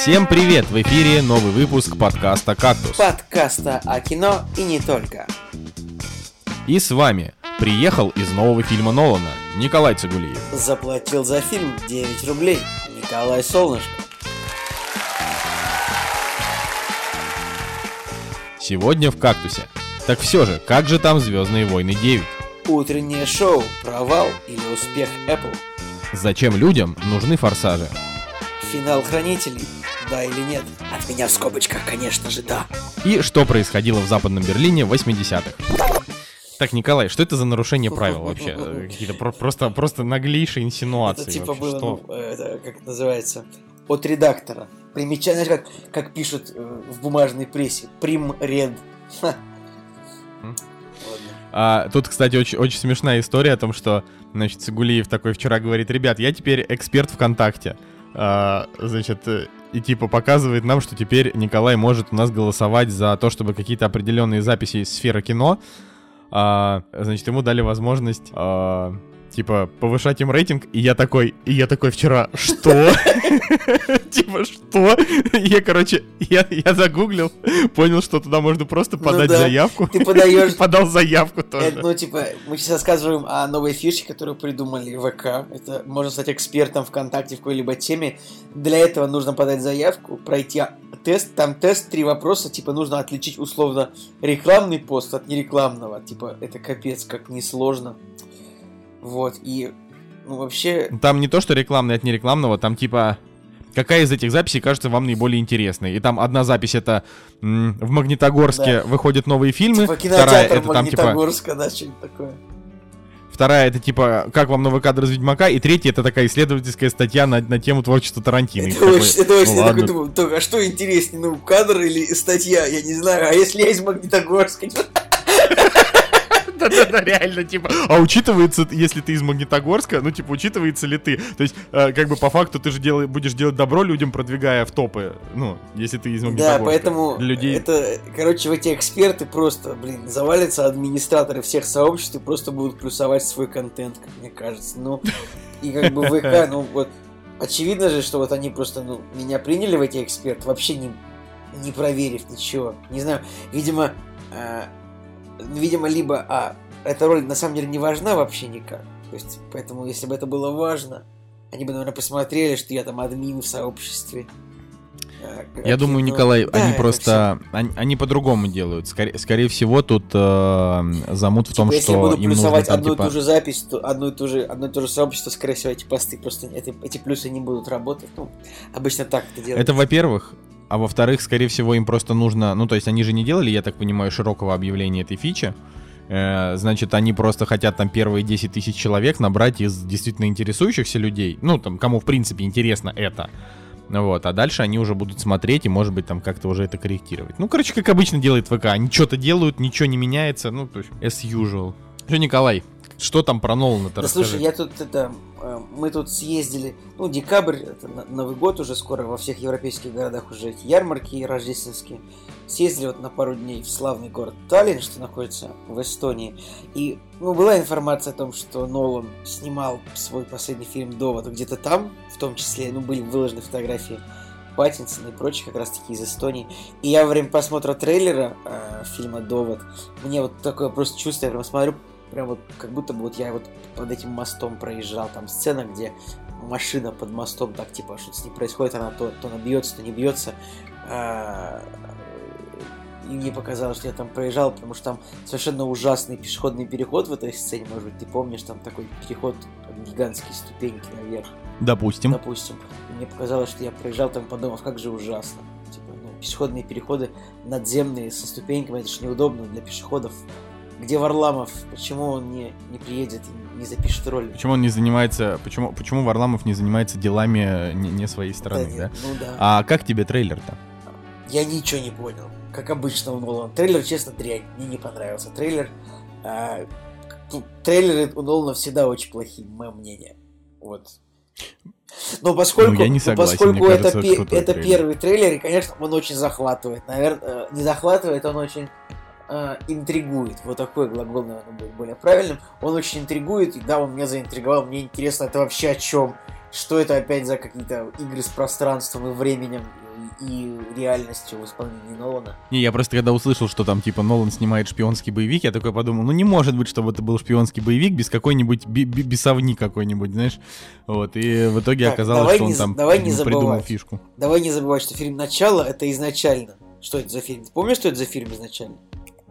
Всем привет! В эфире новый выпуск подкаста «Кактус». Подкаста о кино и не только. И с вами приехал из нового фильма Нолана Николай Цигулиев. Заплатил за фильм 9 рублей. Николай Солнышко. Сегодня в «Кактусе». Так все же, как же там «Звездные войны 9»? Утреннее шоу. Провал или успех Apple. Зачем людям нужны форсажи? Финал Хранителей. Да или нет? От меня в скобочках, конечно же, да. И что происходило в Западном Берлине в 80-х? Так, Николай, что это за нарушение правил вообще? Какие-то про- просто, просто наглейшие инсинуации. Это типа вообще. было, Что? ну, это, как называется, от редактора. Примечание, как, как пишут э, в бумажной прессе. Прим ред. Ха. М. Ладно. А, тут, кстати, очень, очень смешная история о том, что, значит, Цигулиев такой вчера говорит, ребят, я теперь эксперт ВКонтакте. А, значит, э, и типа показывает нам, что теперь Николай может у нас голосовать за то, чтобы какие-то определенные записи из сферы кино, а, значит, ему дали возможность, а, типа, повышать им рейтинг, и я такой, и я такой вчера, что? Типа, что? Я, короче, я загуглил, понял, что туда можно просто Ну подать да. заявку. Ты подаешь Подал заявку тоже. Это, ну, типа, мы сейчас рассказываем о новой фишке, которую придумали в ВК. Это можно стать экспертом ВКонтакте в какой-либо теме. Для этого нужно подать заявку, пройти тест. Там тест, три вопроса. Типа, нужно отличить условно рекламный пост от нерекламного. Типа, это капец, как несложно. Вот, и, ну, вообще... Там не то, что рекламный от нерекламного, там типа какая из этих записей кажется вам наиболее интересной. И там одна запись это м, в Магнитогорске выходят новые фильмы, Типа, вторая это там типа Магнитогорска, да, что-нибудь такое. вторая это типа как вам новый кадр из Ведьмака, и третья это такая исследовательская статья на, на тему творчества Тарантино. Это такой, очень, это очень, ну я такой думаю, «Так, а что интереснее, ну, кадр или статья, я не знаю, а если я из Магнитогорска, Да-да-да, реально, типа. А учитывается, если ты из Магнитогорска, ну, типа, учитывается ли ты? То есть, э, как бы по факту ты же будешь делать добро людям, продвигая в топы. Ну, если ты из Магнитогорска. Да, поэтому людей. это, короче, в эти эксперты просто, блин, завалятся администраторы всех сообществ и просто будут плюсовать свой контент, как мне кажется. Ну, и как бы ВК, ну вот, очевидно же, что вот они просто, ну, меня приняли в эти эксперты, вообще не, не проверив ничего. Не знаю, видимо, э, видимо, либо, а, эта роль на самом деле не важна вообще никак. То есть, поэтому, если бы это было важно, они бы, наверное, посмотрели, что я там админ в сообществе. Э, Я думаю, ну, Николай, да, они просто, они, они по-другому делают. Скорее, скорее всего, тут э, замут в всё. том, Типа, если что я буду им нужно плюсовать там, одну типа... и ту же запись, то одно и, ту же, одно и то же сообщество, скорее всего, эти посты просто эти, эти плюсы не будут работать. Ну, обычно так это делается. Это, во-первых, а во-вторых, скорее всего, им просто нужно, ну, то есть они же не делали, я так понимаю, широкого объявления этой фичи. Э, значит, они просто хотят там первые 10 тысяч человек набрать из действительно интересующихся людей, ну, там, кому, в принципе, интересно это. Вот, а дальше они уже будут смотреть и, может быть, там как-то уже это корректировать. Ну, короче, как обычно делает ВК. Они что-то делают, ничего не меняется, ну, то есть, as usual. Что, Николай, что там про Нолана-то Да слушай, расскажи? я тут это, э, мы тут съездили, ну, декабрь, это Новый год уже скоро, во всех европейских городах уже эти ярмарки рождественские. Съездили вот на пару дней в славный город Таллин, что находится в Эстонии. И, ну, была информация о том, что Нолан снимал свой последний фильм «Довод» где-то там, в том числе, ну, были выложены фотографии Паттинсона и прочих, как раз таки из Эстонии. И я во время просмотра трейлера э, фильма «Довод», мне вот такое просто чувство, я прям смотрю, прям вот как будто бы вот я вот под этим мостом проезжал, там сцена, где машина под мостом, так типа что-то с ней происходит, она то, то она бьется, то не бьется. А, И мне показалось, что я там проезжал, потому что там совершенно ужасный пешеходный переход в этой сцене, может быть, ты помнишь, там такой переход, гигантские ступеньки наверх, Допустим. допустим. И мне показалось, что я проезжал там, подумав, как же ужасно. Типа, ну, пешеходные переходы надземные со ступеньками, это же неудобно для пешеходов. Где Варламов? Почему он не, не приедет и не запишет роль? Почему он не занимается, почему, почему Варламов не занимается делами э, не, не своей страны, да? нет, Ну да. А как тебе трейлер-то? Я ничего не понял. Как обычно у Нолана. Трейлер, честно, дрянь. Мне не понравился. Трейлер... а, ну, трейлеры у Нолана всегда очень плохие, мое мнение. Вот. Но поскольку, Ну, я не согласен, поскольку это, кажется, пе- это трейлер. первый трейлер, и, конечно, он очень захватывает. Наверное, не захватывает, он очень э, интригует. Вот такой глагол, наверное, будет более правильным. Он очень интригует, и да, он меня заинтриговал. Мне интересно, это вообще о чем? Что это опять за какие-то игры с пространством и временем? и реальностью в исполнении Нолана. Не, я просто когда услышал, что там типа Нолан снимает шпионский боевик, я такой подумал, ну не может быть, чтобы это был шпионский боевик без какой-нибудь би- бесовни какой-нибудь, знаешь. Вот, и в итоге Так, оказалось, что он не там давай не ну, придумал забывать. фишку. Давай не забывать, что фильм «Начало» — это изначально. Что это за фильм? Ты помнишь, что это за фильм изначально?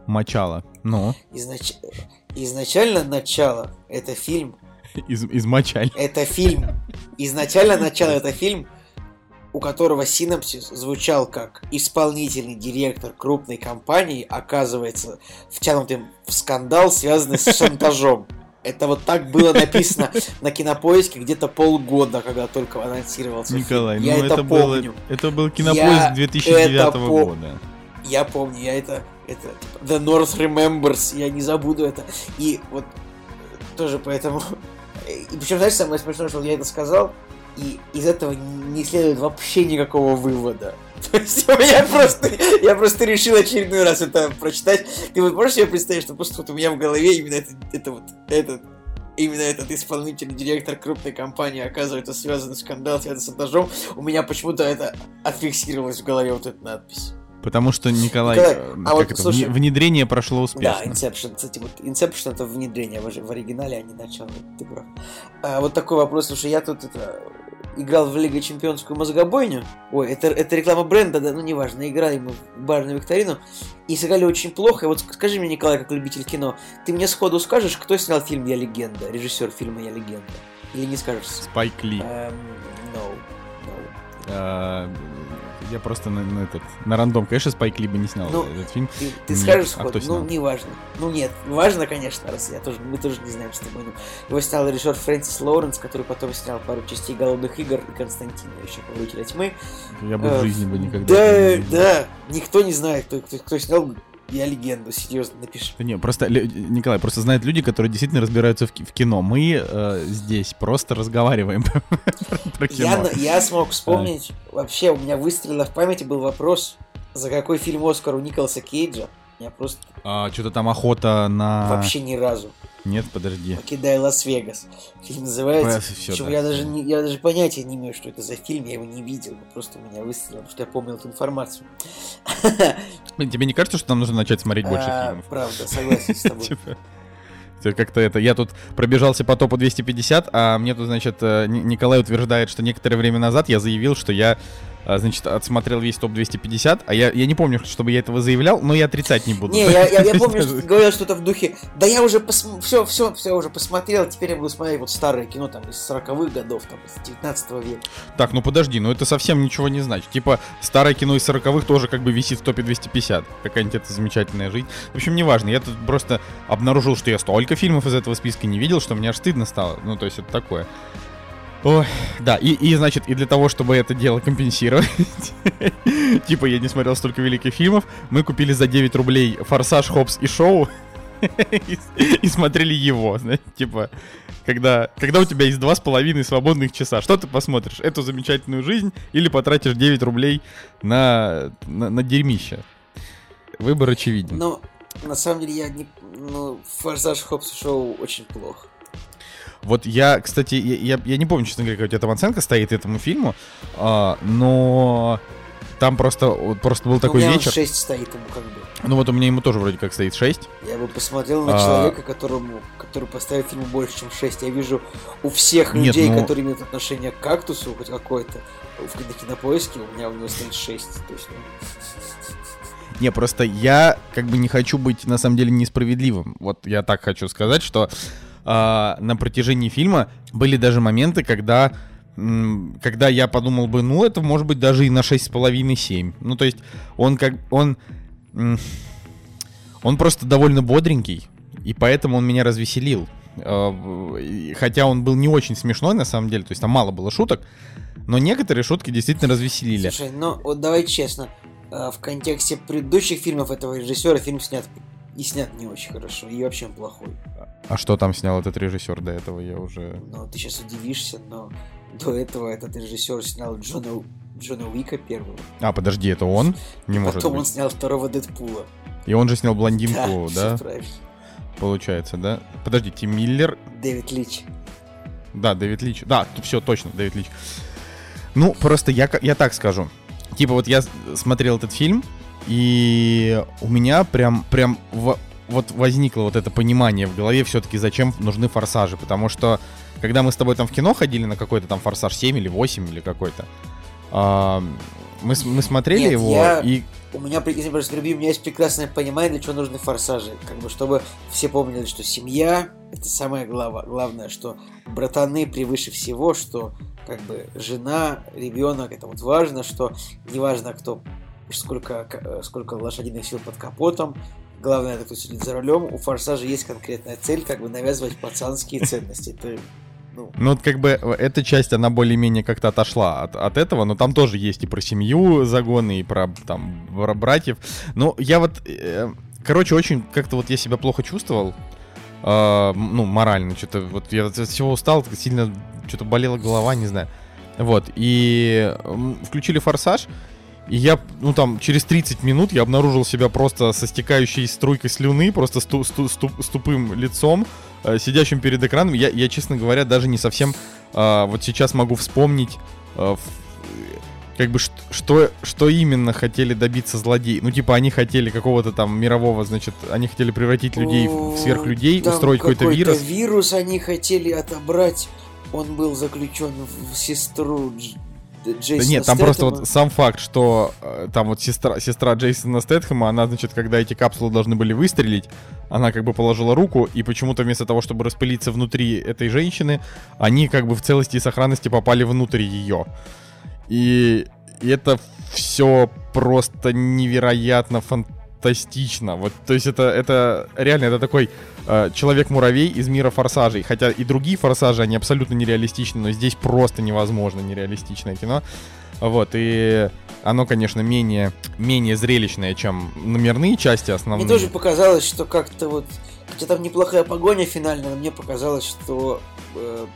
Мочало. Ну, Изнач... Изначально «Начало» — это фильм из, измочаль. Это фильм. Изначально начало это фильм, у которого синапсис звучал как исполнительный директор крупной компании оказывается втянутым в скандал, связанный с шантажом. Это вот так было написано на кинопоиске где-то полгода, когда только анонсировался Николай, фильм. Я ну это, это, было, помню. это был кинопоиск Я 2009 это по- года. Я помню, я это, это The North Remembers, я не забуду это. И вот э, тоже поэтому... И причем, знаешь, самое смешное, что я это сказал, и из этого не следует вообще никакого вывода. То есть меня просто... Я просто решил очередной раз это прочитать. Ты вот можешь себе представить, что просто вот у меня в голове именно это, это вот этот именно этот исполнительный директор крупной компании оказывается связан скандал, связан с шантажом, у меня почему-то это отфиксировалось в голове вот эта надпись. Потому что Николай, Николай, э, а вот, это, слушай, вне- внедрение прошло Да, успешно. Inception, кстати, вот Inception это внедрение в, оригинале, а не начало, ты прав. А, вот такой вопрос, слушай, я тут это играл в Лига Чемпионскую мозгобойню. Ой, это, это реклама бренда, да, ну неважно, играли мы в барную викторину и сыграли очень плохо. И вот скажи мне, Николай, как любитель кино, ты мне сходу скажешь, кто снял фильм «Я легенда», режиссер фильма «Я легенда»? Или не скажешь? Спайк Ли. Эм, no, no. А, Я просто на, на этот на рандом, конечно, Спайк Ли бы не снял Ну, этот фильм. Ты, ты Нет, скажешь а кто снял? ну, не важно. Ну, нет, важно, конечно, раз я тоже, мы тоже не знаем тобой. Ну, его снял режиссер Фрэнсис Лоуренс, который потом снял пару частей «Голодных игр» и «Константина», еще «Повелителя тьмы». Я бы в Э, жизни бы никогда. Да, не да, никто не знает, кто, кто, кто снял «Я легенду», серьезно, напиши. Да не, просто, Николай, просто знают люди, которые действительно разбираются в, ки- в кино. Мы э, здесь просто разговариваем про Я, кино. на- я смог вспомнить, вообще у меня выстрелило в памяти был вопрос, за какой фильм Оскар у Николаса Кейджа. Я просто А, что-то там охота на... вообще ни разу. Нет, подожди. Покидая Лас-Вегас. Фильм называется. Всё, Причем да. я даже не, я даже понятия не имею, что это за фильм, я его не видел, просто у меня выстрелило, потому что я помнил эту информацию. Блин, тебе не кажется, что нам нужно начать смотреть больше А, фильмов? Правда, согласен с тобой. Типа, как-то это... Я тут пробежался по топу 250, а мне тут, значит, э, Ни- Николай утверждает, что некоторое время назад я заявил, что я, значит, отсмотрел весь топ 250, а я, я не помню, чтобы я этого заявлял, но я отрицать не буду. Не, я, я, я помню, что говорил что-то в духе, да я уже все, все, все уже посмотрел, теперь я буду смотреть вот старое кино там из 40-х годов, там из 19 века. Так, ну подожди, ну это совсем ничего не значит. Типа, старое кино из 40-х тоже как бы висит в топе 250. Какая-нибудь это замечательная жизнь. В общем, неважно, я тут просто обнаружил, что я столько фильмов из этого списка не видел, что мне аж стыдно стало. Ну, то есть это такое. Ой, да, и, и, значит, и для того, чтобы это дело компенсировать, типа я не смотрел столько великих фильмов, мы купили за 9 рублей «Форсаж, Хопс и Шоу» и, смотрели его, знаете, типа, когда, когда у тебя есть два с половиной свободных часа, что ты посмотришь? Эту замечательную жизнь или потратишь 9 рублей на, на, на дерьмище? Выбор очевиден. Но на самом деле я не... Ну, Форсаж Хопс и Шоу очень плохо. Вот я, кстати, я, я, я не помню, честно говоря, какая у тебя там оценка стоит этому фильму, а, но там просто, просто был Ну, такой у меня вечер. 6 стоит ему как бы. Ну вот у меня ему тоже вроде как стоит 6. Я бы посмотрел на А. человека, которому, который поставил фильму больше, чем 6. Я вижу у всех Нет, людей, ну- которые имеют отношение к кактусу, хоть какой-то, в кинопоиске, у меня у него стоит 6. То есть, ну, Не, просто я как бы не хочу быть на самом деле несправедливым. Вот я так хочу сказать, что а, на протяжении фильма были даже моменты, когда когда я подумал бы, ну это может быть даже и на 6,5-7. Ну то есть он как он он просто довольно бодренький, и поэтому он меня развеселил. А, Хотя он был не очень смешной на самом деле, то есть там мало было шуток, но некоторые шутки действительно развеселили. Слушай, ну вот давай честно, а, в контексте предыдущих фильмов этого режиссера фильм снят и снят не очень хорошо, и вообще плохой. А что там снял этот режиссер до этого, я уже... Но ты сейчас удивишься, но до этого этот режиссер снял Джона, Джона Уика первого. А, подожди, это он? Не может Потом он снял второго Дэдпула. И он же снял блондинку, да? правильно. Получается, да? Подожди, Тим Миллер. Дэвид Лич. Да, Дэвид Лич. Да, все, точно, Дэвид Лич. Ну, просто я, я так скажу. типа вот я смотрел этот фильм, и у меня прям, прям в, вот возникло вот это понимание в голове все-таки, зачем нужны форсажи. Потому что, когда мы с тобой там в кино ходили на какой-то там форсаж 7 или 8 или какой-то, э, мы, мы смотрели Нет, его я- и... У меня, люби, у меня есть прекрасное понимание, для чего нужны форсажи. Как бы, чтобы все помнили, что семья — это самое глава- главное, что братаны превыше всего, что как бы жена, ребенок — это вот важно, что неважно, кто, сколько, сколько лошадиных сил под капотом, главное, это сидит за рулем. У форсажа есть конкретная цель, как бы навязывать пацанские ценности. Это, ну, Ну, вот как бы э, эта часть, она более-менее как-то отошла от, от этого, но там тоже есть и про семью загоны, и про там бра- братьев. Ну, я вот, э, короче, очень как-то вот я себя плохо чувствовал, э, ну, морально, что-то вот я от всего устал, сильно что-то болела голова, не знаю. Вот, и включили «Форсаж», и я, ну там, через 30 минут я обнаружил себя просто со стекающей струйкой слюны, просто с, ту- с ту- с ту- с тупым лицом, э, сидящим перед экраном. Я, я, честно говоря, даже не совсем э, вот сейчас могу вспомнить, э, как бы, что, что именно хотели добиться злодеи. Ну, типа, они хотели какого-то там мирового, значит, они хотели превратить людей в в сверхлюдей, Там устроить какой-то вирус. вирус они хотели отобрать. Он был заключен в сестру Дж- Да Джейсона нет, там просто вот сам факт, что э, там вот сестра, сестра Джейсона Стэтхэма, она, значит, когда эти капсулы должны были выстрелить, она как бы положила руку, и почему-то вместо того, чтобы распылиться внутри этой женщины, они как бы в целости и сохранности попали внутрь ее. И, и это все просто невероятно фантастично. Вот, то есть это, это реально, это такой э, человек-муравей из мира форсажей. Хотя и другие форсажи, они абсолютно нереалистичны, но здесь просто невозможно нереалистичное кино. Вот, и оно, конечно, менее, менее зрелищное, чем номерные части основные. Мне тоже показалось, что как-то вот... Хотя там неплохая погоня финальная, но мне показалось, что э,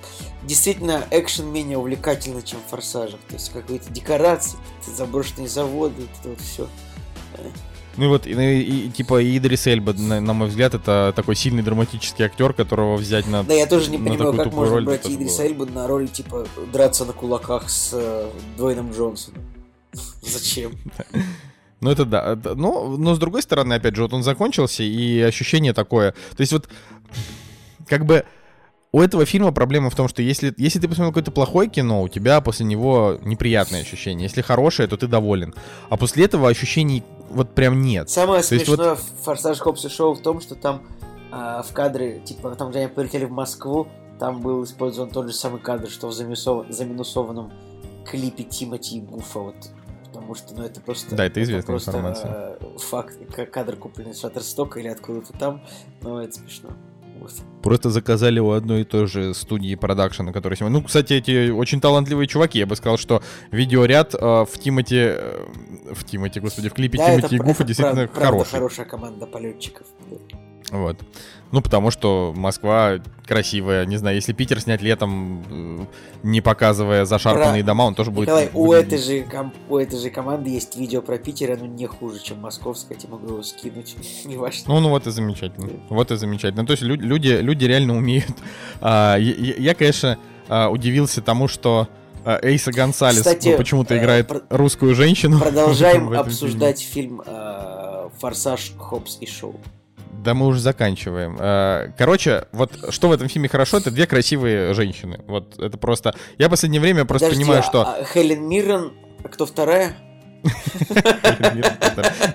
действительно экшен менее увлекательный, чем в «Форсажах». То есть какие-то декорации, заброшенные заводы, это вот все. Ну и вот, и, и- и, типа, Идрис Эльба, на, на мой взгляд, это такой сильный драматический актер, которого взять на... Да, я тоже не понимаю, как можно роль брать Идриса. Эльбу на роль, типа, драться на кулаках с э, Дуэйном Джонсоном. Зачем? Ну это да. Это- Ну, но с другой стороны, опять же, вот он закончился, и ощущение такое... То есть вот, как бы... У этого фильма проблема в том, что если, если ты посмотрел какое-то плохое кино, у тебя после него неприятные ощущения. Если хорошее, то ты доволен. А после этого ощущений вот прям нет. Самое То есть вот- смешное в «Форсаж Хопс и Шоу» в том, что там а, в кадре, типа, там, где они полетели в Москву, там был использован тот же самый кадр, что в заминусов- заминусованном клипе Тимати и Гуфа, вот. Потому что, ну, это просто... Да, это известная просто, информация. э, факт, кадр купленный с Шаттерстока или откуда-то там, но это смешно. Вот. Просто заказали у одной и той же студии продакшена, который сегодня... Ну, кстати, эти очень талантливые чуваки. Я бы сказал, что видеоряд э, в Тимати... э, в Тимати, господи, в клипе Да, Тимати и Гуфа действительно прав- правда хороший. хорошая команда полетчиков. Вот. Ну, потому что Москва красивая. Не знаю, если Питер снять летом, э, не показывая зашарпанные Бра- дома, он тоже будет... Николай, у этой, же, ком- у этой же команды есть видео про Питер, оно не хуже, чем московское, я могу его скинуть. Не важно. Ну, ну вот и замечательно. Вот и замечательно. То есть лю- люди, люди реально умеют. А, я, я- конечно, а, удивился тому, что Эйса Гонсалес Кстати, ну, почему-то э, играет про- русскую женщину. Продолжаем обсуждать фильм э, «Форсаж, Хопс и Шоу». фильме. Да мы уже заканчиваем. А, Короче, вот что в этом фильме хорошо, это две красивые женщины. Вот это просто... Я в последнее время просто Подожди, понимаю, а- что... а Хелен Миррен, а кто вторая?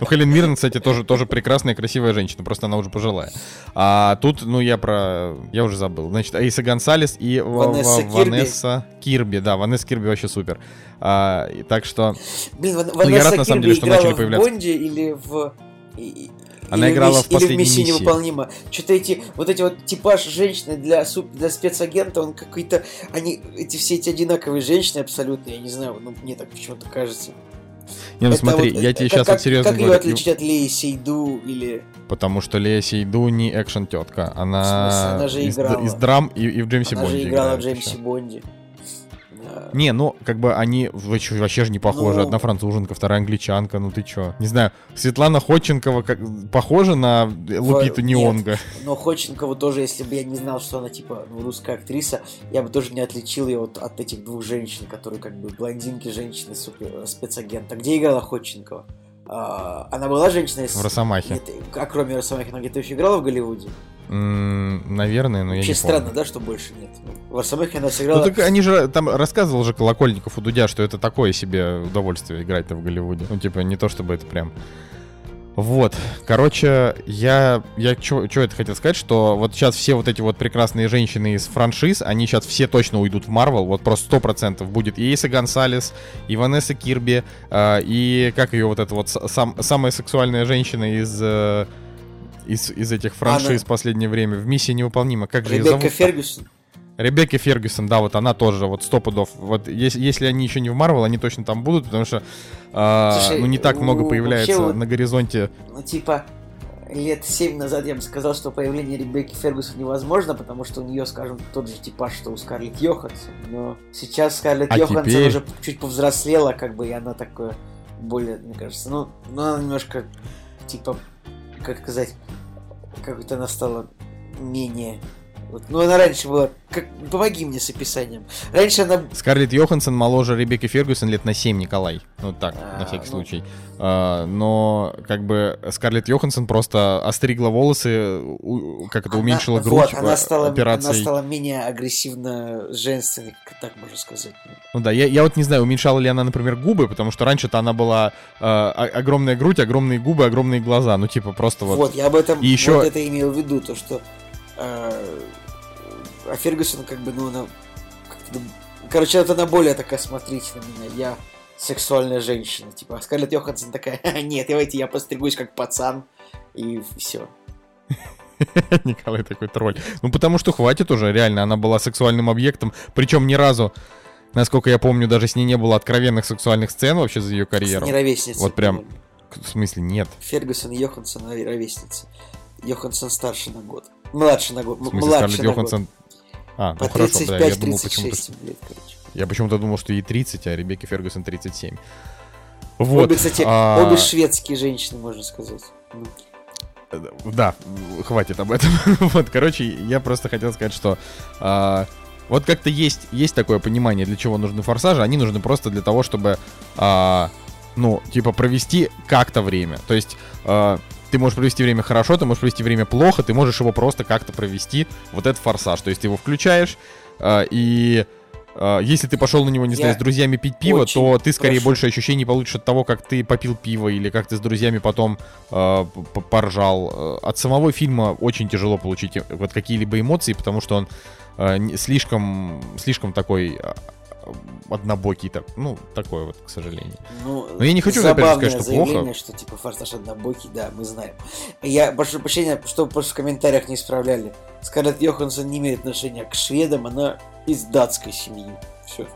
Ну, Хелен Миррен, кстати, тоже, тоже прекрасная, красивая женщина, просто она уже пожилая. А тут, ну, я про... Я уже забыл. Значит, Эйса Гонсалес и Ва- Ванесса Ва- Кирби. Да, Ванесса Кирби вообще супер. А, так что... Блин, Ван- Ну, я Ванесса рад, на самом деле, что начали в появляться. Бонде или в... Она или играла в или «Последней «Миссии миссии». невыполнима». Что-то эти, вот эти вот типаж женщины для, суп- для спецагента, он какой-то... Они, эти все эти одинаковые женщины абсолютно, я не знаю, ну, мне так почему-то кажется. Не, ну Это смотри, вот, я э, тебе как- сейчас как, вот серьезно Как ее говорю. отличить от Леи Сейду или... Потому что Лея Сейду не экшен тетка. Она? Она же из, играла. из драм и, и в Джеймсе Она Бонде же играла в Джеймсе. Бонде. Э, Не, ну, как бы они вообще, вообще же не похожи. Ну. Одна француженка, вторая англичанка, ну ты чё? Не знаю, Светлана Ходченкова как, похожа на Лупиту нет. Неонга. Но Ходченкову тоже, если бы я не знал, что она типа ну, русская актриса, я бы тоже не отличил ее от, от этих двух женщин, которые как бы блондинки, женщины, супер спецагента. Где играла Ходченкова? А, она была женщиной? В Росомахе. Нет, а кроме Росомахи, она где-то еще играла в Голливуде? Наверное, но я Вообще не помню. странно, да, что больше нет. В Росомахе она Ну сыграла... так они же, там рассказывал же Колокольников у Дудя, что это такое себе удовольствие играть-то в Голливуде. Ну типа не то, чтобы это прям... Вот, короче, я, я что это хотел сказать, что вот сейчас все вот эти вот прекрасные женщины из франшиз, они сейчас все точно уйдут в Марвел, вот просто сто процентов будет и Эйса Гонсалес, и Ванесса Кирби, э, и как ее вот эта вот сам, самая сексуальная женщина из, э, из, из этих франшиз в последнее время, в «Миссии невыполнима», как же ее Ребекка зовут? Фергюсон. Ребекка Фергюсон, да, вот она тоже, вот сто пудов. Вот если, если они еще не в Марвел, они точно там будут, потому что а, Слушай, ну не так много у- появляется вот- на горизонте. Ну, типа, лет семь назад я бы сказал, что появление Ребекки Фергюсон невозможно, потому что у нее, скажем, тот же типаж, что у Скарлетт Йоханссон. Но сейчас Скарлетт А Йоханссон теперь? уже чуть повзрослела, как бы, и она такое более, мне кажется, ну, ну она немножко, типа, как сказать, как-то она стала менее... Вот, ну, она раньше была... Как... Помоги мне с описанием. Раньше она... Скарлетт Йоханссон моложе Ребекки Фергюсон лет на 7, Николай. Ну так, А, на всякий ну. случай. А, но как бы Скарлетт Йоханссон просто остригла волосы, у- как это, она- уменьшила вот, грудь она э, стала, операцией. она стала менее агрессивно женственной, так можно сказать. Ну да, я, я вот не знаю, уменьшала ли она, например, губы, потому что раньше-то она была э, огромная грудь, огромные губы, огромные глаза. Ну типа просто вот... Вот, я об этом И еще- вот это имел в виду, то что э, а Фергюсон как бы, ну, она как-то, короче, вот она более такая, смотрите на меня, я сексуальная женщина, типа, а Скарлетт Йоханссон такая, нет, давайте я постригусь как пацан, и все. Николай такой тролль. Ну, потому что хватит уже, реально, она была сексуальным объектом. Причем ни разу, насколько я помню, даже с ней не было откровенных сексуальных сцен вообще за ее карьеру. Не ровесница. Вот прям. В смысле, нет. Фергюсон и Йоханссон ровесницы. Йоханссон старше на год. Младше на год. В смысле, младше Скарлетт на год. А, ну По хорошо, да, я думал 35-36 почему-то... лет, короче. Я почему-то думал, что ей 30, а Ребекке Фергюсон 37. Вот. обе, кстати, а, обе шведские женщины, можно сказать. Ну, Да, хватит об этом. вот, короче, я просто хотел сказать, что а, вот как-то есть, есть такое понимание, для чего нужны форсажи. Они нужны просто для того, чтобы, а, ну, типа, провести как-то время. То есть а, ты можешь провести время хорошо, ты можешь провести время плохо, ты можешь его просто как-то провести. Вот этот форсаж. То есть ты его включаешь, а, и а, если ты пошел на него, не знаю, Я с друзьями пить пиво, то ты скорее прошу. больше ощущений получишь от того, как ты попил пиво или как ты с друзьями потом э, поржал. Э, От самого фильма очень тяжело получить э, вот какие-либо эмоции, потому что он э, слишком, слишком такой э, однобокий, так, ну, такой вот, к сожалению. Ну, Но я не хочу, опять же, сказать, что заявление, плохо. что типа форсаж однобокий, да, мы знаем. Я прошу прощения, что просто в комментариях не исправляли. Скарлетт Йоханссон не имеет отношения к шведам, она из датской семьи. Все.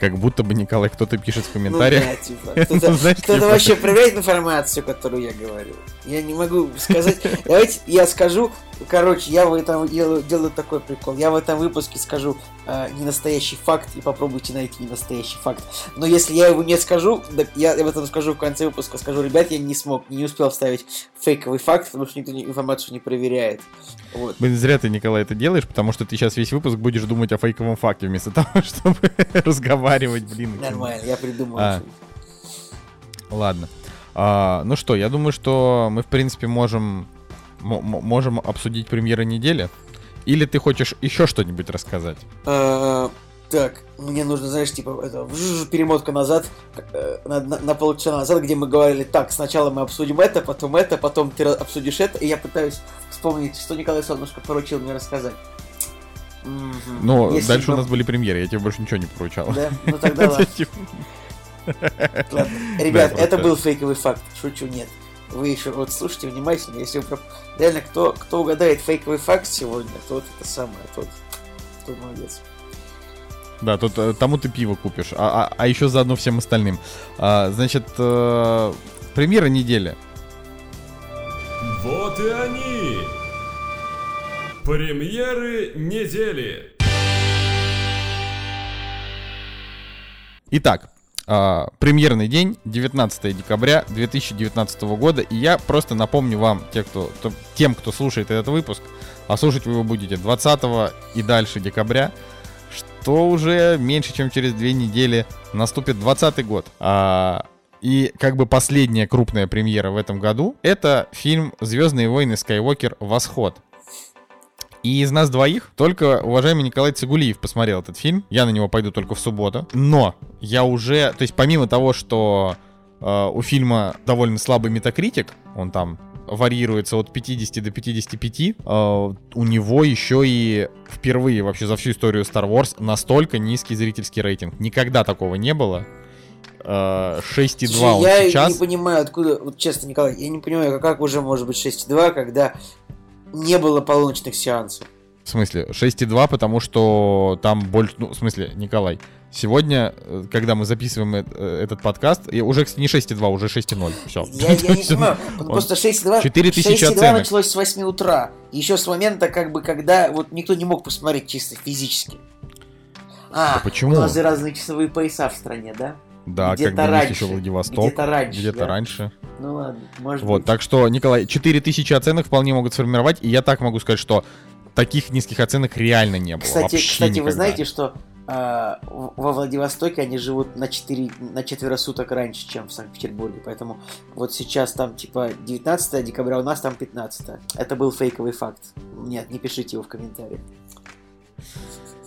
Как будто бы, Николай, кто-то пишет в Ну комментариях. да, типа, кто-то, Ну, знаешь, кто-то типа- вообще проверяет информацию, которую я говорю. Я не могу сказать. Давайте я скажу. Короче, я в этом делаю, делаю такой прикол. Я в этом выпуске скажу э, ненастоящий факт и попробуйте найти ненастоящий факт. Но если я его не скажу, так я об этом скажу в конце выпуска. Скажу, ребят, я не смог, не успел вставить фейковый факт, потому что никто информацию не проверяет. Вот. Блин, зря ты, Николай, это делаешь, потому что ты сейчас весь выпуск будешь думать о фейковом факте вместо того, чтобы разговаривать, блин. Нормально, я придумал. А. Ладно. А, ну что, я думаю, что мы, в принципе, можем, мо- мо- можем обсудить премьеры недели. Или ты хочешь еще что-нибудь рассказать? А, Так, мне нужно, знаешь, типа, это, перемотка назад, э, на, на- на полчаса назад, где мы говорили, так, сначала мы обсудим это, потом это, потом ты обсудишь это, и я пытаюсь вспомнить, что Николай Солнышко поручил мне рассказать. Ну, Если дальше у бы- нас были премьеры, я тебе больше ничего не поручал. Да, ну тогда ладно. ладно. Ребят, Да, это был фейковый факт, шучу, нет. Вы еще вот слушайте внимательно, если вы реально кто, кто угадает фейковый факт сегодня, тот это самое, тот, тот молодец. Да, тут э, тому ты пиво купишь, а, а, а еще заодно всем остальным. А, значит, э, премьера недели. Вот и они! Премьеры недели! Итак, а, премьерный день, 19 декабря 2019 года. И я просто напомню вам, те, кто, то, тем, кто слушает этот выпуск, а слушать вы его будете 20 и дальше декабря, что уже меньше, чем через две недели наступит 20 год. А, и как бы последняя крупная премьера в этом году это фильм «Звездные войны. Скайуокер. Восход». И из нас двоих только уважаемый Николай Цигулиев посмотрел этот фильм. Я на него пойду только в субботу. Но я уже, то есть помимо того, что э, у фильма довольно слабый метакритик, он там варьируется от 50 до 55, э, у него еще и впервые вообще за всю историю Star Wars настолько низкий зрительский рейтинг. Никогда такого не было. 6,2 он я сейчас. не понимаю, откуда, вот честно, Николай, я не понимаю, как уже может быть 6,2, когда не было полуночных сеансов. В смысле, 6,2, потому что там больше... Ну, в смысле, Николай, сегодня, э, когда мы записываем э, этот подкаст, и уже не 6,2, уже 6,0 Все. Я, я не понимаю, просто 6,2 4000 6,2 оценок. началось с 8 утра. Еще с момента, как бы, когда вот никто не мог посмотреть чисто физически. А, А почему? у нас разные часовые пояса в стране, да? Да, Где-то как раньше, еще Владивосток. где-то раньше, Где-то да. раньше. Ну ладно, может Вот, быть. так что, Николай, 4000 оценок вполне могут сформировать, и я так могу сказать, что таких низких оценок реально не было. Кстати, кстати вы никогда. знаете, что а, во Владивостоке они живут на 4, на четверо суток раньше, чем в Санкт-Петербурге. Поэтому вот сейчас там типа 19 декабря, у нас там 15. Это был фейковый факт. Нет, не пишите его в комментариях.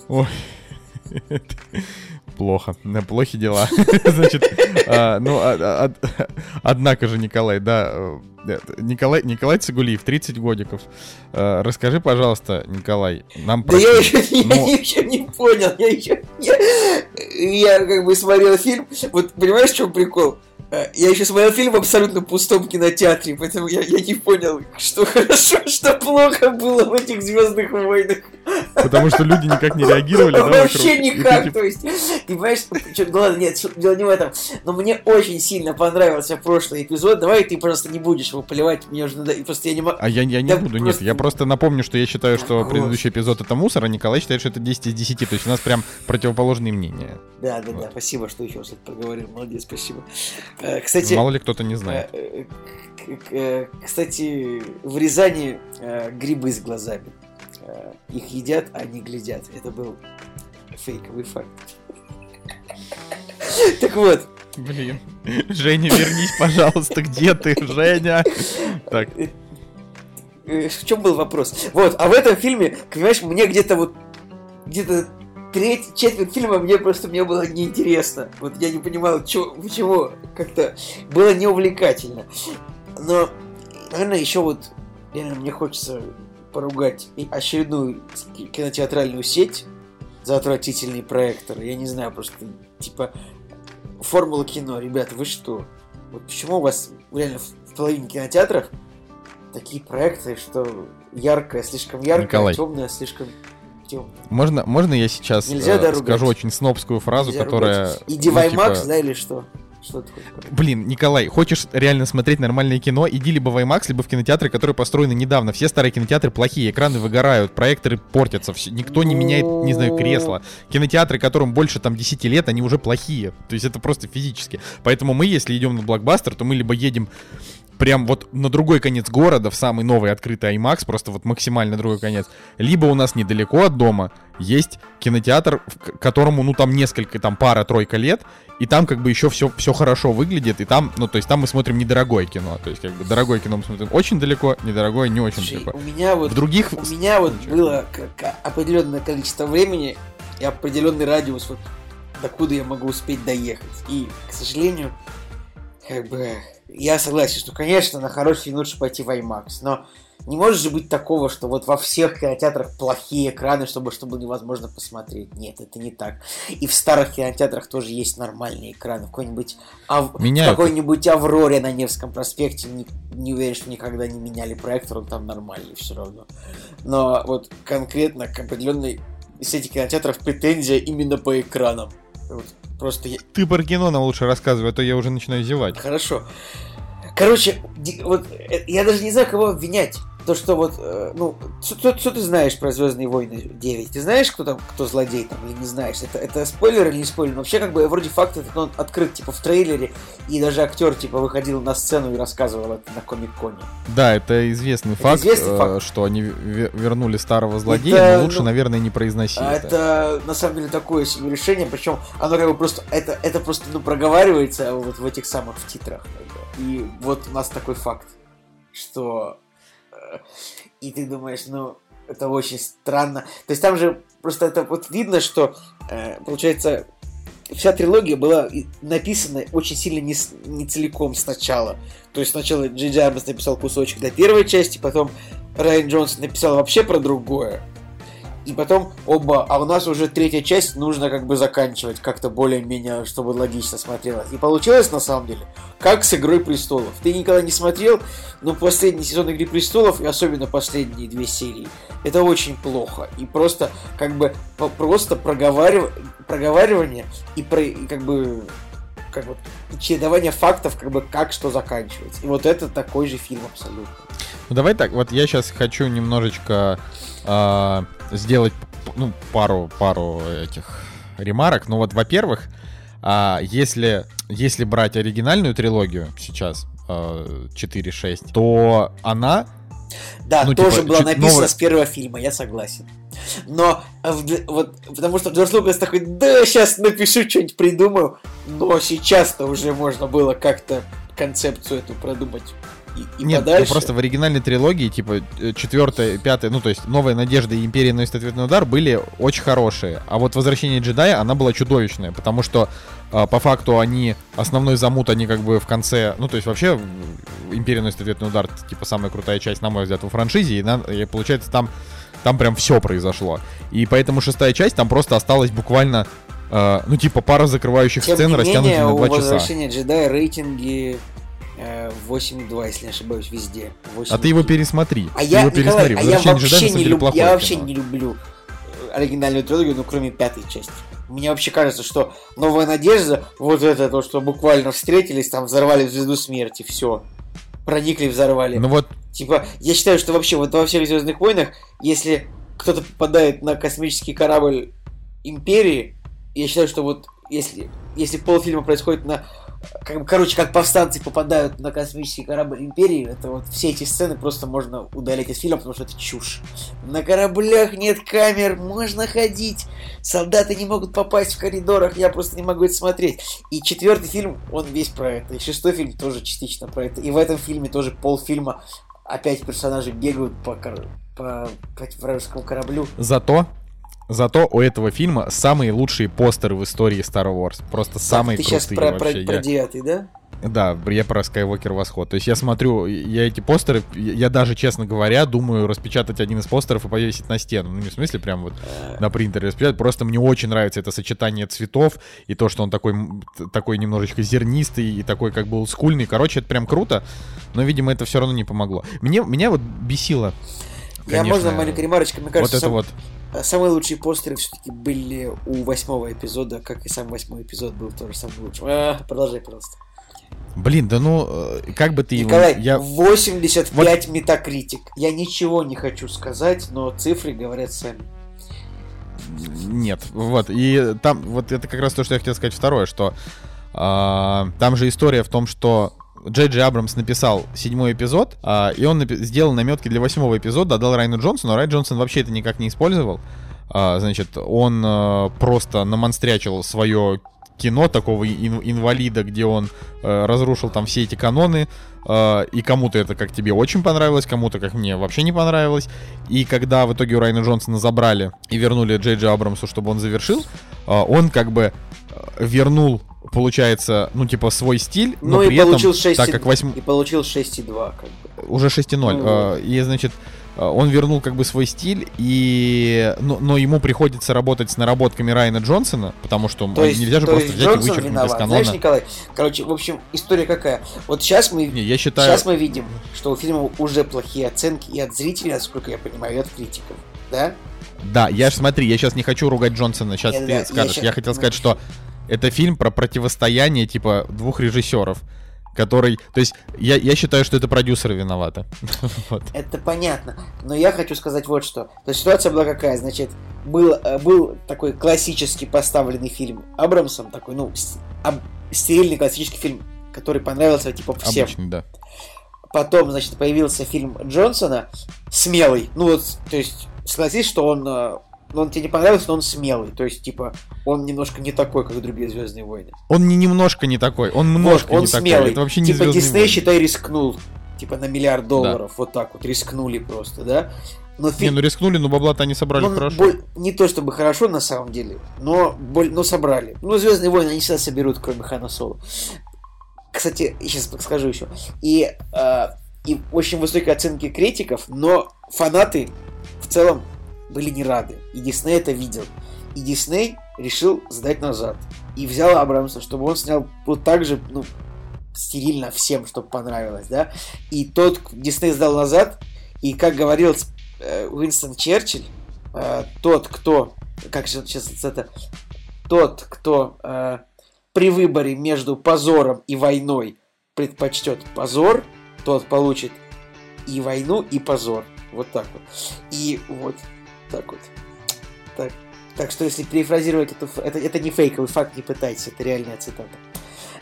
Ой. Плохо. Да, Плохи дела. Значит, а, ну, а- а- од- однако же, Николай, да, э, Николай, Николай Цигулиев, 30 годиков. Э, Расскажи, пожалуйста, Николай, нам Да про я фильм. еще, Ну, я еще не понял, я еще... Я, я как бы смотрел фильм, вот понимаешь, в чем прикол? Э, Я еще смотрел фильм в абсолютно пустом кинотеатре, поэтому я, я не понял, что хорошо, что плохо было в этих Звездных войнах. Потому что люди никак не реагировали, да, Вообще вокруг? Никак, типа, то есть, ты понимаешь, чё, ну ладно, нет, дело не в этом, но мне очень сильно понравился прошлый эпизод, давай ты просто не будешь его поливать, мне уже надо, просто я не могу... А я, я не Да буду, нет, просто- я просто напомню, что я считаю, что Господи. предыдущий эпизод это мусор, а Николай считает, что это 10 из 10, то есть у нас прям противоположные мнения. Да, да, да, Вот. спасибо, что еще раз это проговорил, молодец, спасибо. Э, Кстати, Мало ли кто-то не знает. э, к- э, кстати, в Рязани грибы с глазами. Их едят, а не глядят. Это был фейковый факт. Так вот, Блин. Женя, вернись, пожалуйста, где ты, Женя? Так, в чем был вопрос? Вот, а в этом фильме, понимаешь, мне где-то вот где-то треть, четверть фильма мне просто мне было неинтересно. Вот я не понимал, чё, почему как-то было неувлекательно. Но, наверное, еще вот реально мне хочется поругать очередную ки- кинотеатральную сеть за отвратительный проектор. Я не знаю, просто типа формула кино, ребята, вы что? Вот почему у вас реально в, в половине кинотеатров такие проекты, что яркое слишком яркое, Николай. темное слишком темное. можно, можно я сейчас Нельзя, э, скажу очень снобскую фразу, Нельзя которая... ругать. Иди ну, в IMAX, типа, да, или что? Что сказать? Блин, Николай, хочешь реально смотреть нормальное кино, иди либо в IMAX, либо в кинотеатры, которые построены недавно. Все старые кинотеатры плохие, экраны выгорают, проекторы портятся, всё- никто не меняет, не знаю, кресла. Кинотеатры, которым больше там 10 лет, они уже плохие. То есть это просто физически. Поэтому мы, если идем на блокбастер, то мы либо едем прям вот на другой конец города, в самый новый открытый IMAX, просто вот максимально другой конец. Либо у нас недалеко от дома есть кинотеатр, в к- которому, ну, там несколько, там пара-тройка лет, и там как бы еще все, все хорошо выглядит, и там, ну, то есть там мы смотрим недорогое кино, то есть как бы дорогое кино мы смотрим очень далеко, недорогое не очень Слушай, далеко. у меня вот В других... У меня вот случаях. было определенное количество времени и определенный радиус, вот докуда я могу успеть доехать. И, к сожалению, как бы я согласен, что, конечно, на хороший фильм лучше пойти в IMAX, но не может же быть такого, что вот во всех кинотеатрах плохие экраны, чтобы, чтобы невозможно посмотреть. Нет, это не так. И в старых кинотеатрах тоже есть нормальные экраны. В какой-нибудь Ав- их. какой-нибудь Авроре на Невском проспекте не, не уверен, что никогда не меняли проектор, он там нормальный все равно. Но вот конкретно к определенной сети кинотеатров претензия именно по экранам. Вот просто я... Ты кино нам лучше рассказывай, а то я уже начинаю зевать. Хорошо. Короче, вот э, я даже не знаю, кого обвинять. То, что вот, э, ну, что, что ты знаешь про Звездные войны 9? Ты знаешь, кто там, кто злодей там, или не знаешь? Это, это спойлер или не спойлер? Но вообще, как бы, вроде факт этот он открыт, типа, в трейлере, и даже актер, типа, выходил на сцену и рассказывал это на Комик-Коне. Да, это известный это факт, известный факт. что они вернули старого злодея, это, но лучше, ну, наверное, не произносить это. Это, на самом деле, такое себе решение, причем оно как бы просто, это, это просто, ну, проговаривается вот в этих самых в титрах. И вот у нас такой факт, что и ты думаешь, ну, это очень странно. То есть там же просто это вот видно, что, э, получается, вся трилогия была написана очень сильно не, не целиком сначала. То есть сначала Джей Джеймс написал кусочек до первой части, потом Райан Джонс написал вообще про другое и потом оба, а у нас уже третья часть, нужно как бы заканчивать как-то более-менее, чтобы логично смотрелось. И получилось на самом деле, как с Игрой Престолов. Ты никогда не смотрел, но последний сезон Игры Престолов, и особенно последние две серии, это очень плохо. И просто как бы просто проговаривание, проговаривание и, про, и как бы как вот чередование фактов, как бы как что заканчивается. И вот это такой же фильм абсолютно. Ну давай так, вот я сейчас хочу немножечко э, сделать ну, пару, пару этих ремарок. Ну вот, во-первых, э, если, если брать оригинальную трилогию сейчас, э, 4-6, то она... Да, ну, тоже типа, была написана новая... с первого фильма, я согласен. Но вот потому что Джордж Лукас такой, да, сейчас напишу что-нибудь придумаю. Но сейчас-то уже можно было как-то концепцию эту продумать и, и Нет, подальше. Ну, просто в оригинальной трилогии, типа, э, четвертая, пятая, ну, то есть, Новая Надежда и Империя наносит ответный удар были очень хорошие. А вот Возвращение джедая, она была чудовищная, потому что э, по факту они, основной замут, они как бы в конце, ну, то есть, вообще, Империя наносит ответный удар, типа, самая крутая часть, на мой взгляд, во франшизе, и, на, и получается, там, там прям все произошло. И поэтому шестая часть, там просто осталась буквально Uh, ну, типа, пара закрывающих Тем сцен, растянутые на 2 часа. Возвращение джедая рейтинги 8.2, если не ошибаюсь, везде. 8, а ты его пересмотри. А я, его Николай, а я вообще, не, люб... я вообще не люблю э, оригинальную трилогию, ну, кроме пятой части. Мне вообще кажется, что Новая Надежда, вот это то, что буквально встретились, там взорвали Звезду Смерти, все. Проникли, взорвали. Ну вот... Типа, я считаю, что вообще вот во всех Звездных войнах, если кто-то попадает на космический корабль Империи, я считаю, что вот если, если полфильма происходит на как, короче, как повстанцы попадают на космический корабль Империи, это вот все эти сцены просто можно удалить из фильма, потому что это чушь. На кораблях нет камер, можно ходить, солдаты не могут попасть в коридорах, я просто не могу это смотреть. И четвертый фильм, он весь про это, и шестой фильм тоже частично про это. И в этом фильме тоже полфильма опять персонажи бегают по, по, по вражескому кораблю. Зато Зато у этого фильма самые лучшие постеры в истории Star Wars. Просто так, самые ты крутые сейчас про, вообще. Про, про девятый, да? Да, я про Skywalker Восход. То есть я смотрю, я эти постеры, я даже, честно говоря, думаю распечатать один из постеров и повесить на стену. Ну, не в смысле прям вот на принтере распечатать, просто мне очень нравится это сочетание цветов и то, что он такой, такой немножечко зернистый и такой как бы скульный. Короче, это прям круто, но, видимо, это все равно не помогло. Мне, меня вот бесило Конечно, я можно маленькая ремарочка? Мне кажется, вот это сам, вот. Э, самые лучшие постеры все-таки были у восьмого эпизода, как и сам восьмой эпизод был тоже самый лучший. А, продолжай, пожалуйста. Блин, да ну, э, как бы ты Николай, его... Я... 85 вот... метакритик. Я ничего не хочу сказать, но цифры говорят сами. Нет, вот, и там, вот это как раз то, что я хотел сказать второе, что э, там же история в том, что Джей Джей Абрамс написал седьмой эпизод, а, и он напи- сделал наметки для восьмого эпизода, отдал Райну Джонсону, а Райан Джонсон вообще это никак не использовал. А, значит, он а, просто намонстрячил свое кино такого ин- инвалида, где он э, разрушил там все эти каноны, э, и кому-то это как тебе очень понравилось, кому-то как мне вообще не понравилось. И когда в итоге у Райана Джонсона забрали и вернули Джей Джей Абрамсу, чтобы он завершил, э, он как бы вернул получается, ну, типа, свой стиль, но ну, при и этом, 6, так как 8... И получил 6,2, как бы. Уже 6,0. Ну, э, и, значит, а, он вернул как бы свой стиль, и... но, но ему приходится работать с наработками Райана Джонсона, потому что то есть, нельзя же то просто взять Джонсон и вычеркнуть виноват. из канона. Знаешь, Николай, короче, в общем, история какая? Вот сейчас мы, Не, я считаю... сейчас мы видим, что у фильма уже плохие оценки и от зрителей, насколько я понимаю, и от критиков, да? Да, я ж смотри, я сейчас не хочу ругать Джонсона, сейчас Нет, ты да, скажешь. Я, сейчас... я хотел сказать, что это фильм про противостояние, типа, двух режиссеров. который... То есть я, я считаю, что это продюсеры виноваты. вот. Это понятно. Но я хочу сказать вот что. То есть ситуация была какая? Значит, был, э, был такой классический поставленный фильм Абрамсом, такой, ну, об, стерильный классический фильм, который понравился типа всем. Обычный, да. Потом, значит, появился фильм Джонсона «Смелый». Ну вот, то есть, согласись, что он э, но он тебе не понравился, но он смелый. То есть, типа, он немножко не такой, как другие Звездные войны. Он не немножко не такой, он немножко вот, он не смелый. такой. Это вообще не Типа Дисней, считай, рискнул. Типа на миллиард долларов. Да. Вот так вот. Рискнули просто, да? Но фи... Не, ну рискнули, но бабла-то они собрали ну, хорошо. Боль... Не то чтобы хорошо на самом деле, но, боль... но собрали. Ну, Звездные войны они всегда соберут, кроме Хана Соло. Кстати, сейчас скажу еще. И, э, и очень высокие оценки критиков, но фанаты в целом были не рады. И Дисней это видел. И Дисней решил сдать назад. И взял Абрамса, чтобы он снял вот так же, ну, стерильно всем, чтобы понравилось, да. И тот Дисней сдал назад, и как говорил э, Уинстон Черчилль, э, тот, кто, как сейчас это, тот, кто э, при выборе между позором и войной предпочтет позор, тот получит и войну, и позор. Вот так вот. И вот так вот. Так. Так что если перефразировать эту... Это, это не фейковый факт, не пытайтесь, это реальная цитата.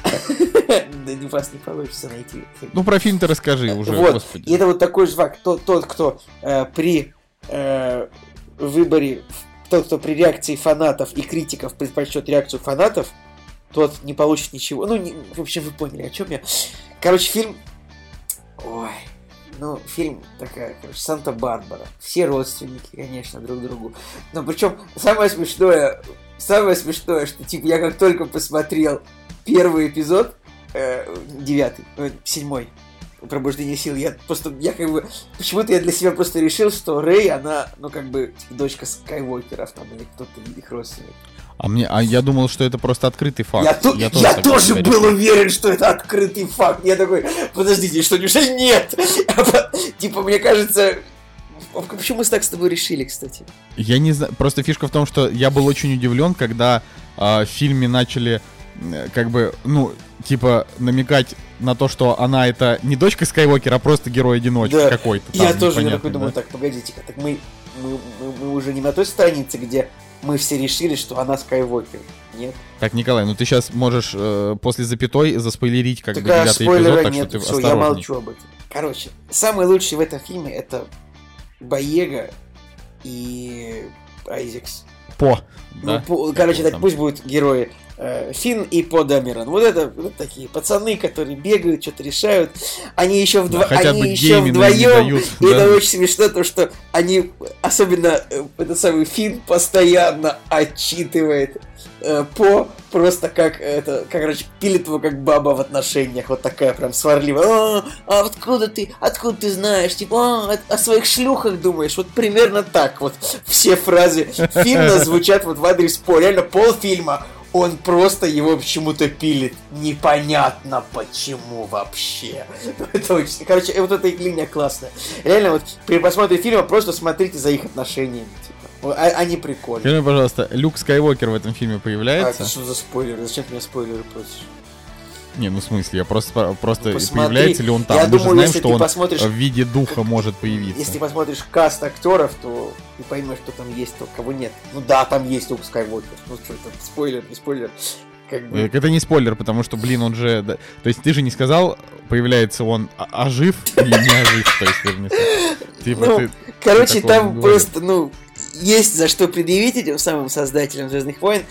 У вас не получится найти. Ну, про фильм ты расскажи уже, господи. И это вот такой. Тот, тот кто э, при э, выборе, тот, кто при реакции фанатов и критиков предпочтет реакцию фанатов, тот не получит ничего. Ну, не, в общем, вы поняли, о чем я. Короче, фильм... Ой, ну, фильм такая, короче, Санта-Барбара. Все родственники, конечно, друг другу. Но причем самое смешное, самое смешное, что типа я как только посмотрел первый эпизод, э, девятый, э, седьмой, пробуждение сил, я просто, я как бы, почему-то я для себя просто решил, что Рэй, она, ну, как бы, типа, дочка Скайуокеров там, или кто-то их родственник. А мне, а я думал, что это просто открытый факт. Я, ту, я, тоже, я тоже был уверен, что это открытый факт. Я такой, подождите, что неужели нет? Типа, мне кажется, а почему мы так с тобой решили, кстати? Я не знаю. Просто фишка в том, что я был очень удивлен, когда э, в фильме начали как бы, ну, типа, намекать на то, что она это не дочка Скайуокера, а просто герой-одиночка да. какой-то. Я тоже я такой думаю, так, погодите-ка, так мы, мы, мы, мы уже не на той странице, где мы все решили, что она Скайуокер. Нет? Так, Николай, ну ты сейчас можешь э, после запятой заспойлерить как так, бы девятый эпизод, так нет, что ты все, я молчу об этом. Короче, самый лучший в этом фильме это Боега и Айзекс. По. Ну, да? по короче, так пусть будут герои э, Финн и По Дамерон. Вот это вот такие пацаны, которые бегают, что-то решают. Они еще, вдво... да, они еще вдвоем. Дают, и да. это очень смешно, то что они, особенно э, этот самый Финн, постоянно отчитывает э, По просто как это, как, короче, пилит его как баба в отношениях, вот такая прям сварливая. А, а откуда ты, откуда ты знаешь, типа, а, о своих шлюхах думаешь, вот примерно так вот все фразы Финна звучат вот в адрес По, реально полфильма он просто его почему-то пилит. Непонятно почему вообще. Это очень... Короче, вот эта линия классная. Реально, вот при просмотре фильма просто смотрите за их отношениями. А, они прикольные. Скажи, пожалуйста, Люк Скайуокер в этом фильме появляется? А, что за спойлеры? Зачем ты меня спойлеры просишь? Не, ну в смысле, я просто, просто ну, появляется ли он там? Я Мы думаю, же знаем, что он посмотришь... в виде духа может появиться. Если посмотришь каст актеров, то ты поймешь, что там есть, то кого нет. Ну да, там есть Люк Скайуокер. Ну что это, спойлер, не спойлер. Как бы... Это не спойлер, потому что, блин, он же... Да, то есть ты же не сказал, появляется он ожив или не ожив, то есть. Типа, ну, ты, короче, ты там просто, ну, есть за что предъявить этим самым создателям Звездных войн.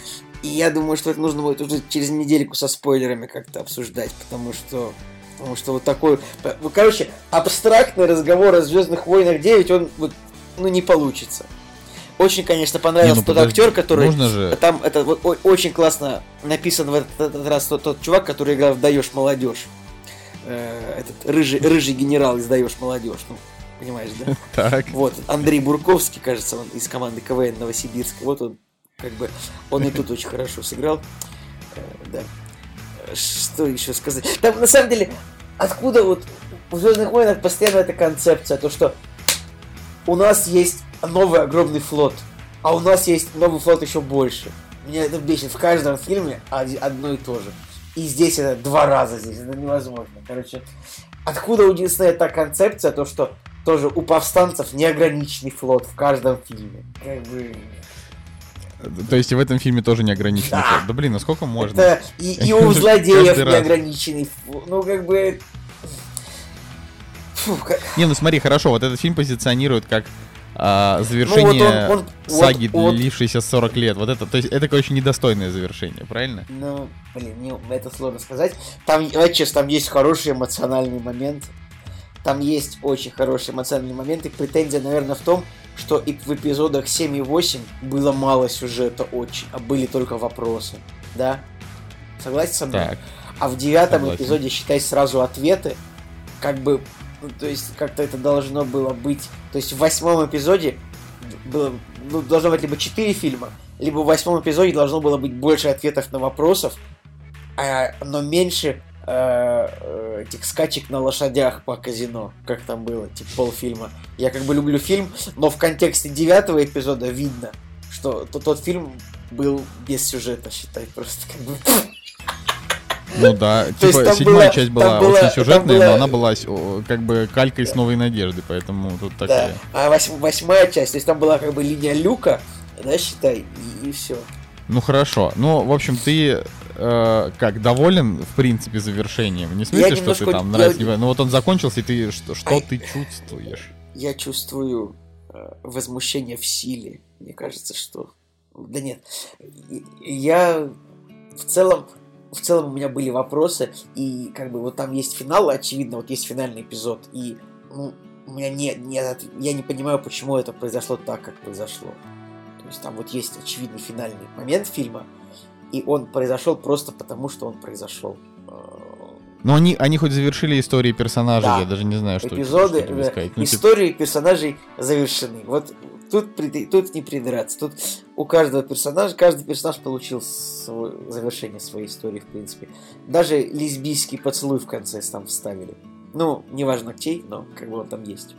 И я думаю, что это нужно будет уже через недельку со спойлерами как-то обсуждать, потому что Потому что вот такой... Ну, короче, абстрактный разговор о Звездных войнах 9, он вот, ну, не получится. Очень, конечно, понравился не, ну, тот подожди, актер, который... Можно же... Там это вот, очень классно написан в этот, этот раз тот, тот чувак, который играл в «Даешь молодежь». Э, этот рыжий, рыжий генерал из «Даешь молодежь». Ну, понимаешь, да? Так. Вот, Андрей Бурковский, кажется, он из команды КВН Новосибирска. Вот он как бы он и тут очень хорошо сыграл. Э, да. Что еще сказать? Там на самом деле, откуда вот в Звездных войнах постоянно эта концепция, то что у нас есть новый огромный флот, а у нас есть новый флот еще больше. Меня это бесит в каждом фильме одно и то же. И здесь это два раза здесь, это невозможно. Короче, откуда у Диснея та концепция, то что тоже у повстанцев неограниченный флот в каждом фильме. Как бы... То есть и в этом фильме тоже неограниченный Да. флот. Да блин, ну сколько можно? Это и, и у злодеев неограниченный флот. Ну, как бы... Фу, как- Не, ну смотри, хорошо, вот этот фильм позиционирует как а, завершение Ну, вот он- он- саги, вот- длившейся 40 лет. Вот это, то есть это, короче, недостойное завершение, правильно? Ну, блин, не, это сложно сказать. Там, честно, там есть хороший эмоциональный момент. Там есть очень хороший эмоциональный момент. И претензия, наверное, в том, что и в эпизодах 7 и 8 было мало сюжета очень, а были только вопросы. Да? Согласен со мной? Так. А в девятом Согласен. эпизоде, считай, сразу ответы. Как бы, ну, то есть, как-то это должно было быть. То есть, в восьмом эпизоде было, ну, должно быть либо четыре фильма, либо в восьмом эпизоде должно было быть больше ответов на вопросов, а, но меньше э, этих скачек на лошадях по казино, как там было, типа полфильма. Я как бы люблю фильм, но в контексте девятого эпизода видно, что то- тот фильм был без сюжета, считай, просто как бы... Ну да, То типа седьмая было- часть была очень сюжетная, было- но она была как бы калькой с новой надежды, поэтому тут Да. такая. А восьм- восьмая часть, то есть там была как бы линия люка, да, считай, и, все. Ну хорошо. Ну, в общем, ты э, как доволен, в принципе, завершением? Не в смысле, что немножко- ты там я- нравится, не нравится, Ну вот он закончился, и ты что, что Ай. ты чувствуешь? Я чувствую э, возмущение в силе. Мне кажется, что... Да нет. Я в целом... В целом у меня были вопросы, и как бы вот там есть финал, очевидно, вот есть финальный эпизод, и ну, у меня нет, нет, я не понимаю, почему это произошло так, как произошло. То есть там вот есть очевидный финальный момент фильма, и он произошел просто потому, что он произошел. Ну, они, они хоть завершили истории персонажей, Да. я даже не знаю, что, эпизоды, что тебе э, сказать. Ну, типа, истории персонажей завершены. Вот тут, тут не придраться. Тут у каждого персонажа, каждый персонаж получил свое завершение своей истории, в принципе. Даже лесбийский поцелуй в конце там вставили. Ну, неважно чей, но как бы он там есть.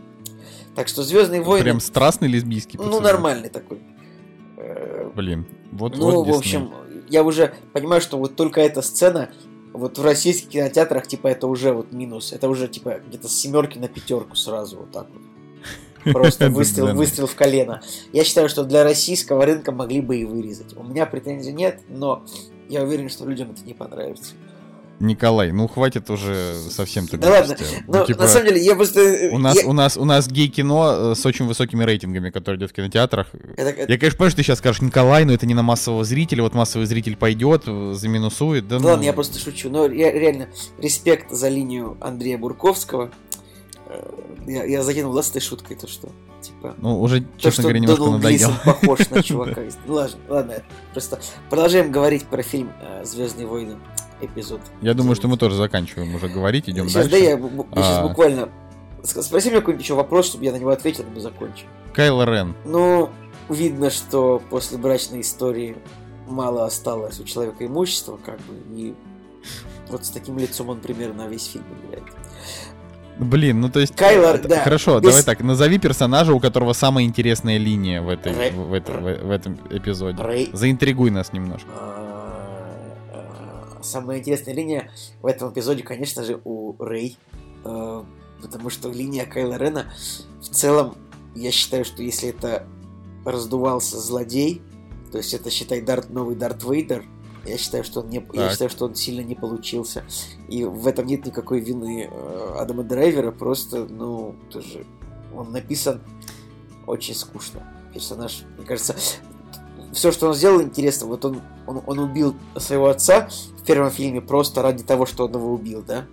Так что Звездные войны. Прям страстный лесбийский ну, поцелуй. нормальный такой. Э, Блин, вот ну, вот в общем, я уже понимаю, что вот только эта сцена вот в российских кинотеатрах, типа, это уже вот минус. Это уже, типа, где-то с семерки на пятерку сразу вот так вот. Просто выстрел, выстрел в колено. Я считаю, что для российского рынка могли бы и вырезать. У меня претензий нет, но я уверен, что людям это не понравится. Николай, ну хватит уже совсем ты Да ладно. Но Ну, типа, на самом деле я просто... э, у нас, я- у нас, у нас гей-кино э, с очень высокими рейтингами, которое идет в кинотеатрах. это- Я, конечно, понимаю, что ты сейчас скажешь, Николай, но это не на массового зрителя, вот массовый зритель пойдет, э, заминусует, да Да ну... ладно, я просто шучу. Но ре- реально, респект за линию Андрея Бурковского. Я, я закинул, да, с этой шуткой, то что, типа... Ну, уже, То, честно что говоря, немножко Дональд надоел. Похож на чувака. Ну ладно, просто продолжаем говорить про фильм Звездные войны эпизод. Я думаю, что мы тоже заканчиваем уже говорить, идем сейчас, дальше. Да, я, бу- я сейчас А. буквально... Спроси меня какой-нибудь еще вопрос, чтобы я на него ответил, и мы закончим. Кайло Рен. Ну, видно, что после брачной истории мало осталось у человека имущества, как бы, и вот с таким лицом он примерно весь фильм играет. Блин, ну то есть... Кайло, э, да, Хорошо, без- давай так, назови персонажа, у которого самая интересная линия в, этой, Рэй. в, этой- в- в этом эпизоде. Рэй. Заинтригуй нас немножко. А, а, Самая интересная линия в этом эпизоде, конечно же, у Рэй. А, Потому что линия Кайла Рена в целом, я считаю, что если это раздувался злодей, то есть это, считай, Дарт, новый Дарт Вейдер, я считаю, что он не, я Так. считаю, что он сильно не получился. И в этом нет никакой вины э, Адама Драйвера, просто, ну, тоже он написан очень скучно. Персонаж, мне кажется, все, что он сделал, интересно. Вот он, он, он убил своего отца в первом фильме просто ради того, что он его убил, да?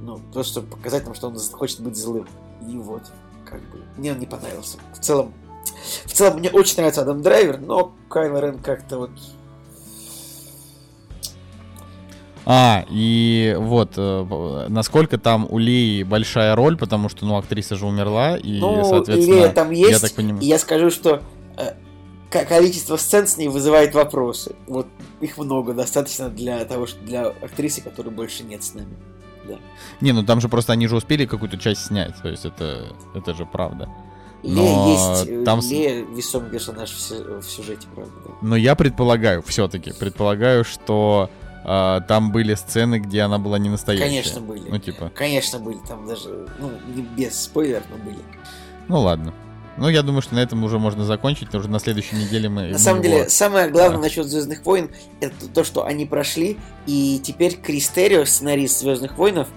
Ну, просто чтобы показать нам, что он хочет быть злым. И вот, как бы, мне он не понравился. В целом, в целом, мне очень нравится Адам Драйвер, но Кайло Рен как-то вот... А, и вот, э, насколько там у Леи большая роль, потому что, ну, актриса же умерла, и, ну, соответственно, Лея там я есть, так понимаю... и я скажу, что количество сцен с ней вызывает вопросы. Вот их много, достаточно для того, что для актрисы, которой больше нет с нами. Не, ну там же просто они же успели какую-то часть снять, то есть это, это же правда. Лея Но есть, э, там Лея весомый персонаж в сюжете, правда. да. Но я предполагаю, все-таки, предполагаю, что а, там были сцены, где она была не настоящая. Конечно, были. Ну, типа. Конечно, были. Там даже, ну, не без спойлеров, но были. Ну, ладно. Ну, я думаю, что на этом уже можно закончить, потому что на следующей неделе мы... На самом деле, его... самое главное да. насчет Звездных войн это то, что они прошли, и теперь Крис Террио, сценарист Звездных войнов,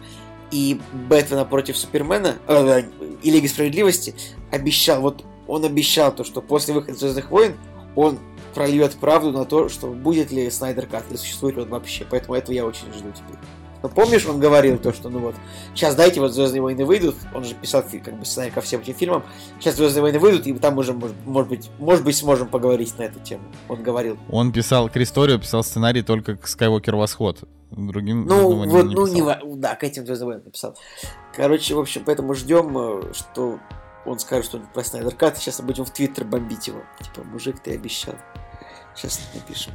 и Бэтмена против Супермена, э, и Лиги Справедливости, обещал, вот он обещал то, что после выхода Звездных войн он прольет правду на то, что будет ли Снайдер Кат, или существует он вообще. Поэтому этого я очень жду теперь. Но помнишь, он говорил то, что ну вот, сейчас дайте вот Звездные войны выйдут, он же писал как бы сценарий ко всем этим фильмам, сейчас Звездные войны выйдут, и там уже, может, может быть, может быть, сможем поговорить на эту тему. Он говорил. Он писал, Кристорио писал сценарий только к Скайуокер Восход. Другим ну, вот, не ну, не, да, к этим Звездным войнам написал. Короче, в общем, поэтому ждем, э, что он скажет что-нибудь про Снайдер Кат, сейчас мы будем в Твиттер бомбить его. Типа, мужик, ты обещал. Сейчас напишем.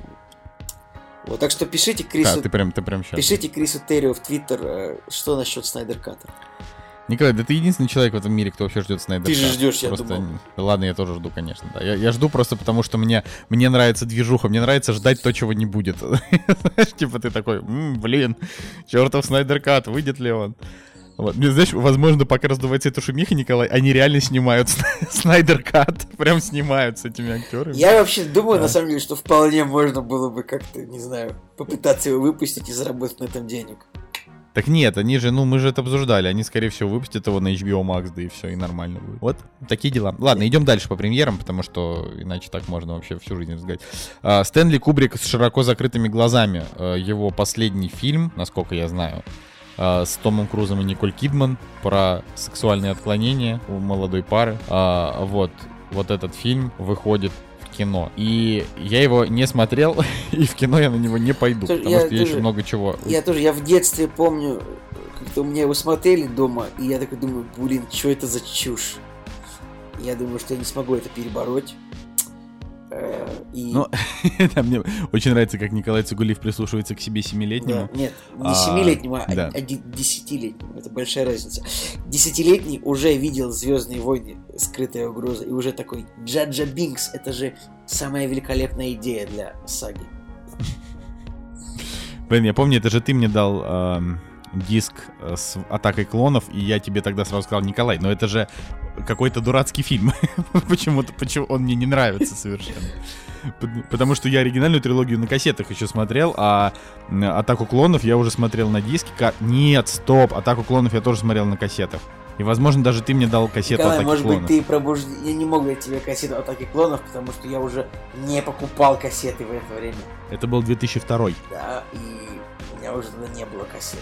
Вот, так что пишите Крису... А, ты прям, ты прям сейчас. Пишите Крису Террио в Твиттер, э, что насчет Снайдер Ката. Николай, да ты единственный человек в этом мире, кто вообще ждет Снайдер Ты же ждешь, я просто... думал. Ладно, я тоже жду, конечно, да. Я, я жду просто потому, что мне, мне нравится движуха, мне нравится ждать то, чего не будет. Знаешь, типа ты такой, блин, чертов Снайдер Кат, выйдет ли он? Вот. Мне, знаешь, возможно, пока раздувается эта шумиха, Николай, они реально снимают Снайдер Кат. Прям снимают с этими актерами. Я вообще думаю, да. на самом деле, что вполне можно было бы как-то, не знаю, попытаться его выпустить и заработать на этом денег. Так нет, они же, ну, мы же это обсуждали. Они, скорее всего, выпустят его на HBO Max, да и все, и нормально будет. Вот, такие дела. Ладно, идем дальше по премьерам, потому что иначе так можно вообще всю жизнь разгадать. А, Стэнли Кубрик с широко закрытыми глазами. А, его последний фильм, насколько я знаю, а, с Томом Крузом и Николь Кидман про сексуальные отклонения у молодой пары. А, вот, вот этот фильм выходит в кино. И я его не смотрел, и в кино я на него не пойду, Слушай, потому я что я тоже, еще много чего... Я тоже, я в детстве помню, как-то у меня его смотрели дома, и я такой думаю, блин, что это за чушь? Я думаю, что я не смогу это перебороть. И... Ну, да, мне очень нравится, как Николай Цугулиев прислушивается к себе семилетнему. Да, нет, не семилетнему, а, да. а десятилетнему. Это большая разница. Десятилетний уже видел Звездные войны, скрытая угроза, и уже такой Джаджа Бинкс, это же самая великолепная идея для саги. Блин, я помню, это же ты мне дал эм, диск э, с атакой клонов, и я тебе тогда сразу сказал, Николай, но это же какой-то дурацкий фильм. Почему-то почему он мне не нравится совершенно. Потому что я оригинальную трилогию на кассетах еще смотрел, а Атаку клонов я уже смотрел на диске. Нет, стоп, Атаку клонов я тоже смотрел на кассетах. И, возможно, даже ты мне дал кассету Николай, Атаки может клонов. быть, ты пробужд... Я не мог дать тебе кассету Атаки клонов, потому что я уже не покупал кассеты в это время. Это был 2002. Да, и у меня уже тогда не было кассет,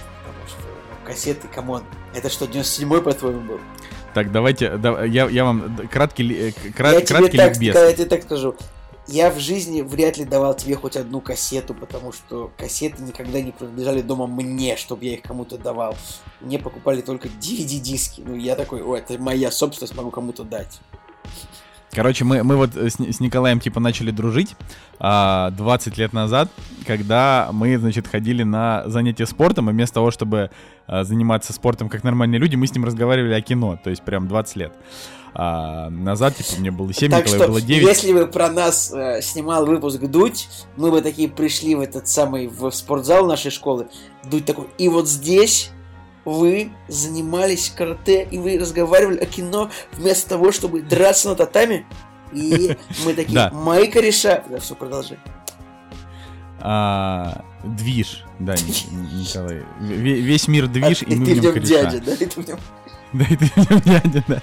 кассеты, come on. Это что, 97-й, по-твоему, был? Так, давайте, да, я, я вам краткий, э, крат, я краткий тебе ликбез. Так, я тебе так скажу. Я в жизни вряд ли давал тебе хоть одну кассету, потому что кассеты никогда не принадлежали дома мне, чтобы я их кому-то давал. Мне покупали только DVD-диски. Ну, я такой, о, это моя собственность, могу кому-то дать. Короче, мы, мы вот с, с Николаем типа начали дружить а, 20 лет назад, когда мы, значит, ходили на занятия спортом, и вместо того, чтобы а, заниматься спортом как нормальные люди, мы с ним разговаривали о кино, то есть прям 20 лет. А, назад, типа, мне было 7, так Николаю что, было 9. если бы про нас э, снимал выпуск Дудь, мы бы такие пришли в этот самый в спортзал нашей школы, Дудь такой, и вот здесь вы занимались карате и вы разговаривали о кино вместо того, чтобы драться на татами. И мы такие, мои кореша... Да, все, продолжай. А, движ, да, Николай. Весь мир движ, и мы в нем кореша. дядя, да? Это в нем да, и ты дядя, да.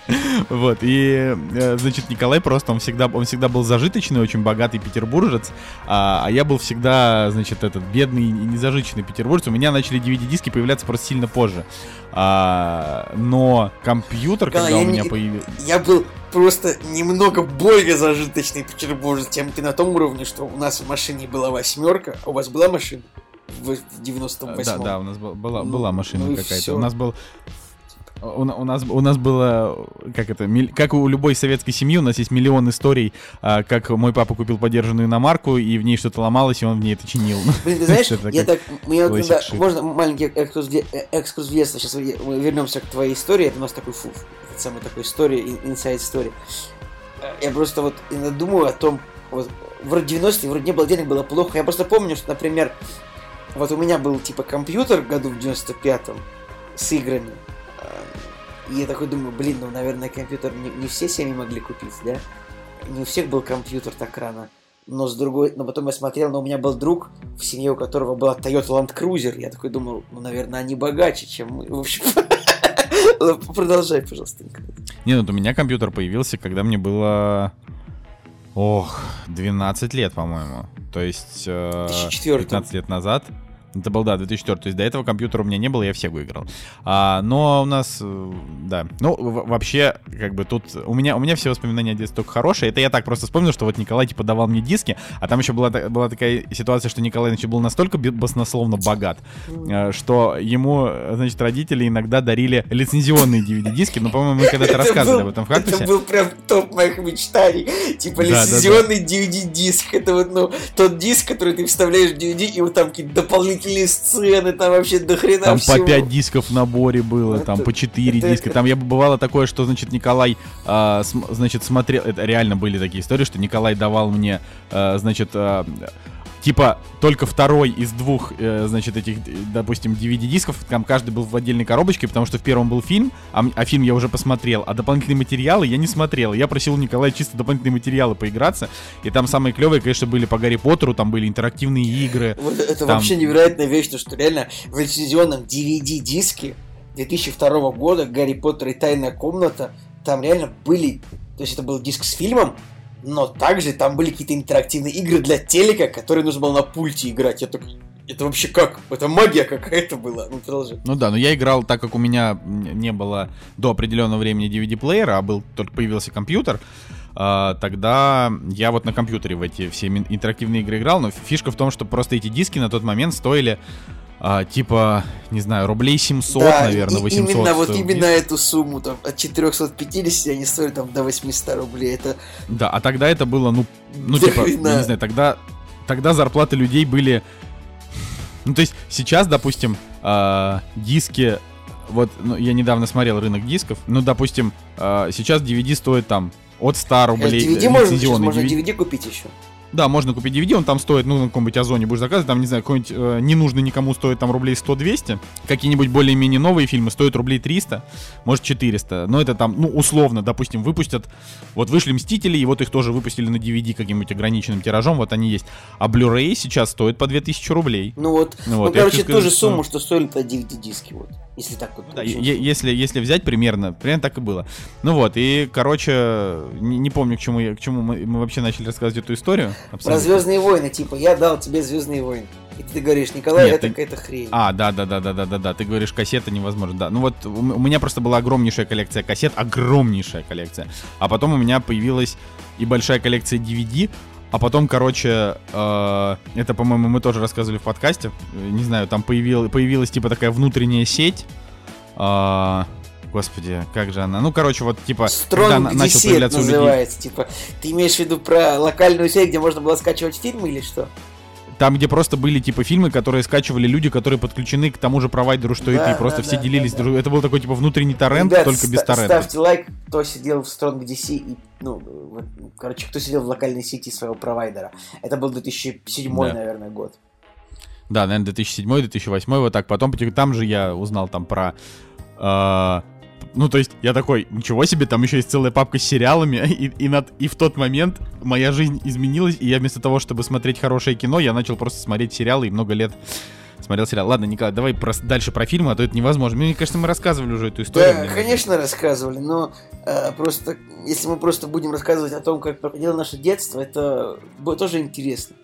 Вот, и, э, значит, Николай просто, он всегда, он всегда был зажиточный, очень богатый петербуржец, а, а я был всегда, значит, этот бедный и незажиточный петербуржец. У меня начали DVD-диски появляться просто сильно позже. А, но компьютер, когда, когда у меня не, появился... Я был просто немного более зажиточный петербуржец, чем ты на том уровне, что у нас в машине была восьмерка, а у вас была машина? В 98-м. Да, да, у нас была, была ну, машина ну какая-то. У нас был у, у, нас, у нас было, как это, как у любой советской семьи, у нас есть миллион историй, а, как мой папа купил подержанную иномарку, и в ней что-то ломалось, и он в ней это чинил. Блин, ты знаешь, я так, мне вот можно маленький экскурс, экскурс в детство, сейчас мы вернемся к твоей истории, это у нас такой фу, это самая такой история, инсайд история. Я просто вот иногда думаю о том, вот, вроде 90-е, вроде не было денег, было плохо. Я просто помню, что, например, вот у меня был типа компьютер году в 95-м с играми. И я такой думаю, блин, ну, наверное, компьютер не, не все семьи могли купить, да? Не у всех был компьютер так рано. Но с другой, но потом я смотрел, но у меня был друг, в семье у которого была Toyota Land Cruiser. Я такой думал, ну, наверное, они богаче, чем мы. В общем, продолжай, пожалуйста. Николай. Не, ну у меня компьютер появился, когда мне было... Ох, 12 лет, по-моему. То есть э, 2004. 15 лет назад. Это был, да, 2004. То есть до этого компьютера у меня не было, я в Сегу играл. А, но у нас, э, да. Ну, вообще, как бы тут... У меня, у меня все воспоминания о детстве только хорошие. Это я так просто вспомнил, что вот Николай, типа, давал мне диски, а там еще была, была такая ситуация, что Николай, значит, был настолько баснословно богат, э, что ему, значит, родители иногда дарили лицензионные DVD-диски. Ну, по-моему, мы когда-то рассказывали об этом в кактусе. Это был прям топ моих мечтаний. Типа лицензионный DVD-диск. Это вот, ну, тот диск, который ты вставляешь в DVD, и вот там какие-то дополнительные сцены, там вообще до хрена Там всего. по 5 дисков в наборе было, там Это- по 4 это- диска. Там я бывало такое, что, значит, Николай, а, см- значит, смотрел... Это реально были такие истории, что Николай давал мне, а, значит, а, типа только второй из двух, э, значит, этих, э, допустим, DVD-дисков, там каждый был в отдельной коробочке, потому что в первом был фильм, а, а фильм я уже посмотрел, а дополнительные материалы я не смотрел. Я просил у Николая чисто дополнительные материалы поиграться, и там самые клевые, конечно, были по Гарри Поттеру, там были интерактивные игры. Вот это Там- вообще невероятная вещь, то, что реально в лицензионном DVD-диске 2002 года «Гарри Поттер и тайная комната» там реально были... То есть это был диск с фильмом, но также там были какие-то интерактивные игры для телека, которые нужно было на пульте играть. Я такой, это вообще как? Это магия какая-то была. Ну, продолжи. Ну да, но я играл, так как у меня не было до определенного времени DVD-плеера, а был только появился компьютер, тогда я вот на компьютере в эти все интерактивные игры играл, но фишка в том, что просто эти диски на тот момент стоили а, типа, не знаю, рублей 700, Да, наверное, и- 800. Именно вот именно диск. эту сумму, там, от 450 они стоили там до 800 рублей. Это Да, а тогда это было, ну, ну Да типа, я хрена. не знаю, тогда, тогда зарплаты людей были... Ну, то есть сейчас, допустим, а, диски... Вот, ну, я недавно смотрел рынок дисков. Ну, допустим, а, сейчас DVD стоит там от 100 рублей. DVD можно, сейчас можно DVD. Купить еще. Да, можно купить DVD, он там стоит, ну, на каком-нибудь Озоне будешь заказывать, там, не знаю, какой-нибудь э, ненужный никому стоит там рублей 100-200. Какие-нибудь более-менее новые фильмы стоят рублей 300, может 400. Но это там, ну, условно, допустим, выпустят, вот вышли Мстители, и вот их тоже выпустили на DVD каким-нибудь ограниченным тиражом, вот они есть. А Blu-ray сейчас стоит по 2000 рублей. Ну вот, Ну ну, вот, я короче, ту же сумму, что стоили по DVD-диски, вот. Если так вот. Да, очень е- если, если взять примерно, примерно так и было. Ну вот, и, короче, не, не помню, к чему, я, к чему мы, мы вообще начали рассказывать эту историю. Про абсолютно. Звездные войны, типа, я дал тебе Звездные войны. И ты говоришь, Николай, Нет, это ты- какая-то хрень. А, да, да, да, да, да, да, да. Ты говоришь, кассета невозможно. Да. Ну вот у меня просто была огромнейшая коллекция кассет, огромнейшая коллекция. А потом у меня появилась и большая коллекция DVD. А потом, короче, э, это, по-моему, мы тоже рассказывали в подкасте. Э, Не знаю, там появил, появилась типа такая внутренняя сеть. А, господи, как же она? Ну, короче, вот типа, Стронг начал появляться у людей называется. Типа, ты имеешь в виду про локальную сеть, где можно было скачивать фильмы или что? Там, где просто были типа фильмы, которые скачивали люди, которые подключены к тому же провайдеру, что и Да, ты, и просто да, все да, делились. да, да. друг- Это был такой типа внутренний торрент, Ребят, только без ста- торрента. Ставьте лайк, кто сидел в Стронг DC и, ну, ну, короче, кто сидел в локальной сети своего провайдера. Это был 2007, Да. наверное, год. Да, наверное, 2007-2008, вот так. Потом там же я узнал там про... э, ну, то есть, я такой, ничего себе, там еще есть целая папка с сериалами, и, и, над- и в тот момент моя жизнь изменилась, и я вместо того, чтобы смотреть хорошее кино, я начал просто смотреть сериалы и много лет смотрел сериал. Ладно, Николай, давай прос- дальше про фильмы, а то это невозможно. Мне кажется, мы рассказывали уже эту историю. Да, Мне конечно, рассказывали, но э, просто, если мы просто будем рассказывать о том, как проходило наше детство, это будет тоже интересно.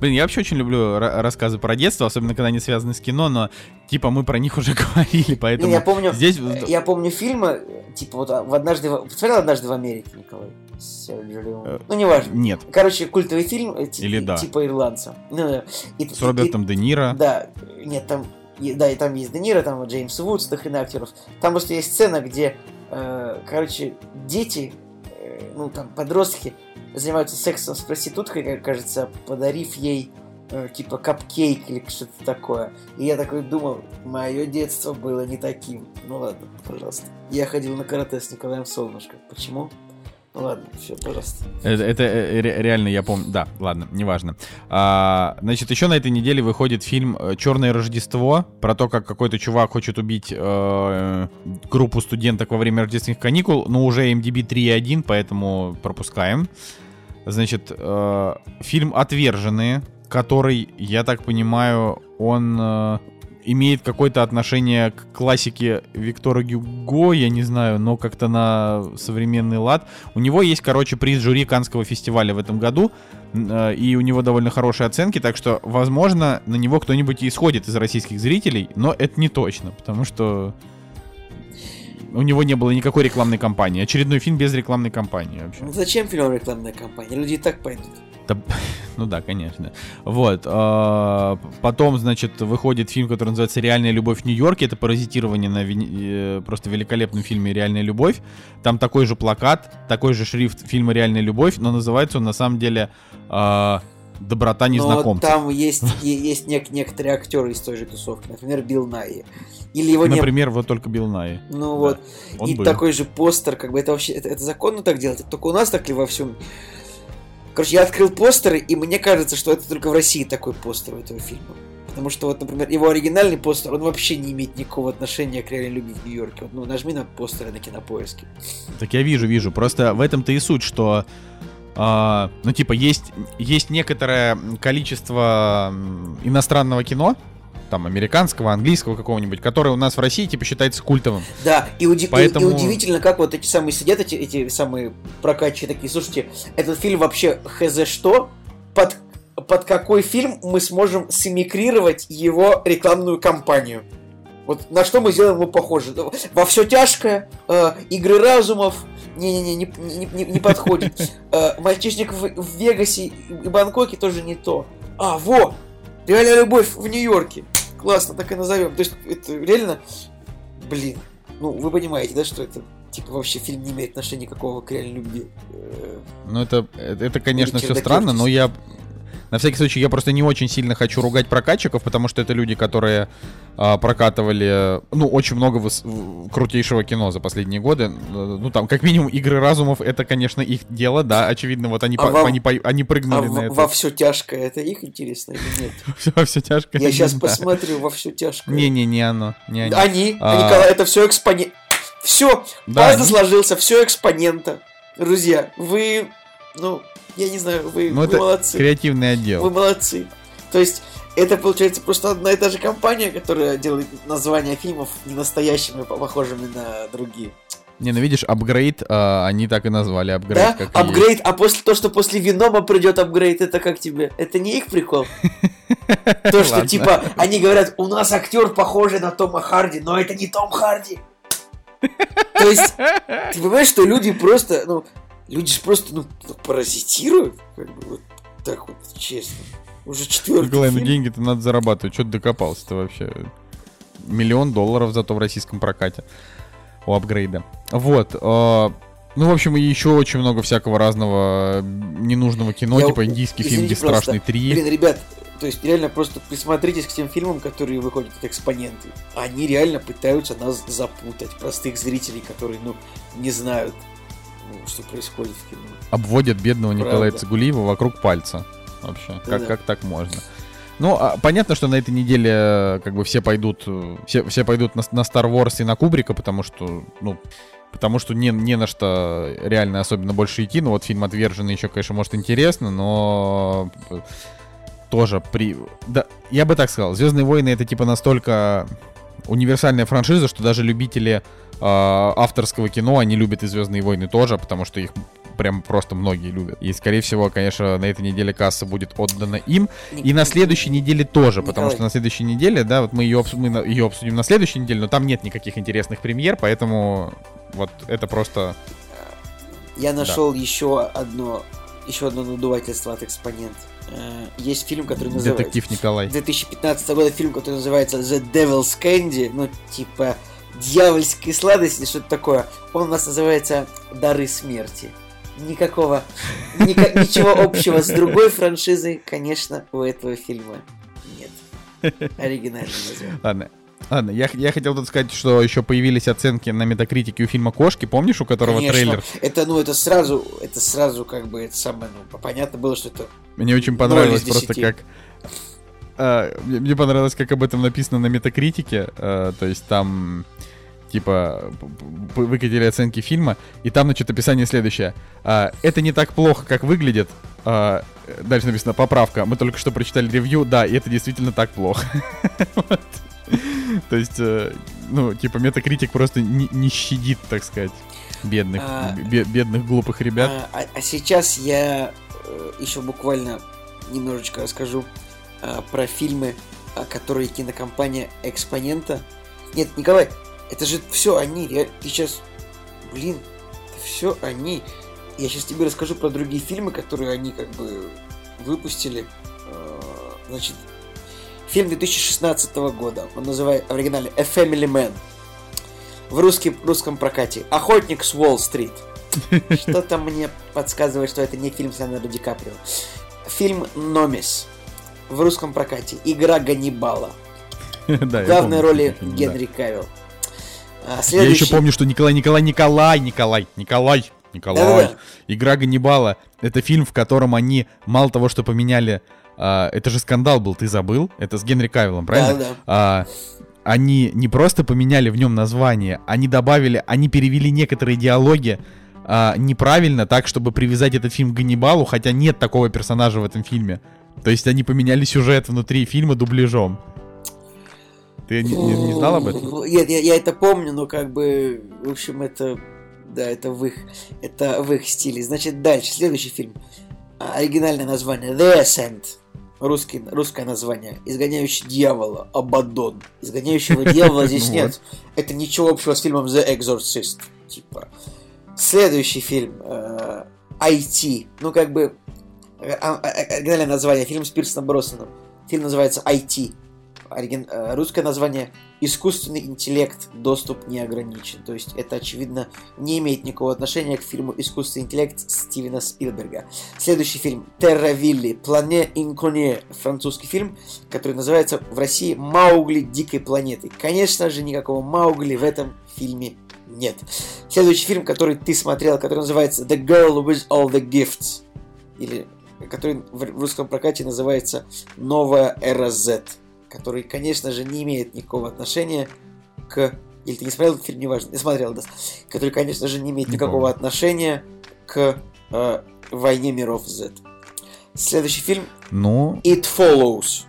Блин, я вообще очень люблю ра- рассказы про детство, особенно когда они связаны с кино, но типа мы про них уже говорили, поэтому я помню, здесь... я помню фильмы, типа вот а, в однажды, в... смотрел однажды в Америке, Николай? С? Э, Ну, неважно. Нет, Короче, культовый фильм э, Или да. типа ирландца. Ну. И- с и- Робертом Де Ниро. Да, нет, там, и- да, и там есть Де Ниро, там Джеймс Вудс, до хрена актеров. Там просто есть сцена, где, э, короче, дети, э, ну, там, подростки, занимаются сексом с проституткой, кажется, подарив ей, э, типа, капкейк или что-то такое. И я такой думал, мое детство было не таким. Ну ладно, пожалуйста. Я ходил на карате с Николаем Солнышко. Почему? Ну ладно, все, пожалуйста. Это, это э, реально, я помню. Да, ладно, неважно. А, значит, еще на этой неделе выходит фильм э, Черное Рождество про то, как какой-то чувак хочет убить э, группу студенток во время рождественских каникул. Но уже MDB 3.1, поэтому пропускаем. Значит, э, фильм Отверженные, который, я так понимаю, он. Э, имеет какое-то отношение к классике Виктора Гюго, я не знаю, но как-то на современный лад. У него есть, короче, приз жюри Канского фестиваля в этом году, э, и у него довольно хорошие оценки, так что, возможно, на него кто-нибудь исходит из российских зрителей, но это не точно, потому что у него не было никакой рекламной кампании. Очередной фильм без рекламной кампании вообще. Ну, зачем фильм рекламная кампания? Люди и так пойдут. Да, ну да, конечно. Вот. Э, потом, значит, выходит фильм, который называется «Реальная любовь в Нью-Йорке». Это паразитирование на э, просто великолепном фильме «Реальная любовь». Там такой же плакат, такой же шрифт фильма «Реальная любовь», но называется он на самом деле э, «Доброта незнакомцев». Но там есть, есть нек- некоторые актеры из той же тусовки. Например, Билл Найи. Или его Например, не... вот только Билл Найи. Ну да, вот. И был. такой же постер, как бы это вообще... Это, это законно так делать? Это только у нас так ли во всем Короче, я открыл постеры, и мне кажется, что это только в России такой постер у этого фильма. Потому что вот, например, его оригинальный постер, он вообще не имеет никакого отношения к реальной любви в Нью-Йорке. Вот, ну, нажми на постеры на кинопоиске. Так я вижу, вижу. Просто в этом-то и суть, что Uh, ну, типа, есть, есть некоторое количество иностранного кино, там, американского, английского какого-нибудь, который у нас в России, типа, считается культовым. Да, и, уди- Поэтому... и, и удивительно, как вот эти самые сидят, эти, эти самые прокачи такие, слушайте, этот фильм вообще хз что? Под, под какой фильм мы сможем симмикрировать его рекламную кампанию? Вот на что мы сделаем его похоже? Во все тяжкое, э, игры разумов, не-не-не, не, не, не, не подходит. Э, мальчишник в, в Вегасе и Бангкоке тоже не то. А, во! Реальная любовь в Нью-Йорке классно, так и назовем. То есть это реально, блин, ну вы понимаете, да, что это типа вообще фильм не имеет отношения никакого к реальной любви. Ну это, это, конечно, все странно, но я на всякий случай, я просто не очень сильно хочу ругать прокатчиков, потому что это люди, которые а, прокатывали, ну, очень много выс- крутейшего кино за последние годы. Ну, там, как минимум, игры разумов, это, конечно, их дело, да, очевидно, вот они, а по- вам... они, по- они прыгнули а на в- это. Во все тяжкое, это их интересно или нет? Во все тяжкое. Я сейчас посмотрю во все тяжкое. Не-не, не оно, они. Они, а... Николай, это все экспонент. Все, пазл сложился, все экспонента. Друзья, вы, ну, я не знаю, вы, ну, вы молодцы. Креативный отдел. Вы молодцы. То есть, это получается просто одна и та же компания, которая делает названия фильмов не настоящими, похожими на другие. Не, ну видишь, апгрейд, а, они так и назвали апгрейд. Да, апгрейд, а после то, что после Венома придет апгрейд, это как тебе? Это не их прикол? То, что типа, они говорят, у нас актер похожий на Тома Харди, но это не Том Харди. То есть, ты понимаешь, что люди просто, ну, Люди же просто, ну, паразитируют, как бы, вот так вот, честно. Уже четвертый Николай, ну деньги-то надо зарабатывать. Что ты докопался-то вообще? Миллион долларов зато в российском прокате у апгрейда. Вот. Э, ну, в общем, и еще очень много всякого разного ненужного кино, Я, типа индийский фильм «Бесстрашный 3». Блин, ребят, то есть реально просто присмотритесь к тем фильмам, которые выходят от экспоненты. Они реально пытаются нас запутать, простых зрителей, которые, ну, не знают что происходит в кино. Обводят бедного Правда. Николая Цигулиева вокруг пальца. Вообще. Да, как, да. как так можно? Ну, а, понятно, что на этой неделе э, как бы все пойдут, э, все, все пойдут на, на Star Wars и на Кубрика, потому что, ну, потому что не, не на что реально особенно больше идти. Ну, вот фильм «Отверженный» еще, конечно, может интересно, но э, тоже при... Да, я бы так сказал, «Звездные войны» — это типа настолько универсальная франшиза, что даже любители авторского кино, они любят и Звездные войны тоже, потому что их прям просто многие любят. И, скорее всего, конечно, на этой неделе касса будет отдана им. И на следующей неделе тоже, Николай. потому что на следующей неделе, да, вот мы ее, обсудим, мы ее обсудим на следующей неделе, но там нет никаких интересных премьер, поэтому вот это просто... Я нашел да. еще одно еще одно надувательство от экспонент. Э, есть фильм, который называется... Детектив Николай. 2015 года фильм, который называется The Devil's Candy. Ну, типа дьявольской сладости, что-то такое. Он у нас называется «Дары смерти». Никакого, ни, ничего общего с другой франшизой, конечно, у этого фильма нет. Оригинальный название. Ладно, Ладно, я, я хотел тут сказать, что еще появились оценки на метакритике у фильма «Кошки», помнишь, у которого Конечно. трейлер? Это, ну, это сразу, это сразу, как бы, это самое, ну, понятно было, что это... Мне очень понравилось просто как... а, мне мне понравилось, как об этом написано на метакритике. а, то есть там типа выкатили оценки фильма, и там, значит, описание следующее. А, это не так плохо, как выглядит. А, дальше написано поправка. Мы только что прочитали ревью, да, и это действительно так плохо. То есть, э, ну, типа, метакритик просто не, щадит, так сказать, бедных, А, бе- бедных глупых ребят. А, сейчас я э, еще буквально немножечко расскажу а, про фильмы, которые кинокомпания Экспонента. Нет, Николай, это же все они. Я, ты сейчас, блин, это все они. Я сейчас тебе расскажу про другие фильмы, которые они как бы выпустили. Э, Значит, фильм 2016 года. Он называется в оригинале A Family Man. В русском, русском прокате. Охотник с Уолл-стрит. Что-то мне подсказывает, что это не фильм с Леонардо Ди Каприо. Фильм «Номис» в русском прокате. Игра Ганнибала. В главной роли. Генри Кавилл. А, Я следующий... еще помню, что Николай, Николай, Николай, Николай, Николай, Николай. Да-да-да. Игра Ганнибала. Это фильм, в котором они мало того, что поменяли. а, это же скандал был, ты забыл? Это с Генри Кавиллом, правильно? Да-да. А, они не просто поменяли в нем название, они добавили, они перевели некоторые диалоги а, неправильно, так, чтобы привязать этот фильм к Ганнибалу, хотя нет такого персонажа в этом фильме. То есть они поменяли сюжет внутри фильма дубляжом. Ты не, не- не знал об этом? Нет, я, я это помню, но как бы, в общем, это, да, это в их, это в их стиле. Значит, дальше, следующий фильм. А, Оригинальное название The Ascent. Русский, русское название. Изгоняющий дьявола. Абадон. Изгоняющего дьявола здесь Ну нет. Это ничего общего с фильмом The Exorcist. Типа. Следующий фильм. э, IT. Ну, как бы... э, а- а- Оригинальное название. Фильм с Пирсоном Броснаном. Фильм называется IT. Оригин- э, Русское название «Искусственный интеллект. Доступ не ограничен». То есть это, очевидно, не имеет никакого отношения к фильму «Искусственный интеллект» Стивена Спилберга. Следующий фильм «Терра Вилли. Плане Инконе». Французский фильм, который называется в России «Маугли дикой планеты». Конечно же, никакого Маугли в этом фильме нет. Следующий фильм, который ты смотрел, который называется «The Girl with All the Gifts». Или который в русском прокате называется «Новая эра Z», который, конечно же, не имеет никакого отношения к... Или ты не смотрел этот фильм, неважно, не смотрел, да. Который, конечно же, не имеет Не никакого помню. отношения к э, «Войне миров Z». Следующий фильм Ну, It Follows.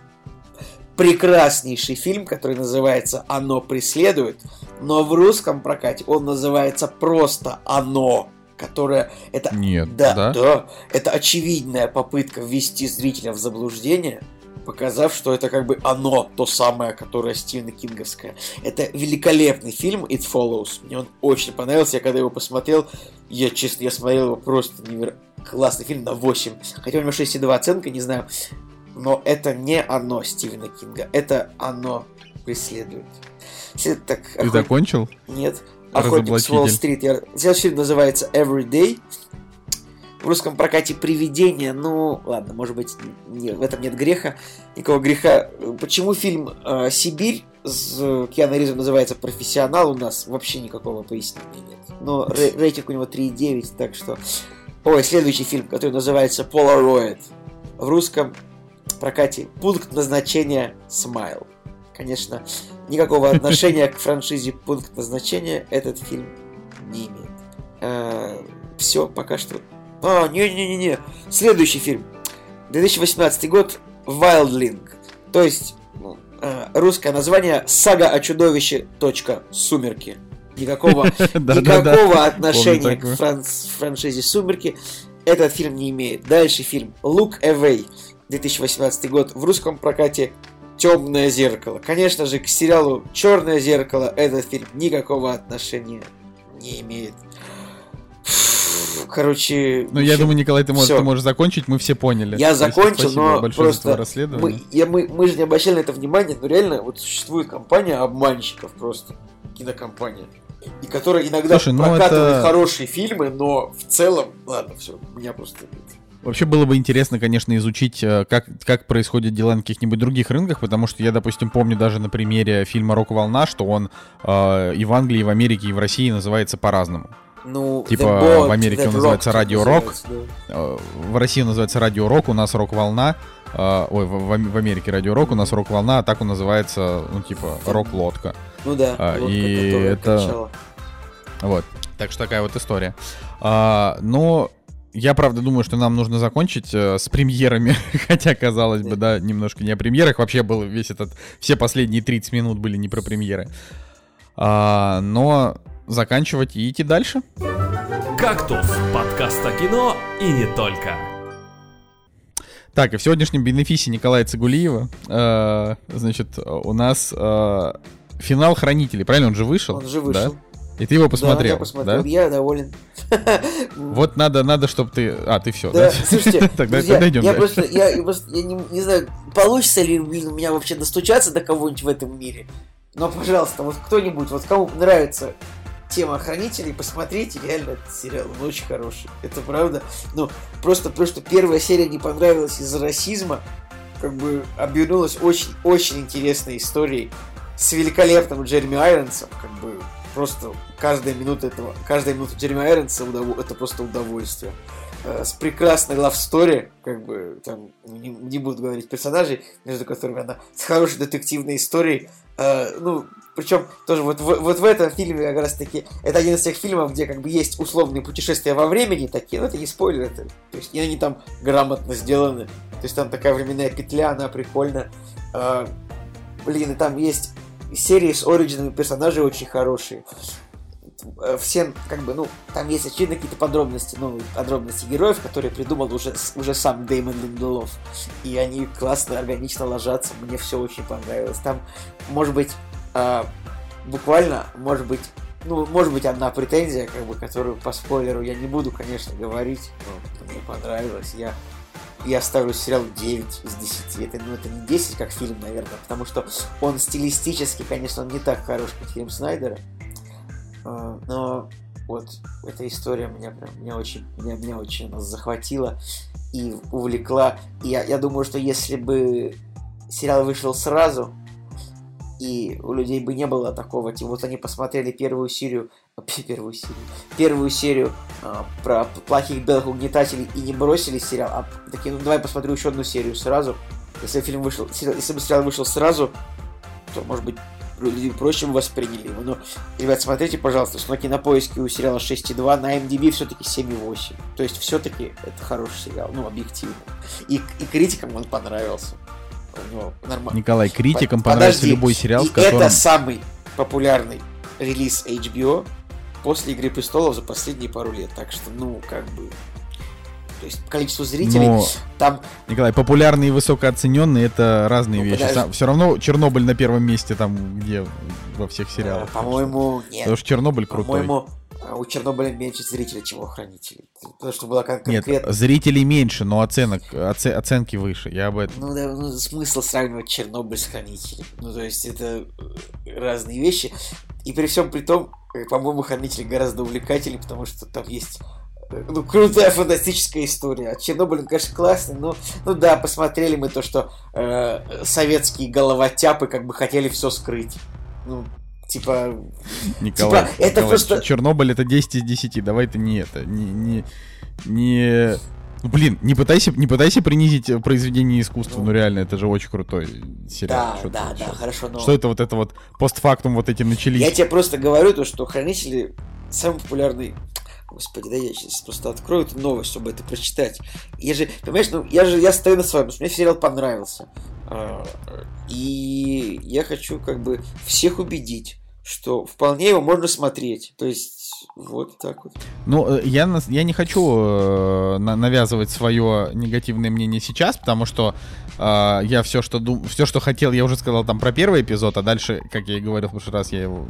Прекраснейший фильм, который называется «Оно преследует», но в русском прокате он называется просто «Оно», которое это нет, да, да? да, это очевидная попытка ввести зрителя в заблуждение, показав, что это как бы оно, то самое, которое Стивена Кинговское. Это великолепный фильм It Follows. Мне он очень понравился. Я когда его посмотрел, я честно, я смотрел его просто невероятно. Классный фильм на 8. Хотя у него 6,2 оценка, не знаю. Но это не оно Стивена Кинга. Это оно преследует. След- Так, Ты охот- закончил? нет. Охотник с. Уолл-стрит. Я... Следующий фильм называется Everyday. В русском прокате «Привидение». Ну, ладно, может быть, не, в этом нет греха. Никакого греха. Почему фильм э, «Сибирь» с э, Киану Ривзом называется «Профессионал» у нас? Вообще никакого пояснения нет. Но рей- рейтинг у него 3,9, так что... Ой, следующий фильм, который называется «Polaroid». В русском прокате «Пункт назначения Смайл». Конечно, никакого отношения к франшизе «Пункт назначения» этот фильм не имеет. Все, пока что. А, не-не-не-не. Следующий фильм. 2018 год. Wildling. То есть, ну, э, русское название «Сага о чудовище. Точка. Сумерки». Никакого, никакого отношения к франшизе «Сумерки» этот фильм не имеет. Дальше фильм «Look Away», 2018 год. В русском прокате «Темное зеркало». Конечно же, к сериалу «Черное зеркало» этот фильм никакого отношения не имеет. Короче... Ну, я думаю, Николай, ты можешь, ты можешь закончить, мы все поняли. Я закончил, но просто мы, я, мы, мы же не обращали на это внимание, но реально вот существует компания обманщиков просто, кинокомпания, и которая иногда Слушай, ну прокатывает это- хорошие фильмы, но в целом, ладно, все, меня просто Вообще было бы интересно, конечно, изучить, э, как, как происходят дела на каких-нибудь других рынках, потому что я, допустим, помню даже на примере фильма «Рок-волна», что он э, и в Англии, и в Америке, и в России называется по-разному. Ну, Типа в Америке он называется «Радио Рок», да. э, в России он называется «Радио Рок», у нас «Рок-волна», э, ой, в, в Ам- в Америке «Радио Рок», у нас «Рок-волна», а так он называется, ну, типа, «Рок-лодка». Ну да, А, лодка, и это- качала. Вот. Так что такая вот история. А, но я, правда, думаю, что нам нужно закончить э, с премьерами. Хотя, казалось бы, да, немножко не о премьерах. Вообще был весь этот... Все последние 30 минут были не про премьеры. А, но заканчивать и идти дальше. «Кактус» — подкаст о кино и не только. Так, и в сегодняшнем бенефисе Николая Цигулиева, э, значит, у нас э, финал Хранителей, правильно? Он же вышел? Он же да? вышел. И ты его Да, посмотрел, я посмотрел, да? я доволен. Вот надо, надо, чтобы ты... А, ты все, Да, да? слушайте, Тогда друзья, тогда идем я дальше. просто, я, я просто, я не, не знаю, получится ли у меня вообще достучаться до кого-нибудь в этом мире. Но, пожалуйста, вот кто-нибудь, вот кому нравится тема хранителей, посмотрите, реально этот сериал, он очень хороший. Это правда. Ну, просто потому что первая серия не понравилась из-за расизма, как бы обернулась очень-очень интересной историей с великолепным Джереми Айронсом, как бы просто каждая минута этого, каждая минута Джереми Айронса удов- это просто удовольствие. Э, С прекрасной story, как бы там не, не буду говорить персонажей, между которыми она с хорошей детективной историей. Э, ну, причем тоже вот, вот в этом фильме как раз таки это один из тех фильмов, где как бы есть условные путешествия во времени такие, ну это не спойлер, это, то есть и они там грамотно сделаны, то есть там такая временная петля, она прикольная. Э, блин, и там есть серии с оригинами персонажей очень хорошие. Э, Все, как бы, ну, там есть очевидно какие-то подробности, ну, подробности героев, которые придумал уже, уже сам Дэймон Линделов. И они классно, органично ложатся, мне все очень понравилось. Там, может быть, а, буквально, может быть, ну, может быть, одна претензия, как бы, которую по спойлеру я не буду, конечно, говорить, но мне понравилось. Я я ставлю сериал 9 из 10. Это, ну, это не 10, как фильм, наверное, потому что он стилистически, конечно, он не так хорош, как фильм Снайдера. А, Но вот эта история меня прям меня очень, меня, меня очень она захватила и увлекла. И я, я думаю, что если бы сериал вышел сразу, и у людей бы не было такого, типа, вот они посмотрели первую серию, первую серию, первую серию а, про плохих белых угнетателей и не бросили сериал, а такие, ну давай посмотрю еще одну серию сразу. Если фильм вышел, если бы сериал вышел сразу, то, может быть, люди проще восприняли его. Но, ребят, смотрите, пожалуйста, что на кинопоиске у сериала 6,2, на MDB все-таки 7,8. То есть, все-таки это хороший сериал, ну, объективно. И, и критикам он понравился. У него нормально. Николай, критикам Под- понравится подожди, любой сериал, и в котором... это самый популярный релиз HBO после Игры Престолов за последние пару лет. Так что, ну, как бы... То есть количество зрителей Но, там... Николай, популярные и высокооцененные это разные Ну, вещи. подожди. Все равно Чернобыль на первом месте там, где во всех сериалах. э, по-моему, нет. Потому что Чернобыль крутой. По-моему, а, у Чернобыля меньше зрителей, чем у Хранителей. Потому что была кон- Нет, конкретно... зрителей меньше, но оценок, оце- оценки выше. Я об этом. Ну, да, ну, смысл сравнивать Чернобыль с Хранителем. Ну, то есть, это э, разные вещи. И при всем при том, э, по-моему, Хранители гораздо увлекательнее, потому что там есть э, ну, крутая фантастическая история. А Чернобыль, он, конечно, классный, но, ну да, посмотрели мы то, что э, советские головотяпы как бы хотели все скрыть. Ну, типа, Николай, Типа, это Николай, просто- Чернобыль это 10 из 10. Давай ты не это. Не. не, не... Ну, Блин, не пытайся, не пытайся принизить произведение искусства, ну, Ну. реально, это же очень крутой сериал. да, Что да, да, что- хорошо, но... Что это вот это вот постфактум вот эти начались? Я тебе просто говорю то, что Хранители самый популярный... Господи, да я сейчас просто открою эту новость, чтобы это прочитать. Я же, понимаешь, ну я же, я стою на своем, мне сериал понравился. А, И я хочу как бы всех убедить, что вполне его можно смотреть. То есть, вот так вот. Ну, э, я, нас- я не хочу э, на- навязывать свое негативное мнение сейчас, потому что э, я все, что дум... все, что хотел, я уже сказал там про первый эпизод, а дальше, как я и говорил в прошлый раз, я его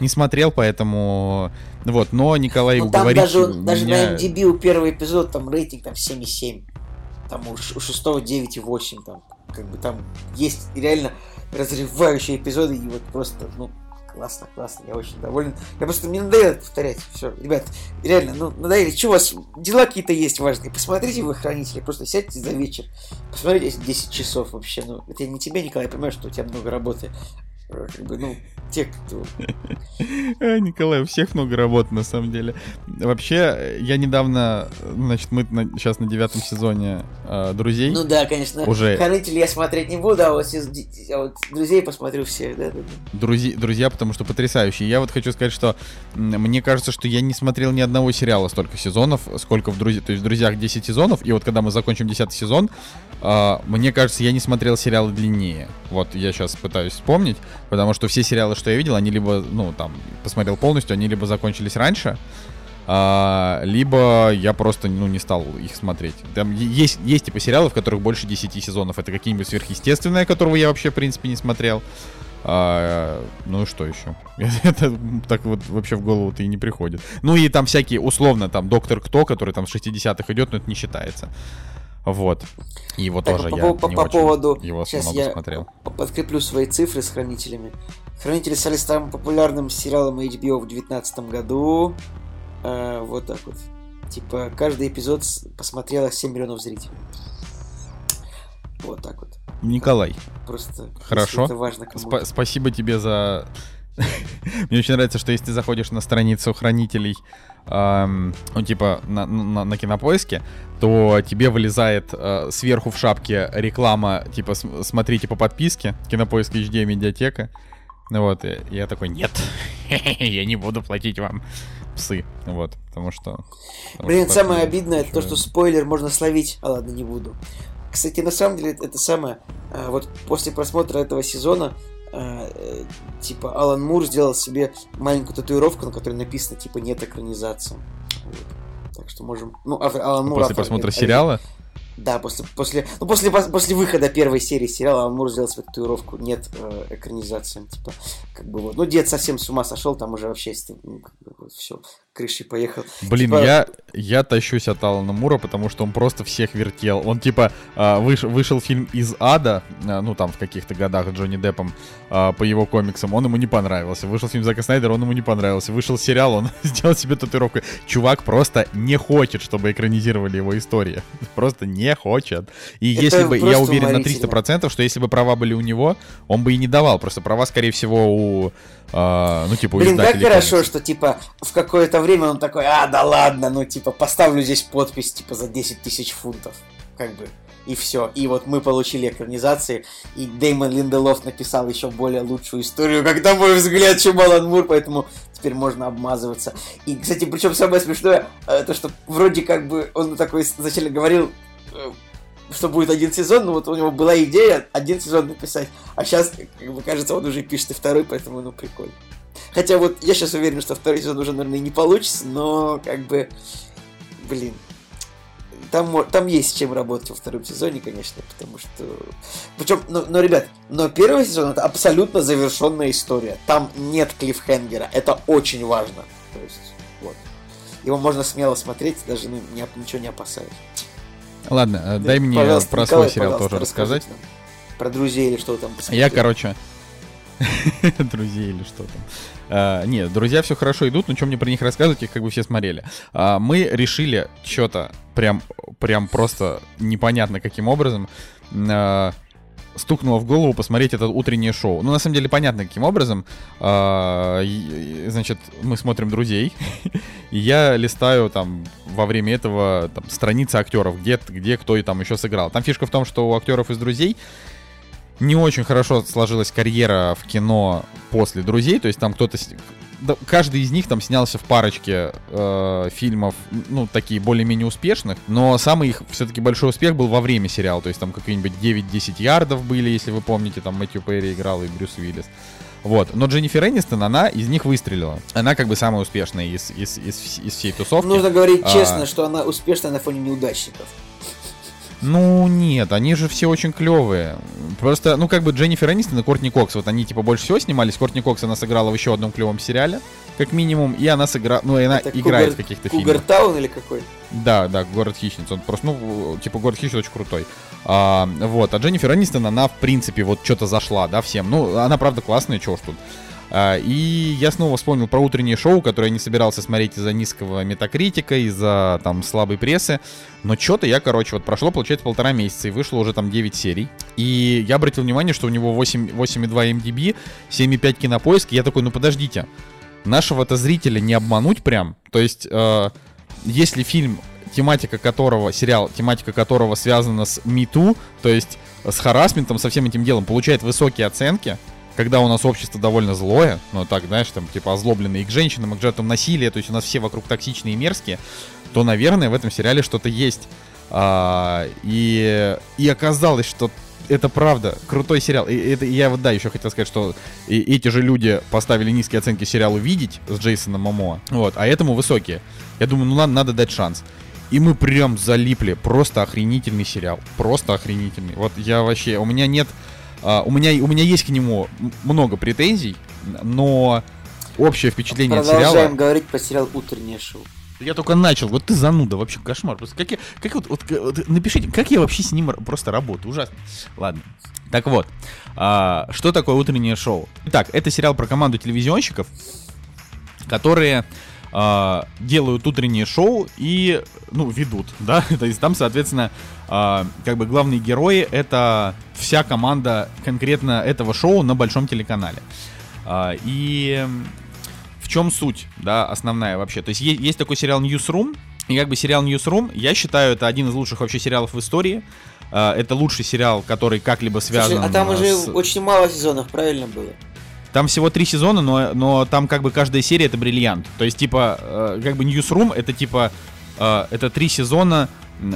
не смотрел, поэтому вот. Но Николай Ну там уговорить даже, даже меня- на MDB у первого эпизода там рейтинг там 7,7. Там у шестого 9,8. Там, как бы там есть реально разрывающие эпизоды, и вот просто, ну, классно, классно, я очень доволен. Я просто, мне надоело повторять. Все, ребят, реально, ну, надоели. Что у вас, дела какие-то есть важные? Посмотрите вы хранители, просто сядьте за вечер, посмотрите 10 часов вообще. Ну, это не тебе, Николай, я понимаю, что у тебя много работы. Э, как бы, ну, те, кто... А, Николай, у всех много работы, на самом деле. Вообще, я недавно, значит, мы на, сейчас на девятом сезоне э, «Друзей». Ну да, конечно. Уже... «Хранитель» я смотреть не буду, а вот, а вот «Друзей» посмотрю все, да, да, да. Друзья, друзья, потому что потрясающие. Я вот хочу сказать, что мне кажется, что я не смотрел ни одного сериала столько сезонов, сколько в «Друзьях». То есть в «Друзьях» 10 сезонов, и вот когда мы закончим 10 сезон, э, мне кажется, я не смотрел сериалы длиннее. Вот я сейчас пытаюсь вспомнить. Потому что все сериалы, что я видел, они либо, ну, там, посмотрел полностью, они либо закончились раньше, а, либо я просто, ну, не стал их смотреть. Там есть, есть типа сериалы, в которых больше 10 сезонов. Это какие-нибудь сверхъестественные, которого я вообще, в принципе, не смотрел. А, ну и что еще? Это так вот вообще в голову-то и не приходит. Ну и там всякие, условно, там, Доктор Кто, который там с 60-х идет, но это не считается. Вот. И его так, тоже по, я по, не по очень поводу... его Сейчас я смотрел. подкреплю свои цифры с Хранителями. Хранители стали самым популярным сериалом HBO в 2019 году. Э, вот так вот. Типа, каждый эпизод посмотрело 7 миллионов зрителей. Вот так вот. Николай. Просто Хорошо. Это важно Сп- спасибо тебе за... Мне очень нравится, что если ты заходишь на страницу хранителей эм, ну, типа, на, на, на кинопоиске, то тебе вылезает э, сверху в шапке реклама, типа, смотрите по подписке, кинопоиск HD медиатека. Ну вот, и я такой, нет, я не буду платить вам псы, вот, потому что... Потому Блин, что самое обидное, это то, что спойлер можно словить, а ладно, не буду. Кстати, на самом деле, это самое, э, вот после просмотра этого сезона Э, э, типа Алан Мур сделал себе маленькую татуировку, на которой написано типа нет экранизации. Вот. Так что можем. Ну, а, Алан Мур. После автор, просмотра сериала? Да, после, после, ну, после, после выхода первой серии сериала Алан Мур сделал свою татуировку. Нет э, экранизации. Типа, как бы вот. Ну, дед совсем с ума сошел, там уже вообще ну, как бы, вот, все, крышей поехал. Блин, типа... я, я тащусь от Алана Мура, потому что он просто всех вертел. Он типа э, выш, вышел фильм из ада, э, ну там в каких-то годах Джонни Деппом э, по его комиксам, он ему не понравился. Вышел фильм Зака Снайдера, он ему не понравился. Вышел сериал, он сделал себе татуировку. Чувак просто не хочет, чтобы экранизировали его истории. Просто не не хочет. И Это если бы, я уверен на 300%, что если бы права были у него, он бы и не давал. Просто права, скорее всего, у Uh, ну, типа, Блин, как хорошо, что, типа, в какое-то время он такой, а, да ладно, ну, типа, поставлю здесь подпись, типа, за 10 тысяч фунтов. Как бы. И все. И вот мы получили экранизации, и Дэймон Линделов написал еще более лучшую историю, как на мой взгляд, чем Алан Мур, поэтому теперь можно обмазываться. И, кстати, причем самое смешное, э, то, что вроде как бы он такой изначально говорил, Э, что будет один сезон, но вот у него была идея один сезон написать, а сейчас, как бы кажется, он уже пишет и второй, поэтому, ну, прикольно. Хотя вот я сейчас уверен, что второй сезон уже, наверное, не получится, но как бы, блин, там, там есть с чем работать во втором сезоне, конечно, потому что... Причем, ну, но, ребят, но первый сезон это абсолютно завершенная история. Там нет клиффхенгера, это очень важно. То есть, вот. Его можно смело смотреть, даже ну, не, ничего не опасаясь. Ладно, э, дай мне про свой сериал тоже рассказать. Про друзей или что там посмотрел. Я, короче... друзей или что там. А, нет, друзья все хорошо идут, но чем мне про них рассказывать, их как бы все смотрели. А, мы решили что-то прям, прям просто непонятно каким образом а, стукнуло в голову посмотреть это утреннее шоу. Ну, на самом деле, понятно, каким образом. А, значит, мы смотрим «Друзей», и я листаю там во время этого там, страницы актеров, где, где кто и там еще сыграл. Там фишка в том, что у актеров из «Друзей» не очень хорошо сложилась карьера в кино после «Друзей», то есть там кто-то каждый из них там снялся в парочке э, фильмов, ну, такие более-менее успешных, но самый их все-таки большой успех был во время сериала, то есть там какие-нибудь 9-10 ярдов были, если вы помните, там Мэтью Перри играл и Брюс Уиллис. Вот. Но Дженнифер Энистон, она из них выстрелила. Она как бы самая успешная из, из, из, из всей тусовки. Нужно говорить а... честно, что она успешная на фоне неудачников. Ну, нет, они же все очень клевые. Просто, ну, как бы Дженнифер Энистон и Кортни Кокс, вот они, типа, больше всего снимались. Кортни Кокс она сыграла в еще одном клевом сериале, как минимум, и она сыграла, ну, и она Это играет Кугар... в каких-то фильмах. Кугартаун или какой? Да, да, Город Хищниц. Он просто, ну, типа, Город Хищниц очень крутой. А, вот, а Дженнифер Энистон, она, в принципе, вот что-то зашла, да, всем. Ну, она, правда, классная, чего ж тут. А, и я снова вспомнил про утреннее шоу, которое я не собирался смотреть из-за низкого метакритика, из-за там слабой прессы. Но что-то я, короче, вот прошло, получается, полтора месяца, и вышло уже там 9 серий. И я обратил внимание, что у него 8, 8,2 MDB, 7,5 кинопоиск. И я такой, ну подождите, нашего-то зрителя не обмануть прям. То есть, э, если фильм тематика которого, сериал, тематика которого связана с MeToo, то есть с харассментом, со всем этим делом, получает высокие оценки, когда у нас общество довольно злое, ну так, знаешь, там, типа, озлобленные и к женщинам, и к жертвам насилия, то есть у нас все вокруг токсичные и мерзкие, то, наверное, в этом сериале что-то есть. А, и, и оказалось, что это правда крутой сериал. И это я вот да еще хотел сказать, что и, эти же люди поставили низкие оценки сериалу "Видеть" с Джейсоном Момоа, вот, а этому высокие. Я думаю, ну надо, надо дать шанс. И мы прям залипли. Просто охренительный сериал. Просто охренительный. Вот я вообще... У меня нет... Uh, у, меня, у меня есть к нему много претензий, но общее впечатление Продолжаем сериала... Продолжаем говорить про сериал «Утреннее шоу». Я только начал. Вот ты зануда, вообще кошмар. Просто как я, как вот, вот, вот напишите, как я вообще с ним просто работаю. Ужасно. Ладно. Так вот, а, что такое утреннее шоу? Итак, это сериал про команду телевизионщиков, которые э, делают утреннее шоу и, ну, ведут, да, то есть там, соответственно, э, как бы главные герои это вся команда конкретно этого шоу на большом телеканале. Э, и в чем суть, да, основная вообще? То есть есть, есть такой сериал Newsroom, и как бы сериал Newsroom, я считаю, это один из лучших вообще сериалов в истории. Это лучший сериал, который как-либо связан. Слушай, а там уже с... очень мало сезонов, правильно было? Там всего три сезона, но, но там как бы каждая серия это бриллиант. То есть, типа, э, как бы Newsroom это типа, э, это три сезона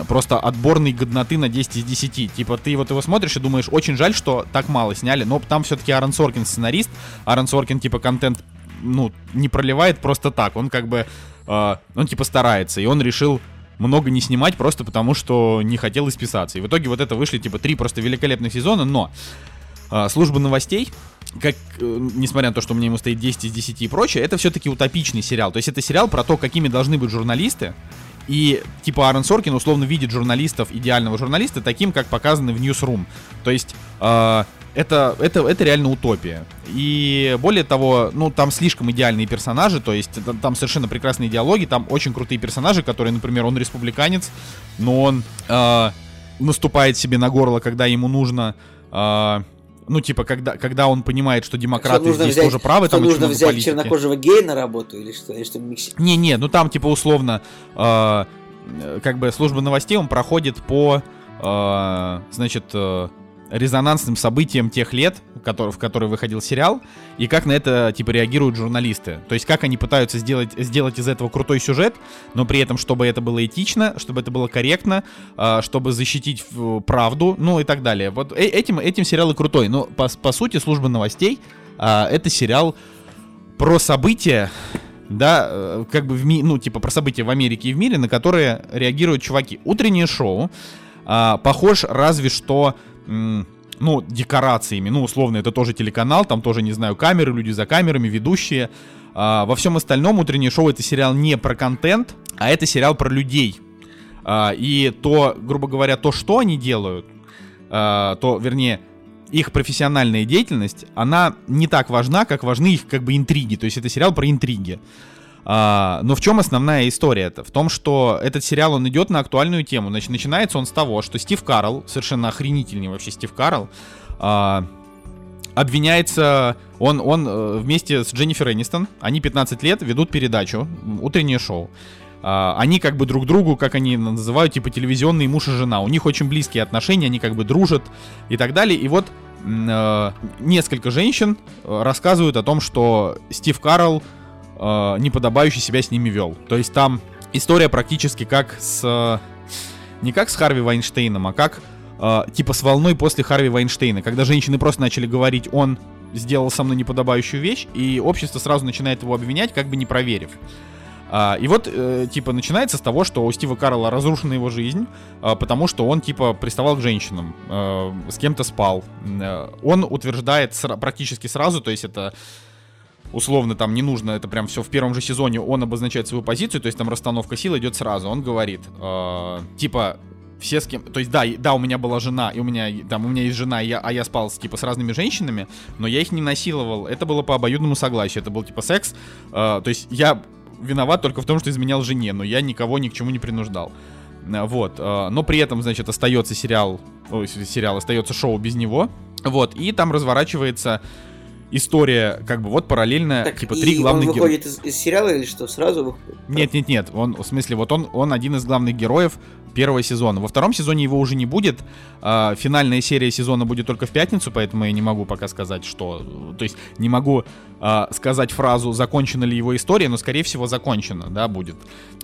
просто отборной годноты на 10 из 10. Типа, ты вот его смотришь и думаешь, очень жаль, что так мало сняли, но там все-таки Аарон Соркин сценарист. Аарон Соркин, типа, контент, ну, не проливает просто так. Он как бы, э, он типа старается, и он решил много не снимать просто потому, что не хотел исписаться. И в итоге вот это вышли, типа, три просто великолепных сезона, но служба новостей как, э, несмотря на то, что мне ему стоит 10 из 10 и прочее, это все-таки утопичный сериал. То есть это сериал про то, какими должны быть журналисты. И типа Аарон Соркин условно видит журналистов, идеального журналиста, таким, как показаны в Newsroom. То есть э, это, это, это реально утопия. И более того, ну, там слишком идеальные персонажи, то есть там совершенно прекрасные диалоги, там очень крутые персонажи, которые, например, он республиканец, но он э, наступает себе на горло, когда ему нужно э, ну, типа, когда, когда он понимает, что демократы здесь взять, тоже правы, там нужно взять политики. чернокожего гея на работу или что? Или что Не-не, ну там, типа, условно, э, как бы служба новостей, он проходит по, э, значит, э, резонансным событиям тех лет, в которые выходил сериал, и как на это, типа, реагируют журналисты. То есть, как они пытаются сделать, сделать из этого крутой сюжет, но при этом, чтобы это было этично, чтобы это было корректно, а, чтобы защитить правду, ну и так далее. Вот э, этим, этим сериал и крутой. Но, по, по сути, служба новостей а, — это сериал про события, да, э, как бы, в ми ну, типа, про события в Америке и в мире, на которые реагируют чуваки. Утреннее шоу а, похож разве что ну, декорациями. Ну, условно, это тоже телеканал, там тоже, не знаю, камеры, люди за камерами, ведущие. А, во всем остальном утреннее шоу это сериал не про контент, а это сериал про людей. А, и то, грубо говоря, то, что они делают, а, то, вернее, их профессиональная деятельность, она не так важна, как важны их как бы интриги. То есть это сериал про интриги. А, но в чем основная история это? В том, что этот сериал, он идет на актуальную тему. Значит, начинается он с того, что Стив Карл, совершенно охренительный вообще Стив Карл, а, обвиняется, он, он э, вместе с Дженнифер Энистон, они 15 лет ведут передачу, утреннее шоу. Uh, они как бы друг другу, как они называют, типа телевизионный муж и жена. У них очень близкие отношения, они как бы дружат и так далее. И вот uh, несколько женщин э, рассказывают о том, что Стив Карл э, неподобающе себя с ними вел. То есть там история практически как с... Не как с Харви Вайнштейном, а как э, типа с волной после Харви Вайнштейна, когда женщины просто начали говорить, он сделал со мной неподобающую вещь, и общество сразу начинает его обвинять, как бы не проверив. А, и вот, э, типа, начинается с того, что у Стива Карла разрушена его жизнь, э, потому что он, типа, приставал к женщинам, э, с кем-то спал. Э, он утверждает сра- практически сразу, то есть это условно там не нужно, это прям все в первом же сезоне, он обозначает свою позицию, то есть там расстановка сил идет сразу. Он говорит, э, типа, все с кем... То есть, да, да, у меня была жена, и у меня, там, у меня есть жена, и я, а я спал, с, типа, с разными женщинами, но я их не насиловал. Это было по обоюдному согласию. Это был, типа, секс. Э, то есть, я виноват только в том, что изменял жене, но я никого ни к чему не принуждал. Э, Вот. э, но при этом, значит, остается сериал... Ой, сериал, остается шоу без него. Вот. И там разворачивается история, как бы, вот параллельно, Так, типа, три главных он героя. выходит из, из сериала или что, сразу выходит? Нет, нет, нет. Он, в смысле, вот он, он один из главных героев первого сезона. Во втором сезоне его уже не будет. А, финальная серия сезона будет только в пятницу, поэтому я не могу пока сказать, что. То есть не могу а, сказать фразу, закончена ли его история, но скорее всего закончена, да, будет.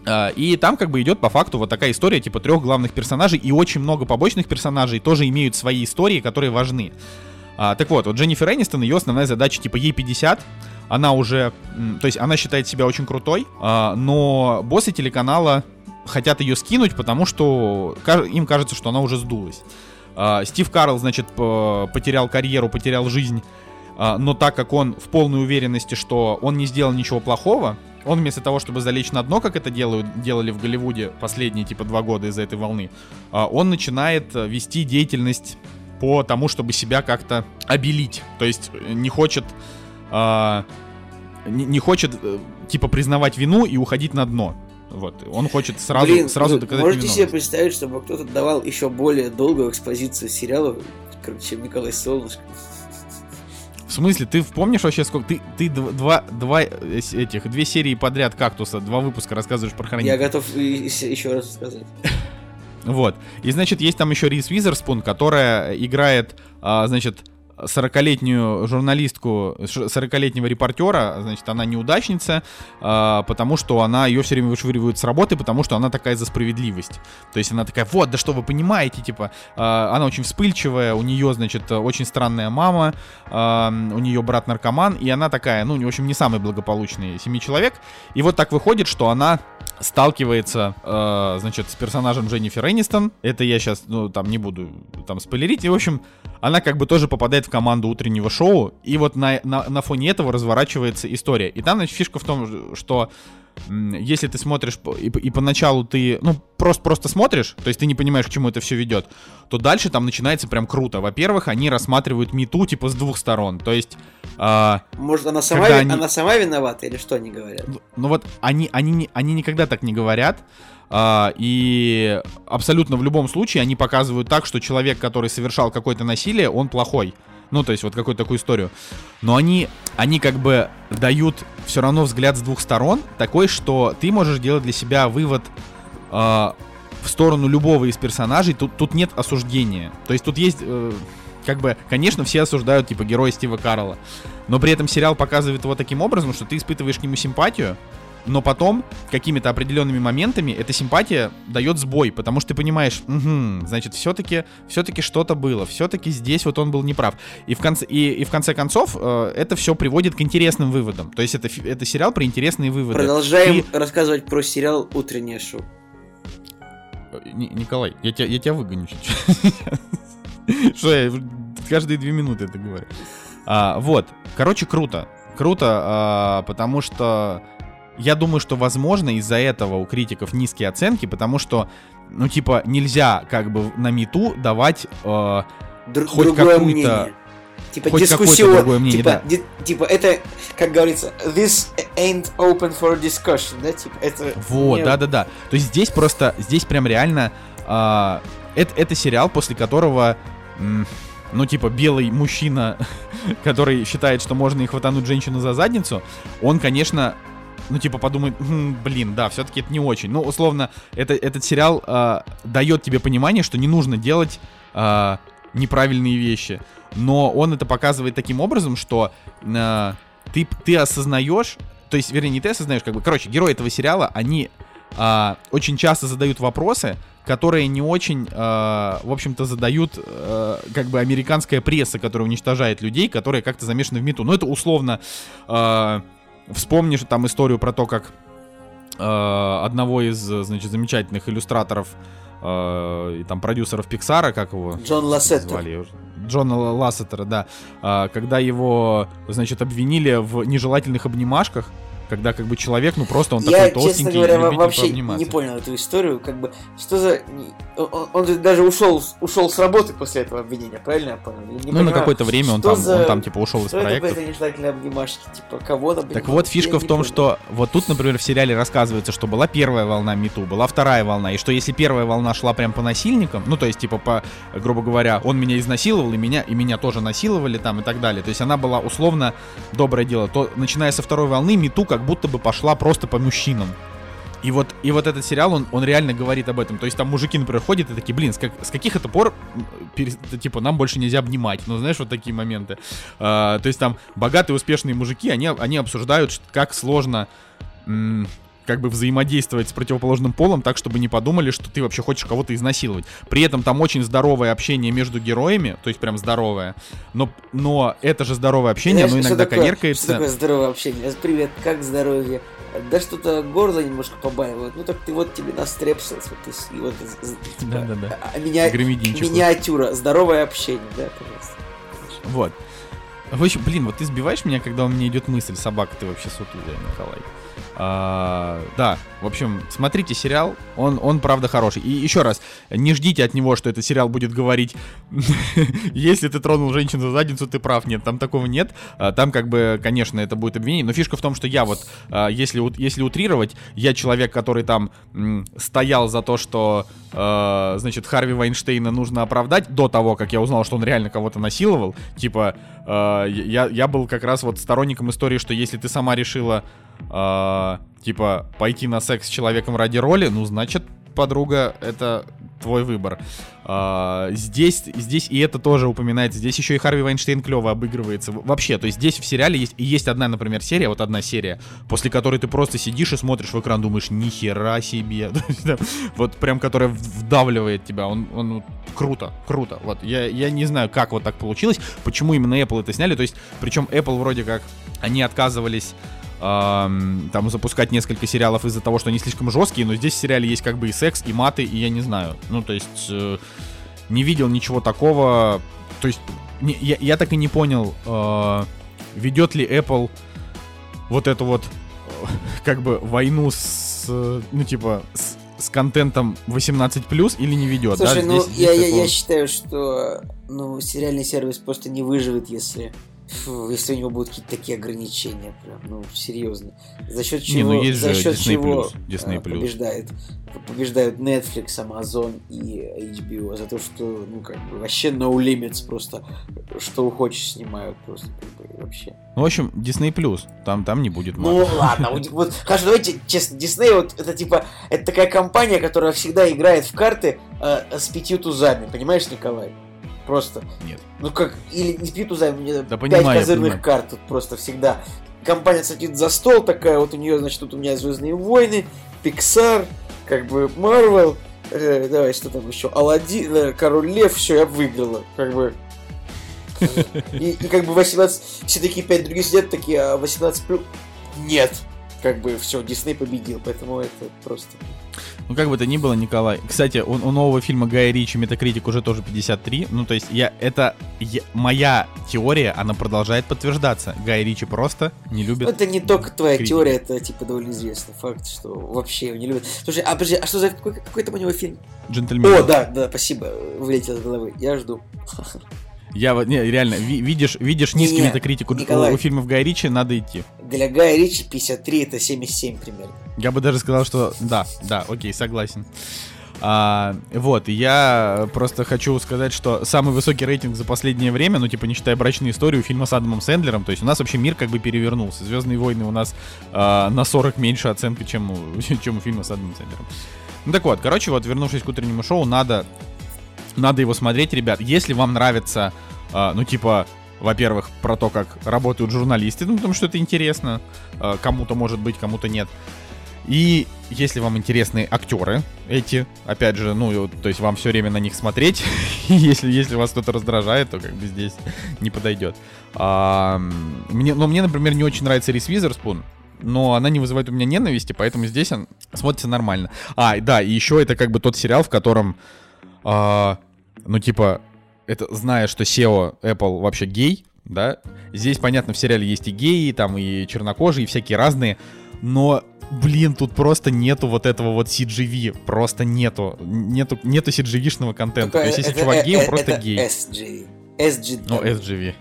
А, и там как бы идет по факту вот такая история, типа трех главных персонажей, и очень много побочных персонажей тоже имеют свои истории, которые важны. А, так вот, вот Дженнифер Энистон, ее основная задача, типа, ей 50, она уже, то есть она считает себя очень крутой, а, но боссы телеканала хотят ее скинуть, потому что им кажется, что она уже сдулась. А, Стив Карл, значит, потерял карьеру, потерял жизнь, а, но так как он в полной уверенности, что он не сделал ничего плохого, он вместо того, чтобы залечь на дно, как это делают, делали в Голливуде последние типа два года из-за этой волны, а, он начинает э, вести деятельность по тому, чтобы себя как-то обелить. То есть э, не хочет, а, не, не хочет э, типа признавать вину и уходить на дно. Вот, он хочет сразу, Блин, сразу доказать можете себе представить, чтобы кто-то давал еще более долгую экспозицию сериала, чем Николай Солнышко? В смысле, ты помнишь вообще сколько? Ты, ты дв- два, два э, этих, две серии подряд кактуса, два выпуска рассказываешь про Я хранителя. готов и с- еще раз сказать. Вот. И, значит, есть там еще Рис Визерспун, которая играет, а, значит, 40-летнюю журналистку, ш- 40-летнего репортера, значит, она неудачница, а, потому что она, ее все время вышвыривают с работы, потому что она такая за справедливость. То есть она такая, вот, да что вы понимаете, типа, а, она очень вспыльчивая, у нее, значит, очень странная мама, а, у нее брат наркоман, и она такая, ну, в общем, не самый благополучный семьи человек. И вот так выходит, что она сталкивается, э, значит, с персонажем Дженнифер Энистон. Это я сейчас, ну, там, не буду там спойлерить. И, в общем, она как бы тоже попадает в команду утреннего шоу. И вот на, на, на фоне этого разворачивается история. И там, значит, фишка в том, что если ты смотришь и, и поначалу ты, ну, просто, просто смотришь, то есть ты не понимаешь, к чему это все ведет, то дальше там начинается прям круто. Во-первых, они рассматривают мету, типа, с двух сторон. То есть... а, Может, она сама, они- она сама виновата или что они говорят? ну, Ну вот они, они, они никогда так не говорят. а, и абсолютно в любом случае они показывают так, что человек, который совершал какое-то насилие, он плохой. Ну, то есть вот какую-то такую историю. Но они, они как бы дают все равно взгляд с двух сторон, такой, что ты можешь делать для себя вывод а, в сторону любого из персонажей. Тут, тут нет осуждения. То есть тут есть... э, как бы, конечно, все осуждают, типа, героя Стива Карла. Но при этом сериал показывает его таким образом, что ты испытываешь к нему симпатию, но потом какими-то определенными моментами эта симпатия дает сбой, потому что ты понимаешь, «Мгм, значит, все-таки, все-таки что-то было, все-таки здесь вот он был неправ. И в конце, и, и в конце концов э, это все приводит к интересным выводам. То есть это, это сериал про интересные выводы. Продолжаем Ты- рассказывать про сериал «Утреннее шоу». Э, Ни- Николай, я тебя, я тебя выгоню чуть-чуть. Что я каждые две минуты это говорю. А, вот, короче, круто. Круто, а, потому что я думаю, что, возможно, из-за этого у критиков низкие оценки, потому что, ну, типа, нельзя как бы на мету давать... э, Дру- Хоть другое какую-то- мнение. Типа хоть дискуссион. другое мнение, типа, да. ди- типа это, как говорится, this ain't open for discussion, да? Типа это... Вот, не- да-да-да. То есть здесь просто, здесь прям реально... а, это, это сериал, после которого... м, ну, типа, белый мужчина, который считает, что можно и хватануть женщину за задницу, он, конечно, ну, типа, подумает, «М, блин, да, все-таки это не очень. Ну, условно, это, этот сериал а, дает тебе понимание, что не нужно делать а, неправильные вещи. Но он это показывает таким образом, что а, ты, ты осознаешь, то есть, вернее, не ты осознаешь, как бы, короче, герои этого сериала, они а, очень часто задают вопросы, которые не очень, а, в общем-то, задают, а, как бы, американская пресса, которая уничтожает людей, которые как-то замешаны в мету. Ну, это условно, а, вспомнишь там историю про то, как а, одного из, значит, замечательных иллюстраторов а, и там продюсеров Пиксара, как его Джон Лассетер. звали? Джона Лассетера, да. А, когда его, значит, обвинили в нежелательных обнимашках, когда как бы человек, ну просто он Я, такой честно толстенький, говоря, во- любитель вообще не понял эту историю, как бы, что за... Он, он же даже ушел, ушел с работы после этого обвинения, правильно я понял? Я Ну, на понимаю, какое-то время он там, за- он там типа ушел из Что это проекта. какая-то нежелательная обнимашки, типа, кого он Так вот, фишка Я в том, понял. что вот тут, например, в сериале рассказывается, что была первая волна Мету, была вторая волна, и что если первая волна шла прям по насильникам, ну, то есть, типа, по, грубо говоря, он меня изнасиловал, и меня, и меня тоже насиловали там и так далее, то есть она была условно доброе дело, то, начиная со второй волны, Мету как будто бы пошла просто по мужчинам. И вот, и вот этот сериал, он, он реально говорит об этом. То есть там мужики, например, ходят и такие, блин, с, как- с каких это пор, типа, нам больше нельзя обнимать. Ну, знаешь, вот такие моменты. А, то есть там богатые, успешные мужики, они, они обсуждают, как сложно как бы взаимодействовать с противоположным полом так, чтобы не подумали, что ты вообще хочешь кого-то изнасиловать. При этом там очень здоровое общение между героями, то есть прям здоровое, но, но это же здоровое общение, Знаешь, оно иногда такое- коверкается. Что такое здоровое общение? Привет, как здоровье? Да что-то горло немножко побаивает. Ну так ты вот тебе настрепсился. Вот, и вот, з- з- типа, Да-да-да. а- а меня, миниатюра. Здоровое общение, да, пожалуйста. Вот. В общем, блин, вот ты сбиваешь меня, когда у меня идет мысль, собака ты вообще сутулая, Николай. А, да, в общем, смотрите сериал, он, он правда хороший. И еще раз, не ждите от него, что этот сериал будет говорить, если ты тронул женщину за задницу, ты прав. Нет, там такого нет. А, Там как бы, конечно, это будет обвинение. Но фишка в том, что я вот, а, если, если утрировать, я человек, который там стоял за то, что, э, значит, Харви Вайнштейна нужно оправдать до того, как я узнал, что он реально кого-то насиловал. Типа, э, я, я был как раз вот сторонником истории, что если ты сама решила, э, типа, пойти на секс с человеком ради роли, ну, значит, подруга, это твой выбор. А, здесь, здесь и это тоже упоминается. Здесь еще и Харви Вайнштейн клево обыгрывается. Вообще, то есть здесь в сериале есть, есть одна, например, серия, вот одна серия, после которой ты просто сидишь и смотришь в экран, думаешь, нихера себе. Вот прям, которая вдавливает тебя. Он, он круто, круто. Вот я, я не знаю, как вот так получилось, почему именно Apple это сняли. То есть, причем Apple вроде как, они отказывались там запускать несколько сериалов из-за того, что они слишком жесткие, но здесь в сериале есть как бы и секс, и маты, и я не знаю. Ну, то есть, э, не видел ничего такого. То есть, не- я, я так и не понял, э, ведет ли Apple вот эту вот, э, как бы, войну с, ну, типа, с, с контентом 18+, или не ведет, Слушай, да? ну Здесь- я, здесь я, такого- я считаю, что ну, сериальный сервис просто не выживет, если, фу, если у него будут какие-то такие ограничения. Прям, ну, серьезно. За счет Не, чего, ну есть за же счет Disney+, чего Disney+. а, побеждает, побеждают Netflix, Amazon и HBO за то, что, ну, как бы, вообще no limits просто, что хочешь снимают просто, как бы, вообще. Ну, в общем, Disney+, там, там не будет Ну мата. ладно, вот, вот, хорошо, давайте честно, Дисней вот это типа, это такая компания, которая всегда играет в карты э, с пятью тузами, понимаешь, Николай? Просто. Нет. Ну как, или не тузами, не, Да пять понимаю, я козырных понимаю. карт тут просто всегда. Компания садит за стол такая, вот у нее, значит, тут у меня Звездные войны, Pixar, как бы Marvel, э, давай, что там еще, Алладин, э, Король Лев, все, я выиграла, как бы. И, и как бы 18, все такие пять другие сидят такие, а 18 плюс... Нет. Как бы все, Дисней победил, поэтому это просто... Ну, как бы то ни было, Николай. Кстати, у, у нового фильма Гая Ричи Метакритик уже тоже 53. Ну, то есть, я, это я- моя теория, она продолжает подтверждаться. Гай Ричи просто не Ну, любит. это не только твоя критики. теория, это типа довольно известный факт, что вообще его не любят. Слушай, а подожди, а что за какой, какой там у него фильм? Джентльмен. О, да, да, спасибо, вылетело из головы. Я жду. Я вот, не, реально, ви- видишь, видишь низкий Не-не, метакритик у, Николай. у фильмов Гая Ричи, надо идти. Для Гая Ричи 53 это 77 примерно. Я бы даже сказал, что да, да, окей, согласен. А, вот, я просто хочу сказать, что самый высокий рейтинг за последнее время, ну, типа, не считая брачную историю, фильма с Адамом Сэндлером, то есть у нас вообще мир как бы перевернулся. Звездные войны у нас а, на 40 меньше оценка, чем у, чем у фильма с Адамом Сэндлером. Ну так вот, короче, вот, вернувшись к утреннему шоу, надо, надо его смотреть, ребят. Если вам нравится, а, ну, типа, во-первых, про то, как работают журналисты, ну, потому что это интересно. А, кому-то может быть, кому-то нет. И если вам интересны актеры эти, опять же, ну, то есть вам все время на них смотреть, если, если вас кто-то раздражает, то как бы здесь не подойдет. А, мне, ну, мне, например, не очень нравится Рис Визерспун, но она не вызывает у меня ненависти, поэтому здесь он смотрится нормально. А, да, и еще это как бы тот сериал, в котором, а, ну, типа, это зная, что SEO Apple вообще гей, да. Здесь, понятно, в сериале есть и геи, там и чернокожие, и всякие разные, но блин, тут просто нету вот этого вот CGV, просто нету, нету, нету CGV-шного контента. Только То есть если это- чувак э- гей, он э- просто это гей. SG. SG. Ну, SGV.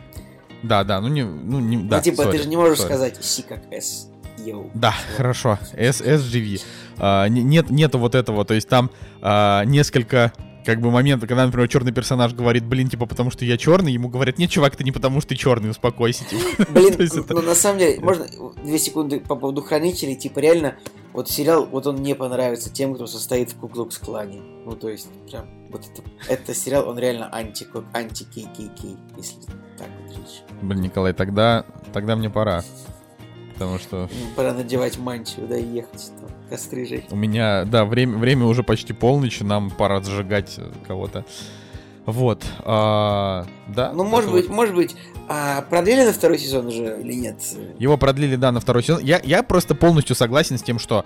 Да, да, ну не, ну не, да. ну, типа, sorry, ты же не можешь sorry. сказать C как S. Йоу. Да, хорошо. S SGV. А, не- нет, нету вот этого, то есть там а, несколько как бы моментов, когда, например, черный персонаж говорит, блин, типа, потому что я черный, ему говорят, нет, чувак, ты не потому что ты черный, успокойся, типа. Блин, ну на самом деле, можно две секунды по поводу хранителей, типа реально, вот сериал, вот он не понравится тем, кто состоит в Куклукс клане. Ну то есть, прям, вот это, это сериал, он реально анти анти кей кей кей если так вот речь. Блин, Николай, тогда, тогда мне пора. Потому что Пора надевать мантию, да, и ехать костры жечь. у меня, да, время, время уже почти полночь, нам пора сжигать э, кого-то. Вот. а, да. Ну, может быть, вот. может быть, а продлили на второй сезон уже или нет? Его продлили, да, на второй сезон. Я, я просто полностью согласен с тем, что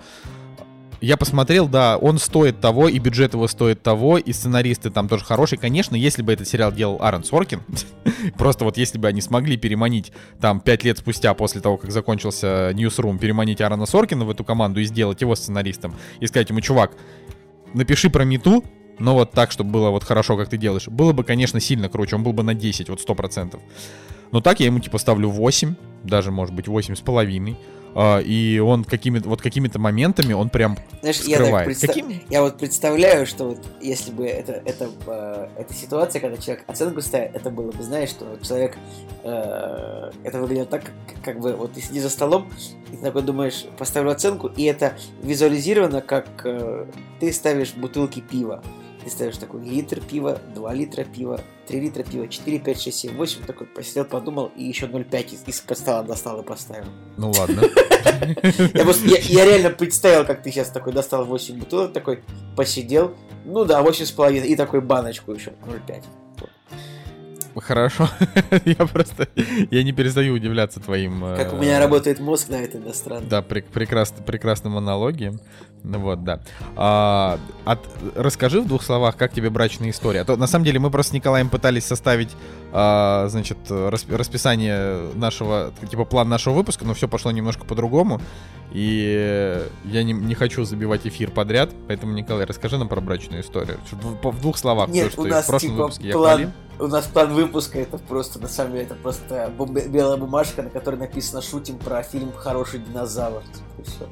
я посмотрел, да, он стоит того, и бюджет его стоит того, и сценаристы там тоже хорошие. Конечно, если бы этот сериал делал Аарон Соркин, просто вот если бы они смогли переманить там пять лет спустя после того, как закончился Newsroom, переманить Аарона Соркина в эту команду и сделать его сценаристом, и сказать ему, чувак, напиши про Мету, но вот так, чтобы было вот хорошо, как ты делаешь. Было бы, конечно, сильно круче, он был бы на 10, вот 100%. Но так я ему типа ставлю 8, даже может быть 8 с половиной. А, и он какими-то вот какими-то моментами он прям Знаешь, я, так скрывает. представ- Каким? я вот представляю, что вот если бы это, это, э, эта ситуация, когда человек оценку ставит, это было бы, знаешь, что человек, э, это выглядело так, как, как бы вот ты сидишь за столом, и ты такой думаешь, поставлю оценку, и это визуализировано, как э, ты ставишь бутылки пива. Ты ставишь такой литр пива, 2 литра пива, 3 литра пива, 4, 5, 6, 7, 8, такой посидел, подумал, и еще 0,5 из, из стола достал и поставил. Ну ладно. Я, просто, я реально представил, как ты сейчас такой достал 8 бутылок, такой посидел, ну да, 8,5, и такой баночку еще, 0,5. Хорошо. Я просто... Я не перестаю удивляться твоим... э, Как у меня работает мозг на это иностранно. Да, прек- прекрасно, прекрасным монологием. Ну вот, да. А, от- расскажи в двух словах, как тебе брачная история. А то, на самом деле мы просто с Николаем пытались составить, а, значит, расп- расписание нашего, типа план нашего выпуска, но все пошло немножко по-другому. И я не, не хочу забивать эфир подряд, поэтому, Николай, расскажи нам про брачную историю. В, в двух словах. Нет, потому у нас в прошлом типа выпуске я план, хвалил. у нас план выпуска это просто, на самом деле, это просто бом- белая бумажка, на которой написано «Шутим про фильм «Хороший динозавр». Типа.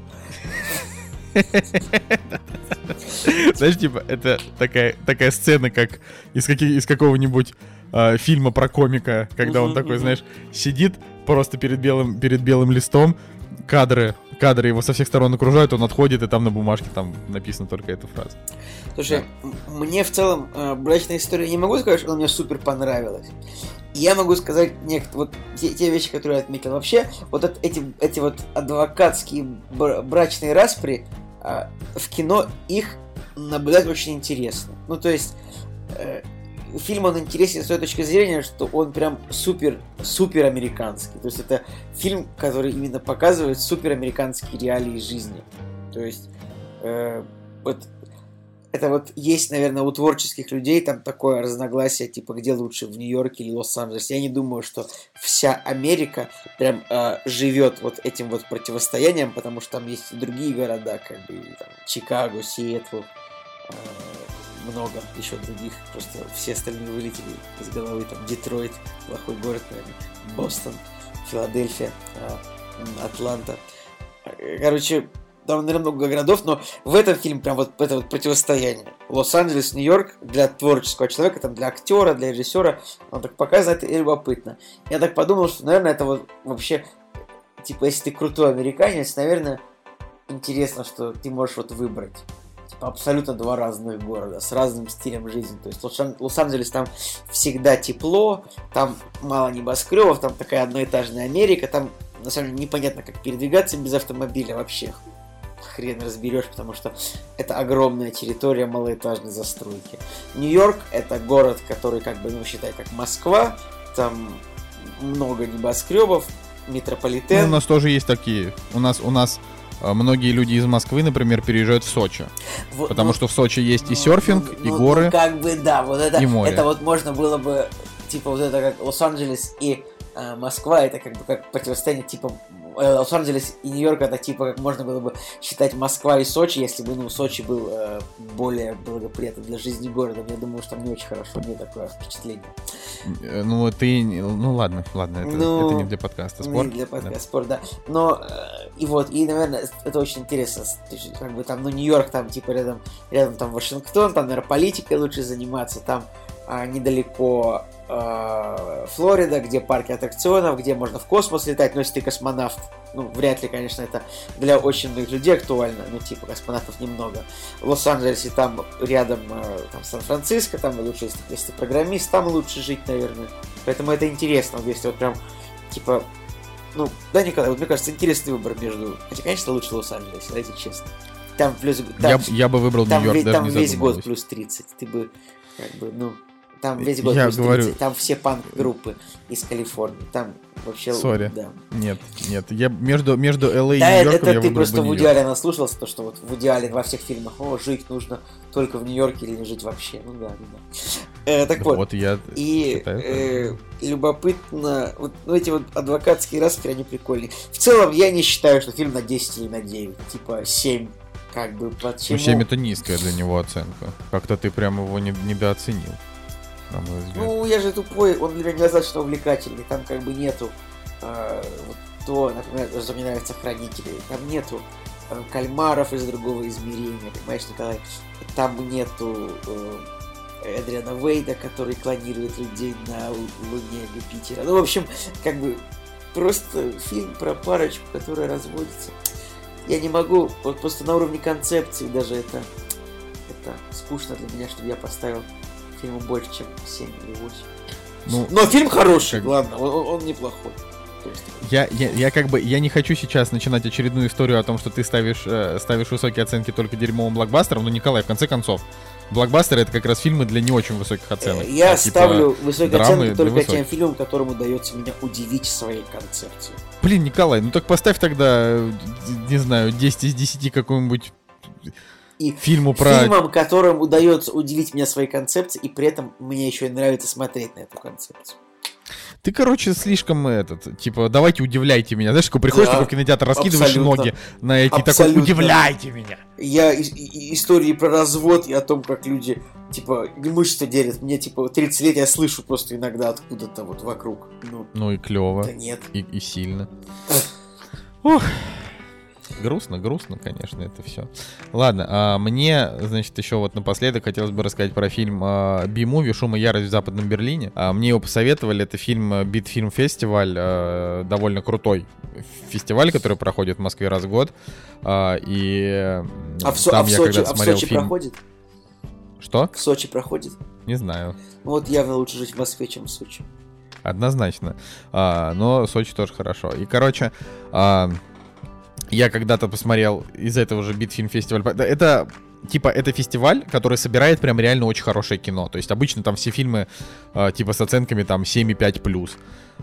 Знаешь, типа, это такая, такая сцена, как из, каких, из какого-нибудь а, фильма про комика, когда он такой, знаешь, сидит просто перед белым, перед белым листом, кадры, кадры его со всех сторон окружают, он отходит, и там на бумажке там написана только эта фраза. Слушай, м- мне в целом э, брачная история не могу сказать, что она мне супер понравилась. Я могу сказать нек- вот те, те вещи, которые я отметил. Вообще, вот от- эти, эти вот адвокатские бр- брачные распри а, в кино их наблюдать очень интересно. Ну, то есть, э, фильм он интересен с той точки зрения, что он прям супер, супер американский. То есть, это фильм, который именно показывает супер американские реалии жизни. То есть, э, вот это вот есть, наверное, у творческих людей там такое разногласие, типа, где лучше, в Нью-Йорке или Лос-Анджелесе. Я не думаю, что вся Америка прям э, живет вот этим вот противостоянием, потому что там есть и другие города, как бы, там, Чикаго, Сиэтл, э, много еще других, просто все остальные вылетели из головы, там, Детройт, плохой город, наверное, Бостон, Филадельфия, м, Атланта. Короче, там, наверное, много городов, но в этом фильме прям вот это вот противостояние. Лос-Анджелес, Нью-Йорк для творческого человека, там, для актера, для режиссера, он так показывает и любопытно. Я так подумал, что, наверное, это вот вообще, типа, если ты крутой американец, наверное, интересно, что ты можешь вот выбрать. Абсолютно два разных города с разным стилем жизни. То есть Лос- Лос-Анджелес там всегда тепло, там мало небоскребов, там такая одноэтажная Америка, там на самом деле непонятно, как передвигаться без автомобиля вообще. Хрен разберешь, потому что это огромная территория малоэтажной застройки. Нью-Йорк это город, который как бы, ну, считай, как Москва, там много небоскребов, Ну, метрополитен. у нас тоже есть такие. У нас, у нас многие люди из Москвы, например, переезжают в Сочи. Вот, Потому ну, что в Сочи есть и серфинг, ну, и ну, горы. ну, как бы да, вот это, и море. это вот можно было бы, типа вот это как Лос-Анджелес и а Москва это как бы как противостояние типа э, Лос-Анджелес и Нью-Йорк это типа как можно было бы считать Москва и Сочи, если бы ну Сочи был э, более благоприятным для жизни городом. Я думаю, что там не очень хорошо, мне такое впечатление. Э, Ну, ты... Ну, ладно, ладно, это, Ну, это не для подкаста. Спор. Не для Да. подкаста, спор, да. Но э, и вот, и, наверное, это очень интересно. Как бы там, ну, Нью-Йорк, там, типа, рядом, рядом там Вашингтон, там, наверное, политикой лучше заниматься, там а, недалеко э, Флорида, где парки аттракционов, где можно в космос летать, но если ты космонавт, ну, вряд ли, конечно, это для очень многих людей актуально, ну, типа, космонавтов немного. В Лос-Анджелесе там рядом э, там Сан-Франциско, там лучше, если, если ты программист, там лучше жить, наверное. Поэтому это интересно, если вот прям, типа, ну, да, Николай, вот мне кажется, интересный выбор между... Хотя, конечно, лучше Лос-Анджелес, давайте честно. Там плюс... Там, Я, я бы выбрал там, Нью-Йорк, ве- даже там весь год плюс 30. Ты бы, как бы, ну... Там весь год Я плюс 30. говорю- Там все панк-группы из Калифорнии. Там вообще... Sorry. Да. Нет, нет, я между, между LA и Да, это, Нью-Йорком это я ты просто в идеале наслушался, то, что вот в идеале во всех фильмах, о, жить нужно только в Нью-Йорке или не жить вообще. Ну да, да. Э, так вот, Вот я И считаю, э, любопытно, вот ну, эти вот адвокатские распри, они прикольные. В целом, я не считаю, что фильм на 10 или на 9, типа 7, как бы, почему? Ну, 7 это низкая для него оценка. Как-то ты прям его не- недооценил, на мой взгляд. Ну, я же тупой, он для меня недостаточно увлекательный, там как бы нету э, вот то, например, что мне нравится Хранители, там нету э, кальмаров из другого измерения, понимаешь, Николай? Там нету э, Эдриана Вейда, который клонирует людей на Лу- Луне Юпитера. Ну, в общем, как бы просто фильм про парочку, которая разводится. Я не могу, вот просто на уровне концепции даже это, это скучно для меня, чтобы я поставил фильму больше, чем 7 или 8. Ну, Но фильм хороший, Как- ладно, он, он- неплохой. Я, я, я как бы, я не хочу сейчас начинать очередную историю о том, что ты ставишь, э, ставишь высокие оценки только дерьмовым блокбастерам, но, Николай, в конце концов, блокбастеры это как раз фильмы для не очень высоких оценок. э, я А, типа, ставлю высокие драмы оценки только высоких. тем фильмам, которым удается меня удивить своей концепцией. Блин, Николай, ну так поставь тогда, э, не знаю, 10 из 10 какому-нибудь И фильму про... Фильмам, которым удается удивить меня своей концепцией, и при этом мне еще и нравится смотреть на эту концепцию. Ты, короче, слишком этот, типа, давайте удивляйте меня. Знаешь, такой приходишь Да, такой в кинотеатр, раскидываешь абсолютно. ноги на эти, и такой, Абсолютно. удивляйте меня. Я и- и- истории про развод и о том, как люди, типа, имущество делят. Мне, типа, 30 лет я слышу просто иногда откуда-то вот вокруг. Ну, Ну и клево. да нет. И, и сильно. Ох. Грустно, грустно, конечно, это все. Ладно, а, мне, значит, еще вот напоследок хотелось бы рассказать про фильм а, Би-муви «Шум и ярость в Западном Берлине». А, Мне его посоветовали, это фильм а, Битфильм Фестиваль, а, довольно крутой фестиваль, который проходит в Москве раз в год. А, И А в, Со- там а в я Сочи, когда-то а в смотрел Сочи фильм... проходит? Что? В Сочи проходит? Не знаю. Ну вот явно лучше жить в Москве, чем в Сочи. Однозначно. А, но Сочи тоже хорошо. И, короче, а, я когда-то посмотрел из этого же Битфильм фестиваль. Это типа это фестиваль, который собирает прям реально очень хорошее кино. То есть обычно там все фильмы а, типа с оценками там 7,5 плюс.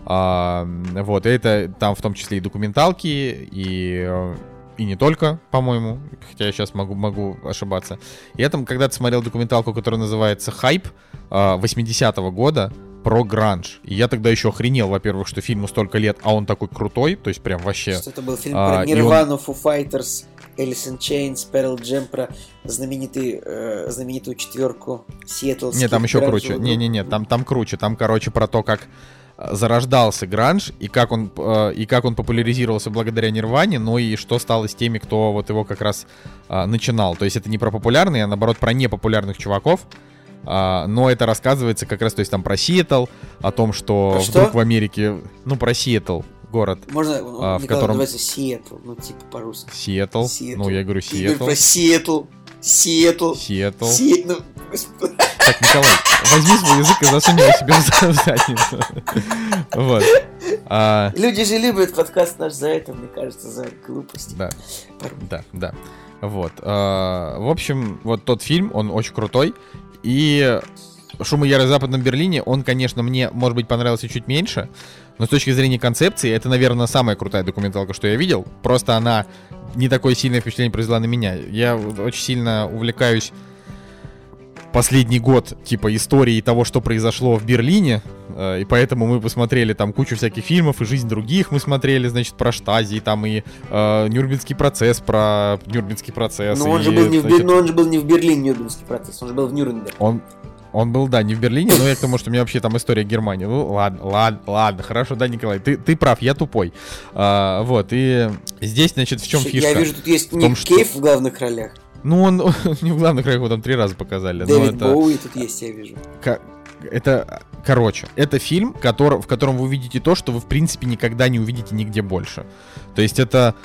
А, вот, и это там в том числе и документалки, и, э, и не только, по-моему, хотя я сейчас могу, могу ошибаться. Я там когда-то смотрел документалку, которая называется «Хайп» а, 80-го года про гранж. И я тогда еще охренел, во-первых, что фильму столько лет, а он такой крутой, то есть прям вообще... Что это был фильм А, про он- Нирвану, Foo Fighters, Alice in Chains, Pearl Jam, про знаменитый, э, знаменитую четверку Сиэтл. Не, там еще круче. Не-не-не, там, там круче. Там, короче, про то, как э, зарождался гранж и как он э, и как он популяризировался благодаря Нирване, ну и что стало с теми, кто вот его как раз э, начинал. То есть это не про популярные, а наоборот про непопулярных чуваков. А, но это рассказывается как раз, то есть там про Сиэтл, о том, что вдруг что? в Америке, ну про Сиэтл, город Можно, А, а, в Николай, котором- называется Сиэтл, ну типа по-русски. Сиэтл, Сиэтл. ну я говорю Сиэтл, про Сиэтл. Сиэтл. Сиэтл. Си- ну. Так, Николай, возьми свой язык и засунь его себе в задницу. Вот. А, Люди же любят подкаст наш за это, мне кажется, за глупости. Да, да, да. Вот. а, В общем, вот тот фильм, он очень крутой. И «Шум ярость в Западном Берлине», он, конечно, мне, может быть, понравился чуть меньше. Но с точки зрения концепции, это, наверное, самая крутая документалка, что я видел. Просто она не такое сильное впечатление произвела на меня. Я очень сильно увлекаюсь последний год, типа, историей того, что произошло в Берлине. э, и поэтому мы посмотрели там кучу всяких фильмов, и «Жизнь других» мы смотрели, значит, про Штази, там и э, Нюрнбергский процесс, про Нюрнбергский процесс. Но Ну, он, и, же был не в, значит, Бер- но он же был не в Берлине, Нюрнбергский процесс, он же был в Нюрнберге. Он, он был, да, не в Берлине, но я к тому, что у меня вообще там история Германии. Ну, ладно, ладно, ладно, хорошо, да, Николай, ты, ты прав, я тупой. А, вот, и здесь, значит, в чем Я фишка? вижу, тут есть Ник что- Кейв в главных ролях. Ну, он, он не в главных ролях, его там три раза показали. Дэвид это, Боуи тут есть, я вижу. ка- это, короче, это фильм, который, в котором вы увидите то, что вы, в принципе, никогда не увидите нигде больше. То есть это...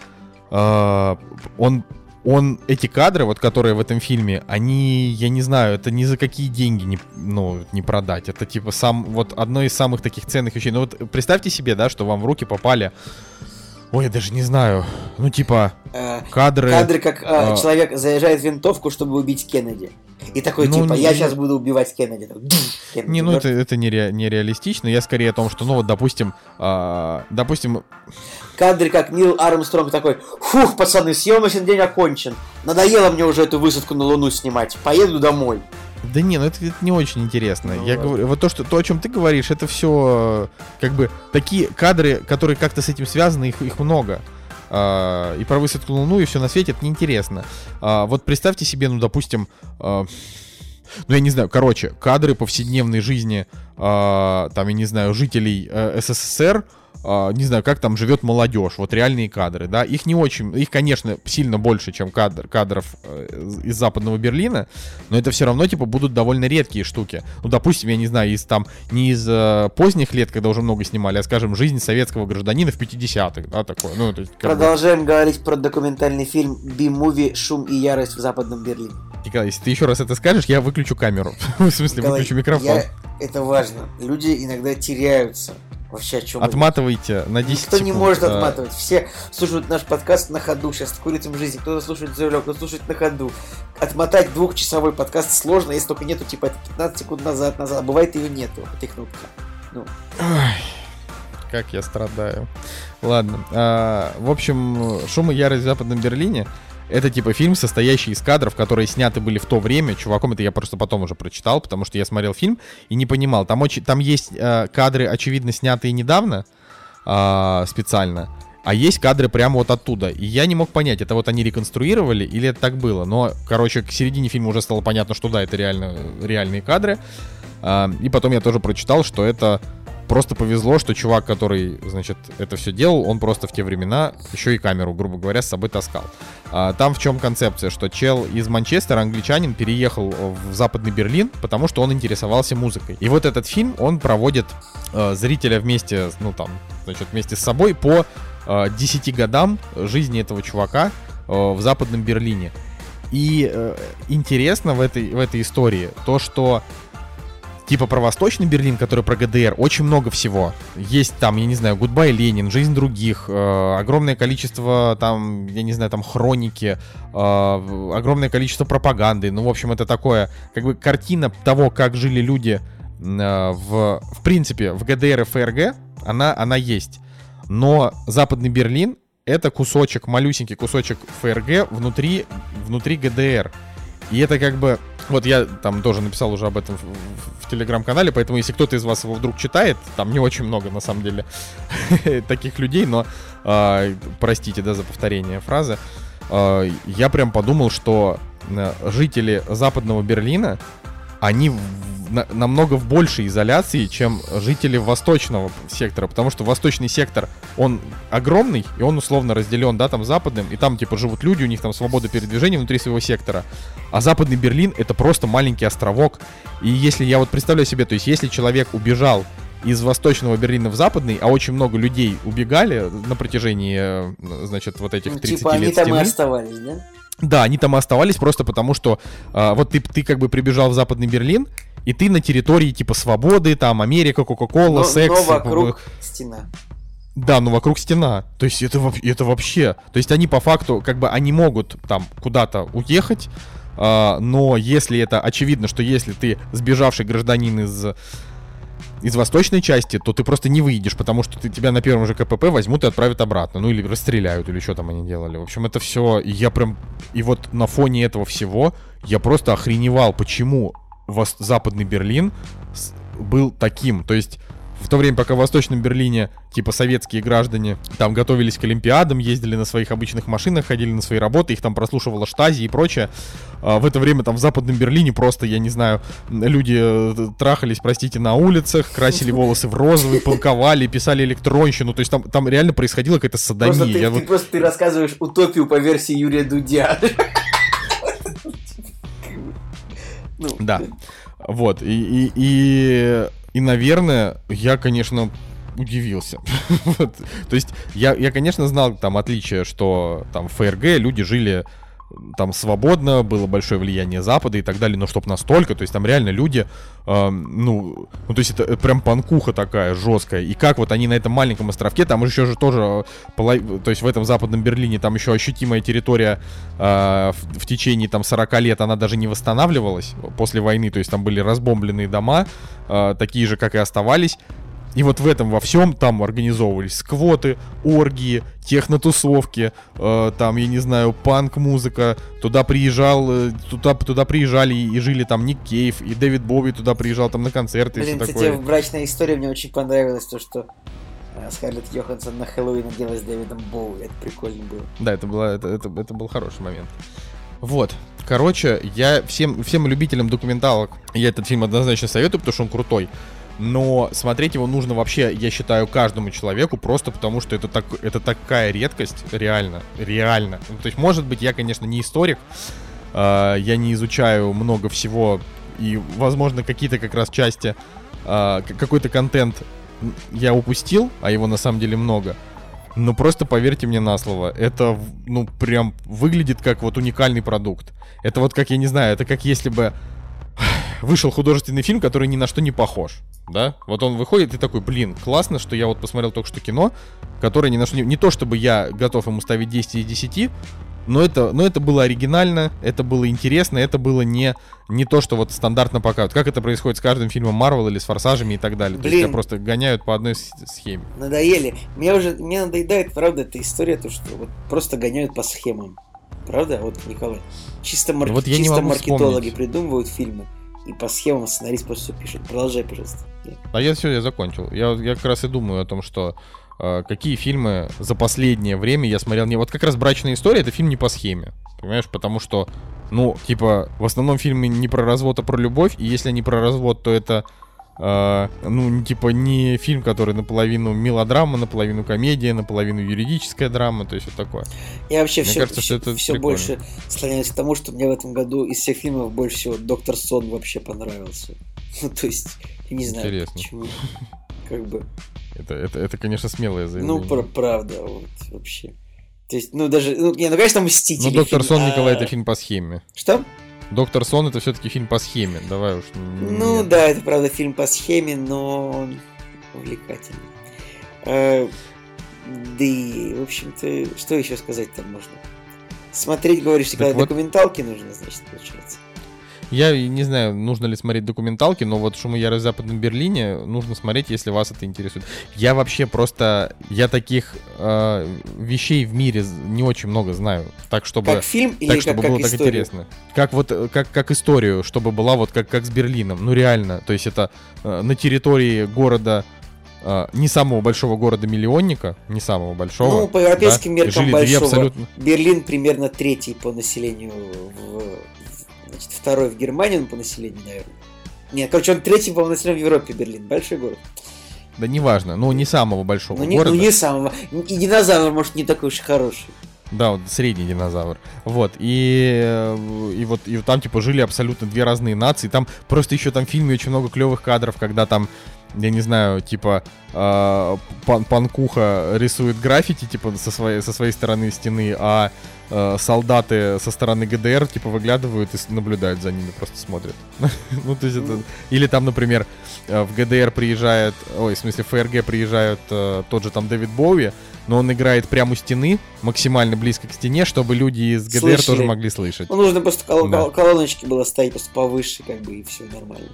э, он он, эти кадры, вот которые в этом фильме, они, я не знаю, это ни за какие деньги не, ну, не продать. Это типа сам, вот одно из самых таких ценных вещей. Ну вот представьте себе, да, что вам в руки попали, ой, я даже не знаю, ну типа Э, кадры... Кадры, как э, а. человек заезжает в винтовку, чтобы убить Кеннеди. И такой, Ну, типа, не- я сейчас буду убивать Кеннеди. Кеннеди Не, ну это, это нере- нереалистично. Я скорее о том, что, ну вот, допустим, а, допустим, Кадры, как Нил Армстронг такой, фух, пацаны, съемочный день окончен. Надоело мне уже эту высадку на Луну снимать. Поеду домой. Да не, ну это, это не очень интересно. Ну Я ладно. говорю, вот то, что то, о чем ты говоришь, это все как бы такие кадры, которые как-то с этим связаны, их, их много. А, и про высадку на Луну, и все на свете, это неинтересно. А, вот представьте себе, ну, допустим, а, ну, я не знаю, короче, кадры повседневной жизни, а, там, я не знаю, жителей э, СССР, а, не знаю, как там живет молодежь, вот реальные кадры, да, их не очень, их, конечно, сильно больше, чем кадр, кадров э, из- западного Берлина, но это все равно, типа, будут довольно редкие штуки. Ну, допустим, я не знаю, из там, не из э, поздних лет, когда уже много снимали, а, скажем, жизнь советского гражданина в 50-х, да, такое, ну, то есть, как бы- Продолжаем говорить про документальный фильм Би-муви «Шум и ярость в Западном Берлине». Николай, если ты еще раз это скажешь, я выключу камеру, в смысле, Николай, выключу микрофон. я- Это важно. Люди иногда теряются. Вообще о чем Отматывайте на 10 Никто не секунд, может э, отматывать. Все слушают наш подкаст на ходу. Сейчас такой ритм жизни. Кто-то слушает за кто-то слушает на ходу. Отмотать двухчасовой подкаст сложно, если только нету, типа, это 15 секунд назад, назад. А бывает ее нету, этой кнопки. Ай, как я страдаю. Ладно. а, в общем, «Шум и ярость в Западном Берлине» это типа фильм, состоящий из кадров, которые сняты были в то время. Чуваком это я просто потом уже прочитал, потому что я смотрел фильм и не понимал. Там, очень, там есть э, кадры, очевидно, снятые недавно а, специально. А есть кадры прямо вот оттуда. И я не мог понять, это вот они реконструировали или это так было. Но, короче, к середине фильма уже стало понятно, что да, это реально реальные кадры. А, и потом я тоже прочитал, что это просто повезло, что чувак, который, значит, это все делал, он просто в те времена еще и камеру, грубо говоря, с собой таскал. А, там в чем концепция, что чел из Манчестера, англичанин, переехал в Западный Берлин, потому что он интересовался музыкой. И вот этот фильм, он проводит э, зрителя вместе, ну там, значит, вместе с собой по э, 10 годам жизни этого чувака э, в Западном Берлине. И э, интересно в этой, в этой истории то, что типа про Восточный Берлин, который про ГДР, очень много всего. Есть там, я не знаю, Goodbye Ленин, Жизнь других, э, огромное количество там, я не знаю, там хроники, э, огромное количество пропаганды. Ну, в общем, это такое, как бы картина того, как жили люди э, в, в принципе, в ГДР и ФРГ, она, она есть. Но Западный Берлин это кусочек, малюсенький кусочек ФРГ внутри, внутри ГДР. И это как бы... Вот я там тоже написал уже об этом в, в- телеграм-канале, поэтому если кто-то из вас его вдруг читает, там не очень много на самом деле таких людей, но а, простите, да, за повторение фразы. а, я прям подумал, что э, жители западного Берлина, они в- на- намного в большей изоляции, чем жители восточного сектора, потому что восточный сектор, он огромный, и он условно разделен, да, там западным, и там типа живут люди, у них там свобода передвижения внутри своего сектора. А западный Берлин это просто маленький островок. И если я вот представляю себе, то есть если человек убежал из восточного Берлина в западный, а очень много людей убегали на протяжении, э, значит, вот этих Ну, 30 типа они лет там и стены. оставались, да? Да, они там и оставались просто потому, что а, вот ты, ты как бы прибежал в Западный Берлин, и ты на территории типа свободы, там Америка, Кока-Кола, Но, секс. но вокруг стена. Да, ну вокруг стена. То есть это, это вообще... То есть они по факту, как бы, они могут там куда-то уехать, а, но если это очевидно, что если ты сбежавший гражданин из из восточной части, то ты просто не выйдешь, потому что ты, тебя на первом же КПП возьмут и отправят обратно. Ну или расстреляют, или что там они делали. В общем, это все... Я прям... И вот на фоне этого всего я просто охреневал, почему Западный Берлин был таким. То есть в то время, пока в Восточном Берлине, типа, советские граждане там готовились к Олимпиадам, ездили на своих обычных машинах, ходили на свои работы, их там прослушивала штази и прочее. А в это время там в Западном Берлине просто, я не знаю, люди э, трахались, простите, на улицах, красили волосы в розовый, панковали, писали электронщину. То есть там, там реально происходила какая-то садомия. Просто ты, Я ты вот- просто ты рассказываешь утопию по версии Юрия Дудя. Да. Вот, и, и, и, и, наверное, я, конечно, удивился. То есть я, я, конечно, знал там отличие, что там в ФРГ люди жили там свободно, было большое влияние Запада и так далее, но чтоб настолько, то есть там реально люди, эм, ну, ну, то есть это, прям панкуха такая жесткая, и как вот они на этом маленьком островке, там еще же тоже, э, то есть в этом западном Берлине там еще ощутимая территория э, в, в течение там 40 лет, она даже не восстанавливалась после войны, то есть там были разбомбленные дома, э, такие же, как и оставались, и вот в этом во всем там организовывались сквоты, оргии, технотусовки, э, там, я не знаю, панк-музыка. Туда приезжал, э, туда, туда приезжали и, и жили там Ник Кейв, и Дэвид Боуи туда приезжал там на концерты Блин, и все кстати, такое. в брачной истории мне очень понравилось то, что э, Скарлетт Йоханссон на Хэллоуин оделась с Дэвидом Боуи. Это прикольно было. Да, это, было, это, это, это был хороший момент. Вот. Короче, я всем, всем любителям документалок, я этот фильм однозначно советую, потому что он крутой. Но смотреть его нужно вообще, я считаю, каждому человеку, просто потому что это, так, это такая редкость, реально, реально. Ну, то есть, может быть, я, конечно, не историк, э, я не изучаю много всего, и, возможно, какие-то как раз части, э, какой-то контент я упустил, а его на самом деле много. Ну просто поверьте мне на слово, это ну прям выглядит как вот уникальный продукт. Это вот как я не знаю, это как если бы вышел художественный фильм, который ни на что не похож, да? Вот он выходит и такой, блин, классно, что я вот посмотрел только что кино, которое ни на что не... Не то чтобы я готов ему ставить 10 из 10, но это, но это было оригинально, это было интересно, это было не, не то, что вот стандартно показывают. Как это происходит с каждым фильмом Марвел или с Форсажами и так далее. То есть Блин. тебя просто гоняют по одной схеме. Надоели. Мне уже, мне надоедает, правда, эта история, то, что вот просто гоняют по схемам. Правда, вот, Николай? Чисто, марк- Вот я чисто маркетологи вспомнить. придумывают фильмы. И по схемам сценарист просто все пишет. Продолжай, пожалуйста. А я все, я закончил. Я, я как раз и думаю о том, что э, какие фильмы за последнее время я смотрел. Не, вот как раз «Брачная история» — это фильм не по схеме. Понимаешь? Потому что, ну, типа, в основном фильмы не про развод, а про любовь. И если не про развод, то это, э, ну, типа, не фильм, который наполовину мелодрама, наполовину комедия, наполовину юридическая драма. То есть вот такое. Я вообще Мне все, кажется, что все, это прикольно. больше склоняюсь к тому, что мне в этом году из всех фильмов больше всего Доктор Сон вообще понравился. Ну, то есть, я не знаю, Интересно. почему. Как бы, Это, это, это конечно, смелое заявление. ну, пр- правда, вот, вообще. То есть, ну, даже, ну, не, ну, конечно, Мстители. Ну, «Доктор фильм, Сон», а- Николай, это фильм по схеме. Что? «Доктор Сон» — это все-таки фильм по схеме. Давай уж. Ну нет. да, это правда фильм по схеме, но он увлекательный. Э, Да и, в общем-то, что еще сказать там можно? Смотреть, говоришь, Так когда вот- документалки нужно, значит, получается. Я не знаю, нужно ли смотреть документалки, но вот «Шум и ярость в Западном Берлине» нужно смотреть, если вас это интересует. Я вообще просто... Я таких э, вещей в мире не очень много знаю. Так, чтобы... Как фильм или так, как, чтобы как было так историю? интересно. Как вот, э, как, как историю, чтобы была вот как, как с Берлином. Ну, реально. То есть это э, на территории города, э, не самого большого города-миллионника, не самого большого. Ну, по европейским да, меркам жили большого. абсолютно... Берлин примерно третий по населению, в- значит, второй в Германии он по населению, наверное. Нет, короче, он третий по населению в Европе, Берлин. Большой город. Да неважно, ну, не самого большого Ну не, города. ну, не самого. И динозавр, может, не такой уж и хороший. Да, вот средний динозавр. Вот. И, э, и вот и там, типа, жили абсолютно две разные нации. Там просто еще там в фильме очень много клевых кадров, когда там, я не знаю, типа, э, пан- панкуха рисует граффити, типа, со своей, со своей стороны стены, а э, солдаты со стороны ГДР, типа, выглядывают и наблюдают за ними, просто смотрят. Ну, то есть это... Или там, например, э, в ГДР приезжает, ой, в смысле, в ФРГ приезжает э, тот же там Дэвид Боуи, но он играет прямо у стены, максимально близко к стене, чтобы люди из ГДР Слышали. тоже могли слышать. Ну, нужно просто кол- Да. кол- колоночки было ставить просто повыше, как бы, и все нормально.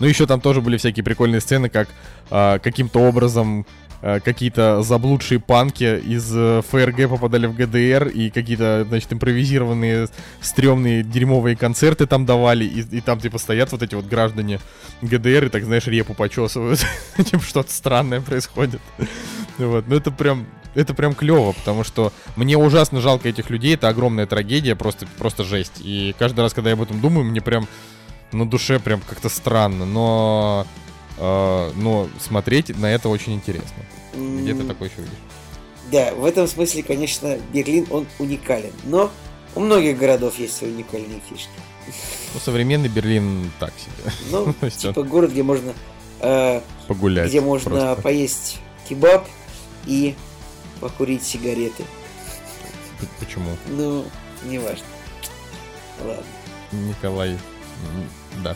Ну, еще там тоже были всякие прикольные сцены, как а, каким-то образом э, какие-то заблудшие панки из э, ФРГ попадали в ГДР, и какие-то, значит, импровизированные стрёмные дерьмовые концерты там давали, и, и там, типа, стоят вот эти вот граждане ГДР и, так, знаешь, репу почесывают. Типа, что-то странное происходит. Вот, ну это прям, это прям клево, потому что мне ужасно жалко этих людей, это огромная трагедия, просто, просто жесть. И каждый раз, когда я об этом думаю, мне прям на душе прям как-то странно, но, но смотреть на это очень интересно. Где ты такой еще видишь? Да, в этом смысле, конечно, Берлин, он уникален. Но у многих городов есть свои уникальные фишки. Ну, современный Берлин так себе. Ну, типа город, где можно... Э, Погулять. Где можно просто. поесть кебаб и покурить сигареты. Почему? Ну, не важно. Ладно. Николай, да.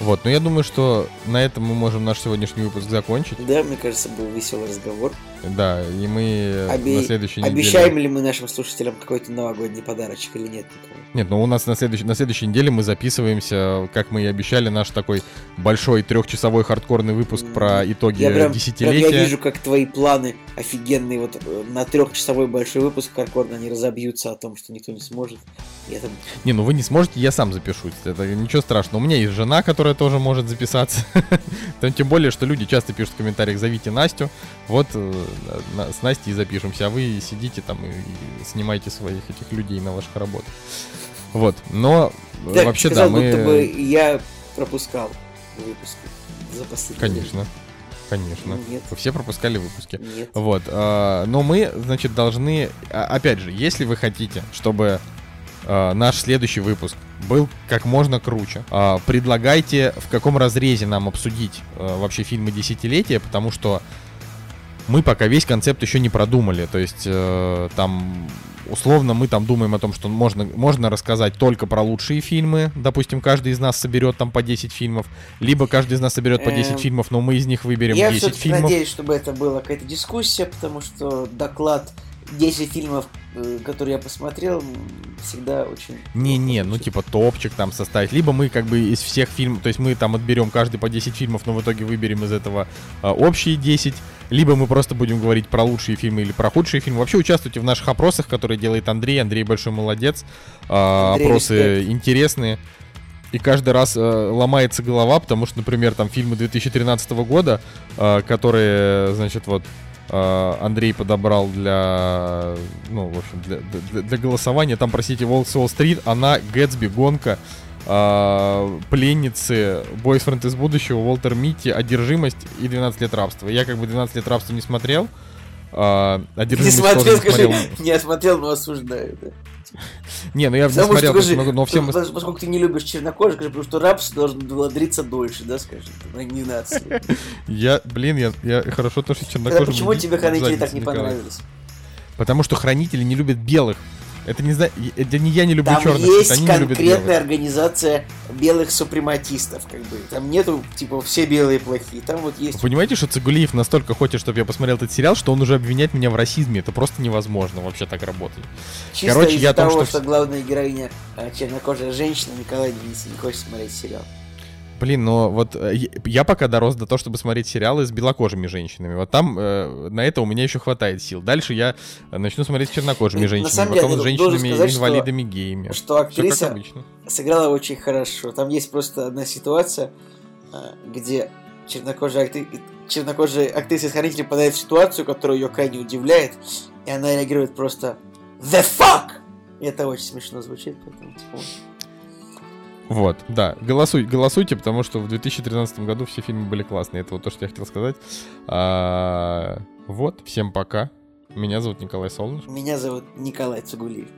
Вот, но я думаю, что на этом мы можем наш сегодняшний выпуск закончить. Да, мне кажется, был веселый разговор. Да, и мы Оби... на следующей неделе... Обещаем ли мы нашим слушателям какой-то новогодний подарочек или нет? Никого? Нет, ну у нас на следующей, на следующей неделе мы записываемся, как мы и обещали, наш такой большой трехчасовой хардкорный выпуск про итоги я прям, десятилетия. Прям я вижу, как твои планы офигенные, вот э, на трехчасовой большой выпуск хардкорно они разобьются о том, что никто не сможет. Я там... Не, ну вы не сможете, я сам запишусь. Это ничего страшного. У меня есть жена, которая тоже может записаться. Тем более, что люди часто пишут в комментариях, зовите Настю. Вот э, с Настей запишемся, а вы сидите там и снимаете своих этих людей на ваших работах. Вот, но э, так, вообще сказал, да, мы... будто бы я пропускал выпуски за последние Конечно. Конечно. Нет. Вы все пропускали выпуски. Нет. Вот. Э, но мы, значит, должны. А, опять же, если вы хотите, чтобы э, наш следующий выпуск был как можно круче, предлагайте, в каком разрезе нам обсудить э, вообще фильмы десятилетия, потому что мы пока весь концепт еще не продумали. То есть э, там условно мы там думаем о том, что можно, можно рассказать только про лучшие фильмы. Допустим, каждый из нас соберет там по 10 фильмов. Либо каждый из нас соберет по 10 эм, фильмов, но мы из них выберем я 10 фильмов. Я надеюсь, чтобы это была какая-то дискуссия, потому что доклад 10 фильмов, э, которые я посмотрел, всегда очень... Не-не, ну типа топчик там составить. Либо мы как бы из всех фильмов, то есть мы там отберем каждый по 10 фильмов, но в итоге выберем из этого а, общие 10. Либо мы просто будем говорить про лучшие фильмы или про худшие фильмы. Вообще участвуйте в наших опросах, которые делает Андрей. Андрей большой молодец. А, Андрей, опросы респект. интересные. И каждый раз э, ломается голова, потому что, например, там фильмы 2013 года, э, которые, значит, вот э, Андрей подобрал для, ну, в общем, для, для, для голосования. Там, простите, Волк Уолл-стрит, она, Гэтсби, гонка, э, пленницы, бойсфренд из будущего, Уолтер Митти, одержимость и 12 лет рабства. Я как бы 12 лет рабства не смотрел. Э, не смотрел, скажи, смотрел. не смотрел, но осуждаю. Да. Не, ну я Потому не смотрел, что, скажи, но всем... Поскольку ты не любишь чернокожих, потому что рабство должно было длиться дольше, да, скажем, не нации. Я, блин, я, я хорошо то, что чернокожим... Почему тебе хранители так не понравились? Потому что хранители не любят белых. Это не, знаю, это не я не люблю Там черных, есть они конкретная организация белых супрематистов, как бы. Там нету, типа, все белые плохие. Там вот есть... Вы понимаете, что Цигулиев настолько хочет, чтобы я посмотрел этот сериал, что он уже обвиняет меня в расизме. Это просто невозможно вообще так работать. Чисто Короче, я того, том, что... что главная героиня а, чернокожая женщина, Николай Денис не хочет смотреть сериал. Блин, но вот э, я пока дорос до того, чтобы смотреть сериалы с белокожими женщинами. Вот там э, на это у меня еще хватает сил. Дальше я начну смотреть с чернокожими женщинами, потом деле, с женщинами-инвалидами, геями. Что актриса сыграла очень хорошо. Там есть просто одна ситуация, э, где чернокожая, актри... чернокожая актриса-хранитель попадает в ситуацию, которая ее крайне удивляет, и она реагирует просто «The fuck!» И это очень смешно звучит, поэтому типа... Вот, да, голосуй, голосуйте, потому что в 2013 году все фильмы были классные. Это вот то, что я хотел сказать. А, вот, всем пока. Меня зовут Николай Солнышко. Меня зовут Николай Цугулиев.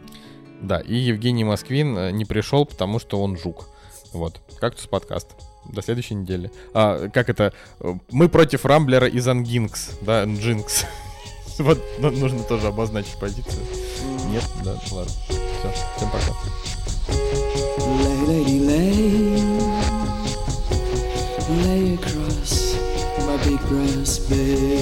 Да, и Евгений Москвин э, не пришел, потому что он жук. Вот, кактус подкаст. До следующей недели. А, как это? Мы против Рамблера из Ангинкс, да, Джинкс. Вот ну, нужно тоже обозначить позицию. Нет, да, ладно. Все, всем пока. Lay, lady, lay. Lay across my big grass bed.